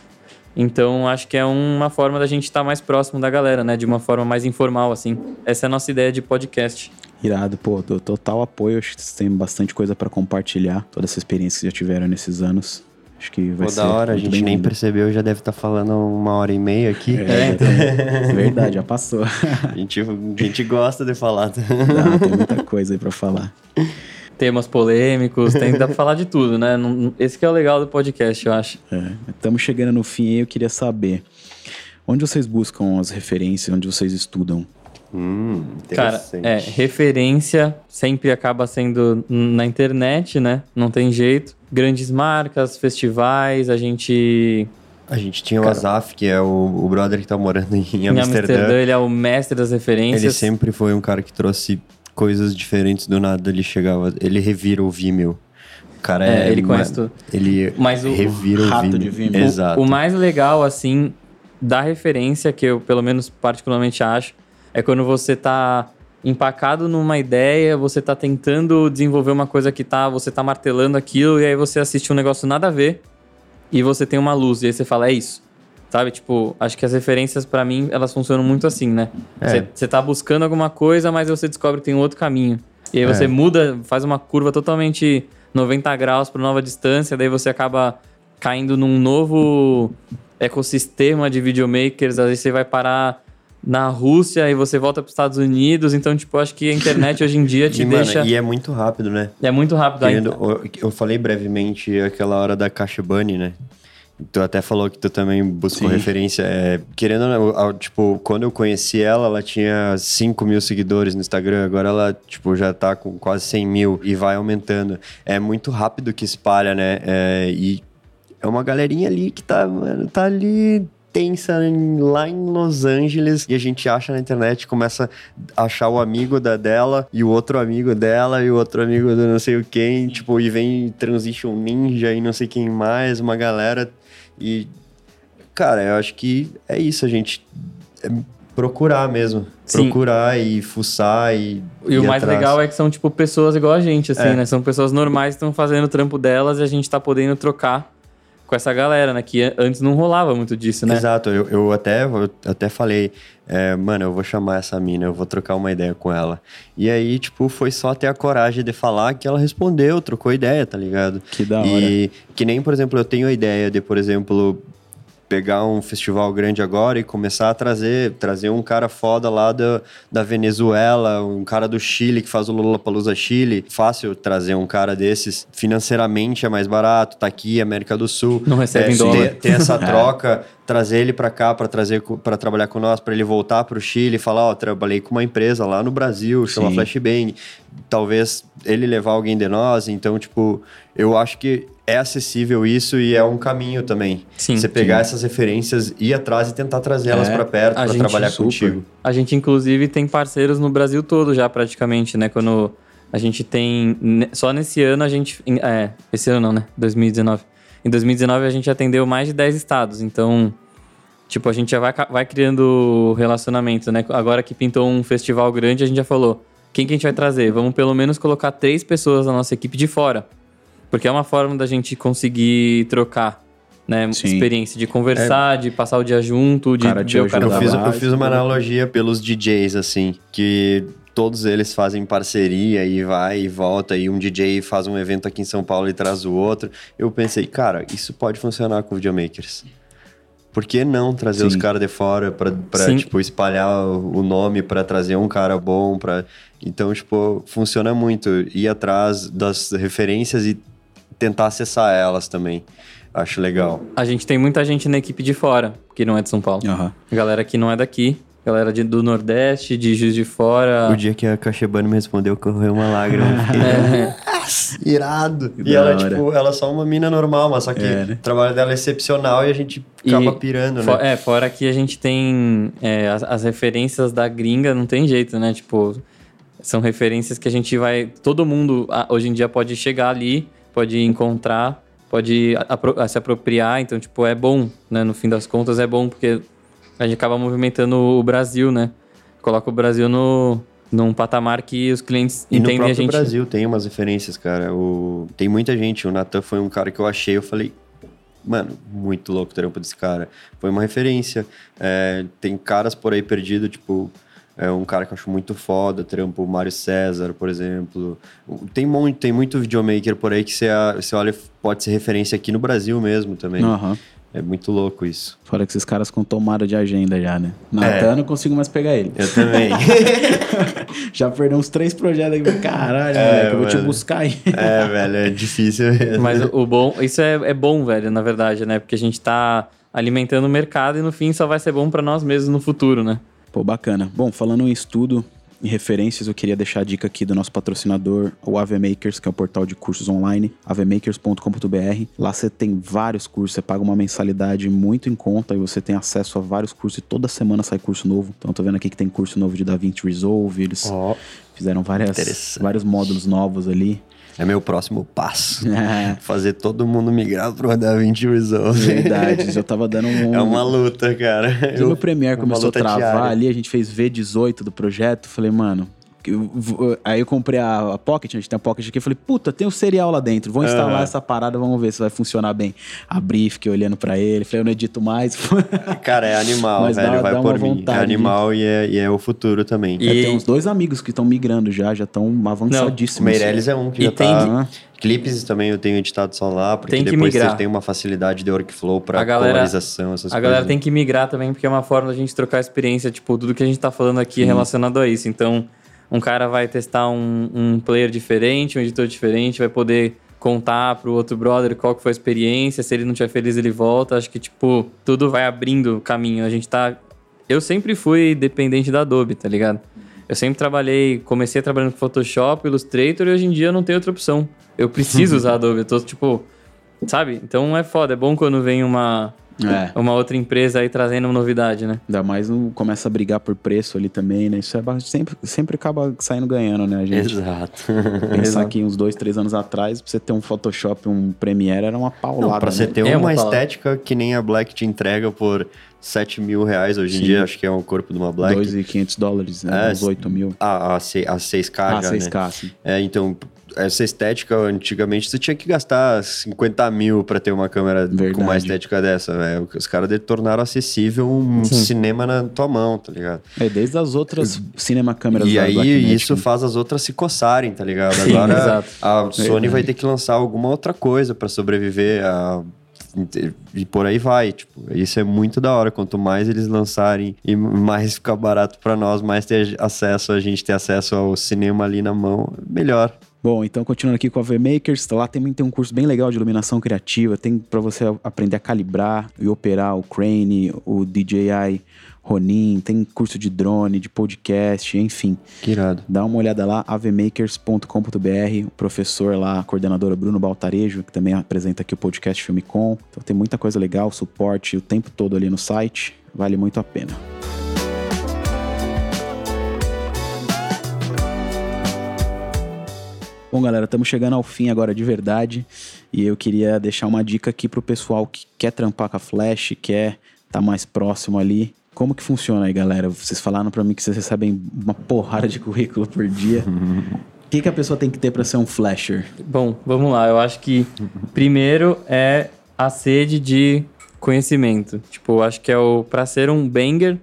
Então, acho que é uma forma da gente estar mais próximo da galera, né? De uma forma mais informal, assim. Essa é a nossa ideia de podcast. Irado, pô, total apoio. Acho que vocês têm bastante coisa para compartilhar. Toda essa experiência que já tiveram nesses anos. Acho que vai Pô, ser. da hora, a gente nem percebeu, já deve estar tá falando uma hora e meia aqui. É, é. verdade, já passou. a, gente, a gente gosta de falar. Dá, tem muita coisa aí pra falar. Temas polêmicos, tem, dá pra falar de tudo, né? Esse que é o legal do podcast, eu acho. Estamos é, chegando no fim e eu queria saber. Onde vocês buscam as referências, onde vocês estudam? Hum, Cara, é, referência sempre acaba sendo na internet, né? Não tem jeito. Grandes marcas, festivais, a gente. A gente tinha Cara, o Azaf, que é o, o brother que tá morando em, em Amsterdã. Amsterdã. Ele é o mestre das referências. Ele sempre foi um cara que trouxe coisas diferentes do nada. Ele chegava, ele revira o Vimeo. O cara é. é ele conhece tudo. Ele Mas o, revira o, rato Vimeo. de Vimeo. Exato. O, o mais legal, assim, da referência, que eu pelo menos particularmente acho, é quando você tá empacado numa ideia, você tá tentando desenvolver uma coisa que tá, você tá martelando aquilo e aí você assiste um negócio nada a ver e você tem uma luz e aí você fala, é isso. Sabe? Tipo, acho que as referências para mim, elas funcionam muito assim, né? É. Você é. tá buscando alguma coisa, mas você descobre que tem outro caminho. E aí você é. muda, faz uma curva totalmente 90 graus para nova distância, daí você acaba caindo num novo ecossistema de videomakers, aí você vai parar na Rússia e você volta para os Estados Unidos. Então, tipo, acho que a internet hoje em dia te e, deixa. Mano, e é muito rápido, né? É muito rápido. Querendo, eu, eu falei brevemente aquela hora da Caixa Bunny, né? Tu até falou que tu também buscou Sim. referência. É, querendo, tipo, quando eu conheci ela, ela tinha 5 mil seguidores no Instagram. Agora ela, tipo, já tá com quase 100 mil e vai aumentando. É muito rápido que espalha, né? É, e é uma galerinha ali que tá, mano, tá ali tensa lá em Los Angeles e a gente acha na internet, começa a achar o amigo da dela e o outro amigo dela e o outro amigo do não sei o quem, tipo, e vem Transition Ninja e não sei quem mais, uma galera e cara, eu acho que é isso, a gente é procurar mesmo, Sim. procurar e fuçar e E o mais atrás. legal é que são tipo pessoas igual a gente, assim, é. né? São pessoas normais que estão fazendo o trampo delas e a gente tá podendo trocar com essa galera, né? Que antes não rolava muito disso, né? Exato, eu, eu até, eu até falei, é, mano, eu vou chamar essa mina, eu vou trocar uma ideia com ela. E aí, tipo, foi só ter a coragem de falar que ela respondeu, trocou ideia, tá ligado? Que da hora. E que nem, por exemplo, eu tenho a ideia de, por exemplo, pegar um festival grande agora e começar a trazer, trazer um cara foda lá da, da Venezuela, um cara do Chile que faz o Lollapalooza Chile. Fácil trazer um cara desses. Financeiramente é mais barato, tá aqui, América do Sul. Não recebe é, em dólar. Ter, ter essa troca, trazer ele para cá para trazer para trabalhar com nós, para ele voltar para o Chile e falar, ó, oh, trabalhei com uma empresa lá no Brasil, chama. Flashbang. Talvez ele levar alguém de nós, então tipo, eu acho que é acessível isso e é um caminho também. Sim. Você pegar sim. essas referências, ir atrás e tentar trazê-las é, para perto, para trabalhar super. contigo. A gente, inclusive, tem parceiros no Brasil todo já, praticamente, né? Quando A gente tem. Só nesse ano a gente. É, esse ano não, né? 2019. Em 2019 a gente atendeu mais de 10 estados. Então, tipo, a gente já vai, vai criando relacionamento, né? Agora que pintou um festival grande, a gente já falou: quem que a gente vai trazer? Vamos pelo menos colocar três pessoas da nossa equipe de fora. Porque é uma forma da gente conseguir trocar, né? Sim. Experiência de conversar, de passar o dia junto, de Cara ver o cara Eu fiz, eu fiz uma analogia pelos DJs, assim, que todos eles fazem parceria e vai e volta, e um DJ faz um evento aqui em São Paulo e traz o outro. Eu pensei, cara, isso pode funcionar com videomakers. Por que não trazer Sim. os caras de fora pra, pra tipo, espalhar o nome, pra trazer um cara bom, pra... Então, tipo, funciona muito. Ir atrás das referências e tentar acessar elas também. Acho legal. A gente tem muita gente na equipe de fora, que não é de São Paulo. Aham. Galera que não é daqui. Galera de- do Nordeste, de Juiz de Fora. O dia que a Cachebane me respondeu, correu uma lágrima. É, irado. Que E ela, hora. tipo, ela é só uma mina normal, mas só que É, né? o trabalho dela é excepcional e a gente acaba E pirando, né? é, fora que a gente tem é, as, as referências da gringa, não tem jeito, né? Tipo, são referências que a gente vai. Todo mundo ah, hoje em dia pode chegar ali, pode encontrar, pode apro- se apropriar. Então, tipo, é bom, né? No fim das contas, é bom porque a gente acaba movimentando o Brasil, né? Coloca o Brasil no, num patamar que os clientes E no entendem próprio a gente. Brasil tem umas referências, cara. O... Tem muita gente. O Natan foi um cara que eu achei, eu falei, mano, muito louco o trampo desse cara. Foi uma referência. É, tem caras por aí perdidos, tipo. É um cara que eu acho muito foda, trampo o Mário César, por exemplo. Tem muito, tem muito videomaker por aí que você, você olha, pode ser referência aqui no Brasil mesmo também. Aham. É muito louco isso. Fora que esses caras com tomada de agenda já, né? É. Natan, eu não consigo mais pegar ele. Eu também. Já perdeu uns três projetos aqui. Caralho, É, moleque, eu vou te buscar aí. é, velho, é difícil mesmo. Mas o, bom, isso é, é bom, velho, na verdade, né? Porque a gente tá alimentando o mercado e no fim só vai ser bom pra nós mesmos no futuro, né? Pô, bacana. Bom, falando em estudo e referências, eu queria deixar a dica aqui do nosso patrocinador, o AVMakers, que é o portal de cursos online, avmakers.com.br. Lá você tem vários cursos, você paga uma mensalidade muito em conta e você tem acesso a vários cursos e toda semana sai curso novo. Então, eu tô vendo aqui que tem curso novo de DaVinci Resolve, eles Ó, fizeram várias, vários módulos novos ali. É meu próximo passo. É, Fazer todo mundo migrar pro DaVinci Resolve. verdade. Eu tava dando um... É uma luta, cara. Quando o Premiere começou a travar diária. ali, a gente fez V18 do projeto, falei, mano. Aí eu comprei a, a Pocket, a gente tem a Pocket aqui, eu falei, puta, tem o serial lá dentro, vou instalar Aham. essa parada, vamos ver se vai funcionar bem. Abri, fiquei olhando pra ele, falei, eu não edito mais. Cara, é animal, Mas velho. dá- vai dá por mim. É animal e, é, e é o futuro também. E- É, tem uns dois amigos que estão migrando já, já estão O avançadíssimos. Meirelles é um que E já tem tá... Aham. Clipes também eu tenho editado só lá, porque Tem que depois migrar. você tem uma facilidade de workflow pra A galera- polarização, essas A coisas. galera tem que migrar também, porque é uma forma da gente trocar experiência, tipo, tudo que a gente tá falando aqui é relacionado a isso. Então, um cara vai testar um, um player diferente, um editor diferente, vai poder contar pro outro brother qual que foi a experiência, se ele não estiver feliz, ele volta. Acho que, tipo, tudo vai abrindo caminho. A gente tá... Eu sempre fui dependente da Adobe, tá ligado? Eu sempre trabalhei, comecei trabalhando com Photoshop, Illustrator, e hoje em dia eu não tenho outra opção. Eu preciso usar Adobe, eu tô, tipo... Sabe? Então é foda, é bom quando vem uma, É, uma outra empresa aí trazendo novidade, né? ainda mais começa a brigar por preço ali também, né? Isso é, sempre, sempre acaba saindo ganhando, né, a gente? Exato. Pensar que uns dois, três anos atrás, pra você ter um Photoshop, um Premiere, era uma paulada. Não, pra você né? ter É uma uma estética que nem a Black te entrega por 7 mil reais hoje em Sim. dia, acho que é o corpo de uma Black. 2.500 dólares, né? É, uns 8 mil. A, a, a 6K Ah, já, 6K, né? sim. É, então, essa estética, antigamente, você tinha que gastar 50 mil pra ter uma câmera com Verdade. uma estética dessa, velho. Os caras tornaram acessível um Sim. cinema na tua mão, tá ligado? É, desde as outras cinema câmeras E aí, isso né? faz as outras se coçarem, tá ligado? Agora, a Sony Verdade. vai ter que lançar alguma outra coisa pra sobreviver a... E por aí vai, tipo, isso é muito da hora. Quanto mais eles lançarem e mais ficar barato pra nós, mais ter acesso, a gente ter acesso ao cinema ali na mão, melhor. Bom, então continuando aqui com a VMakers, lá também tem um curso bem legal de iluminação criativa, tem para você aprender a calibrar e operar o Crane, o DJI Ronin, tem curso de drone, de podcast, enfim. Que irado. Dá uma olhada lá, avmakers.com.br, o professor lá, a coordenadora Bruno Baltarejo, que também apresenta aqui o podcast Filme Com. Então tem muita coisa legal, suporte o tempo todo ali no site, vale muito a pena. Bom, galera, estamos chegando ao fim agora de verdade. E eu queria deixar uma dica aqui pro pessoal que quer trampar com a Flash, quer tá mais próximo ali. Como que funciona aí, galera? Vocês falaram para mim que vocês recebem uma porrada de currículo por dia. O que, que a pessoa tem que ter para ser um flasher? Bom, vamos lá. Eu acho que primeiro é a sede de conhecimento. Tipo, eu acho que é o para ser um banger,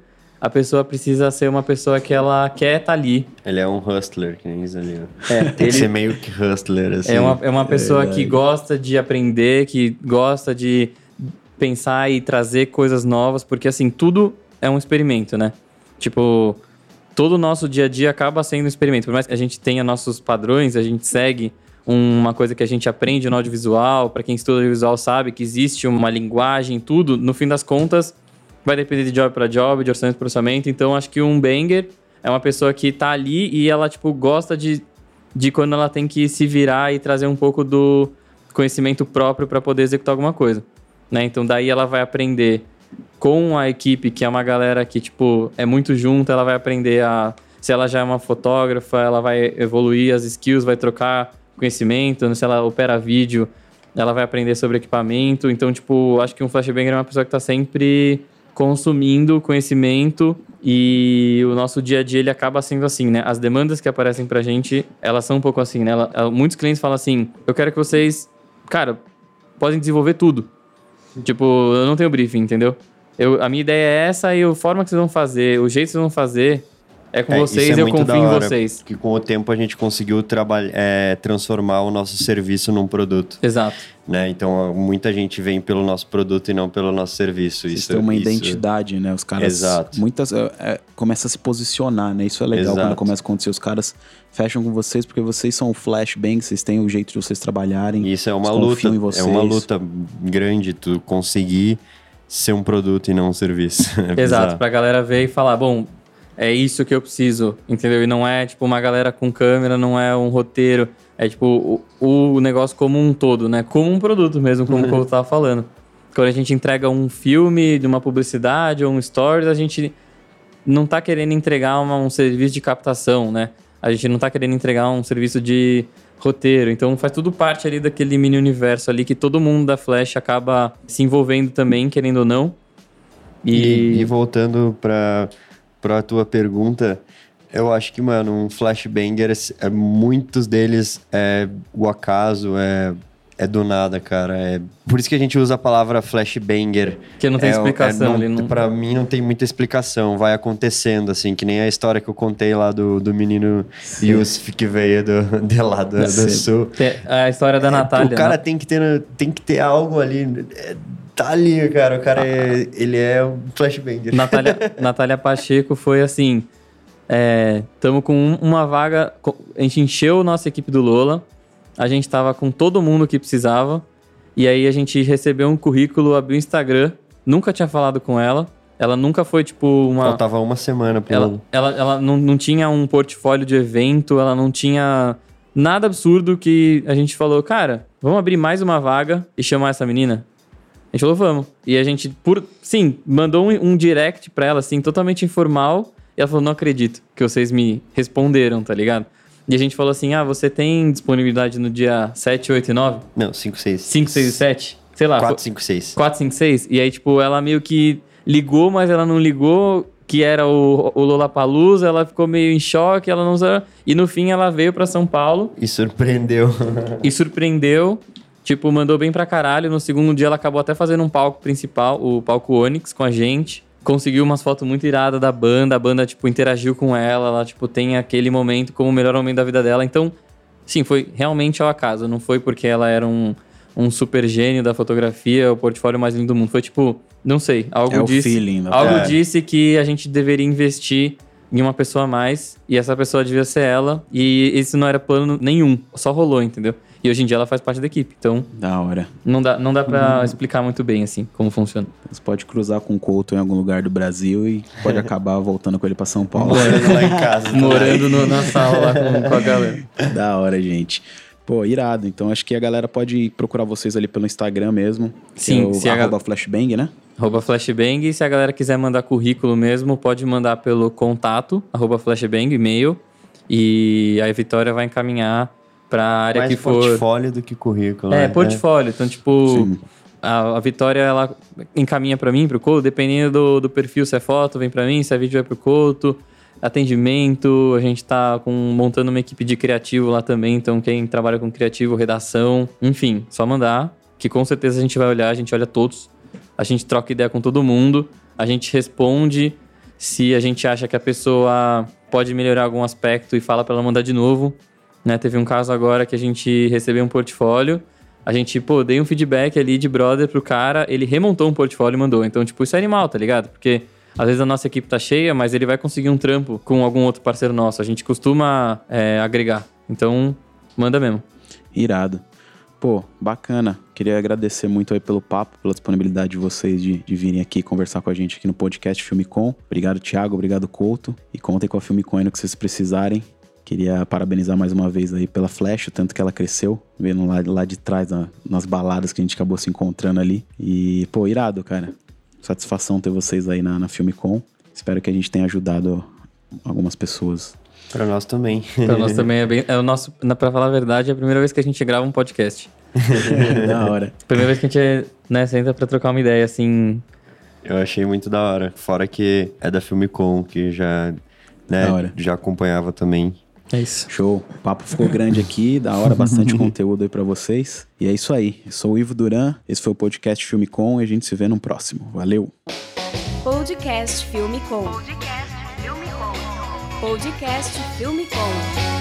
a pessoa precisa ser uma pessoa que ela quer estar tá ali. Ele é um hustler, que nem isso ali. Ó. É, Tem ele que ser meio que hustler, assim. é uma, é uma pessoa que gosta de aprender, que gosta de pensar e trazer coisas novas, porque assim, tudo é um experimento, né? Tipo, todo o nosso dia a dia acaba sendo um experimento. Por mais que a gente tenha nossos padrões, a gente segue uma coisa que a gente aprende no audiovisual, para quem estuda audiovisual sabe que existe uma linguagem, tudo, no fim das contas, vai depender de job para job, de orçamento para orçamento. Então, acho que um banger é uma pessoa que tá ali e ela, tipo, gosta de, de quando ela tem que se virar e trazer um pouco do conhecimento próprio para poder executar alguma coisa, né? Então, daí ela vai aprender com a equipe, que é uma galera que, tipo, é muito junta, ela vai aprender a. Se ela já é uma fotógrafa, ela vai evoluir as skills, vai trocar conhecimento, se ela opera vídeo, ela vai aprender sobre equipamento. Então, tipo, acho que um flashbanger é uma pessoa que está sempre consumindo conhecimento e o nosso dia a dia ele acaba sendo assim, né? As demandas que aparecem pra gente, elas são um pouco assim, né? Ela, muitos clientes falam assim: eu quero que vocês, cara, podem desenvolver tudo. Tipo, eu não tenho briefing, entendeu? Eu, a minha ideia é essa e a forma que vocês vão fazer, o jeito que vocês vão fazer é com é, vocês, é eu confio em vocês. Que com o tempo a gente conseguiu é, transformar o nosso serviço num produto. Exato. Né? Então muita gente vem pelo nosso produto e não pelo nosso serviço. Vocês isso tem uma isso... identidade, né? Os caras. Exato. Muitas é, é, começa a se posicionar, né? Isso é legal Exato. quando começa a acontecer. Os caras fecham com vocês porque vocês são o flashbang, vocês têm o jeito de vocês trabalharem. Isso é uma luta. É uma luta grande tu conseguir ser um produto e não um serviço. É Exato, pra galera ver e falar, bom, é isso que eu preciso, entendeu? E não é tipo uma galera com câmera, não é um roteiro, é tipo o, o negócio como um todo, né? Como um produto mesmo, como uhum. o tava falando. Quando a gente entrega um filme de uma publicidade ou um stories, a gente não tá querendo entregar uma, um serviço de captação, né? A gente não tá querendo entregar um serviço de roteiro. Então faz tudo parte ali daquele mini universo ali que todo mundo da Flash acaba se envolvendo também, querendo ou não. E, e, e voltando para a tua pergunta, eu acho que, mano, um flashbanger, é, muitos deles é o acaso, é, é do nada, cara. É, por isso que a gente usa a palavra flashbanger. Que não tem é, explicação. É, não, não... Pra mim não tem muita explicação, vai acontecendo, assim, que nem a história que eu contei lá do, do menino Sim. Yusuf que veio do, de lá do, do sul. A história da Natália. O cara né? tem, que ter, tem que ter algo ali é, tá ali, cara. O cara é, ele é um flashbanger. Natália, Natália Pacheco foi assim. Estamos é, com uma vaga. A gente encheu nossa equipe do Lola. A gente tava com todo mundo que precisava. E aí a gente recebeu um currículo, abriu o Instagram. Nunca tinha falado com ela. Ela nunca foi, tipo, uma. Faltava uma semana pra ela. Ela, ela não, não tinha um portfólio de evento, ela não tinha nada absurdo que a gente falou, cara, vamos abrir mais uma vaga e chamar essa menina? A gente falou, vamos. E a gente, por sim, mandou um, um direct pra ela, assim, totalmente informal. E ela falou, não acredito que vocês me responderam, tá ligado? E a gente falou assim, ah, você tem disponibilidade no dia 7, 8 e 9? Não, 5, 6. 5, 6 e 7? Sei lá. 4, 5, 6. 4, 5, 6? E aí, tipo, ela meio que ligou, mas ela não ligou que era o, o Lollapalooza, ela ficou meio em choque, ela não E no fim ela veio para São Paulo. E surpreendeu. e surpreendeu. Tipo, mandou bem pra caralho. No segundo dia ela acabou até fazendo um palco principal, o palco Onyx, com a gente. Conseguiu umas fotos muito iradas da banda. A banda, tipo, interagiu com ela. Ela, tipo, tem aquele momento como o melhor momento da vida dela. Então, sim, foi realmente ao acaso. Não foi porque ela era um, um super gênio da fotografia, o portfólio mais lindo do mundo. Foi, tipo, não sei. Algo, é disse, feeling, algo é. disse que a gente deveria investir em uma pessoa a mais. E essa pessoa devia ser ela. E isso não era plano nenhum. Só rolou, entendeu? E hoje em dia ela faz parte da equipe. Então. Da hora. Não dá, não dá pra uhum. explicar muito bem, assim, como funciona. Você pode cruzar com o Couto em algum lugar do Brasil e pode acabar voltando com ele pra São Paulo. Morando lá em casa. Morando no, na sala lá com, com a galera. Da hora, gente. Pô, irado. Então acho que a galera pode procurar vocês ali pelo Instagram mesmo. Sim, é o se arroba a... flashbang, né? Arroba flashbang. E se a galera quiser mandar currículo mesmo, pode mandar pelo contato, arroba flashbang, e-mail. E a Vitória vai encaminhar pra área Mais que for. portfólio do que currículo. É, né? portfólio. Então, tipo, Sim. a, a Vitória, ela encaminha pra mim, pro Couto, dependendo do, do perfil, se é foto, vem pra mim, se é vídeo, vai pro Couto. Atendimento, a gente tá com, montando uma equipe de criativo lá também, então quem trabalha com criativo, redação, enfim, só mandar, que com certeza a gente vai olhar, a gente olha todos, a gente troca ideia com todo mundo, a gente responde se a gente acha que a pessoa pode melhorar algum aspecto e fala pra ela mandar de novo, né? Teve um caso agora que a gente recebeu um portfólio, a gente, pô, dei um feedback ali de brother pro cara, ele remontou um portfólio e mandou. Então, tipo, isso é animal, tá ligado? Porque às vezes a nossa equipe tá cheia, mas ele vai conseguir um trampo com algum outro parceiro nosso. A gente costuma é, agregar. Então, manda mesmo. Irado. Pô, bacana. Queria agradecer muito aí pelo papo, pela disponibilidade de vocês de, de virem aqui conversar com a gente aqui no podcast Filme Com. Obrigado, Thiago. Obrigado, Couto. E contem com a Filme Com aí no que vocês precisarem. Queria parabenizar mais uma vez aí pela Flash, o tanto que ela cresceu, vendo lá, lá de trás, na- nas baladas que a gente acabou se encontrando ali. E, pô, irado, cara. Satisfação ter vocês aí na, na Filme Com. Espero que a gente tenha ajudado algumas pessoas. Pra nós também. Pra nós também é bem. É o nosso, pra falar a verdade, é a primeira vez que a gente grava um podcast. da hora. Primeira vez que a gente né, senta pra trocar uma ideia, assim. Eu achei muito da hora. Fora que é da Filmicom, que já, né, já acompanhava também. É isso. Show. O papo ficou grande aqui, da hora, bastante conteúdo aí pra vocês. E é isso aí. Eu sou o Ivo Duran, esse foi o podcast Filme Com e a gente se vê no próximo. Valeu! Podcast Filme Com. Podcast Filme Com. Podcast Filme Com.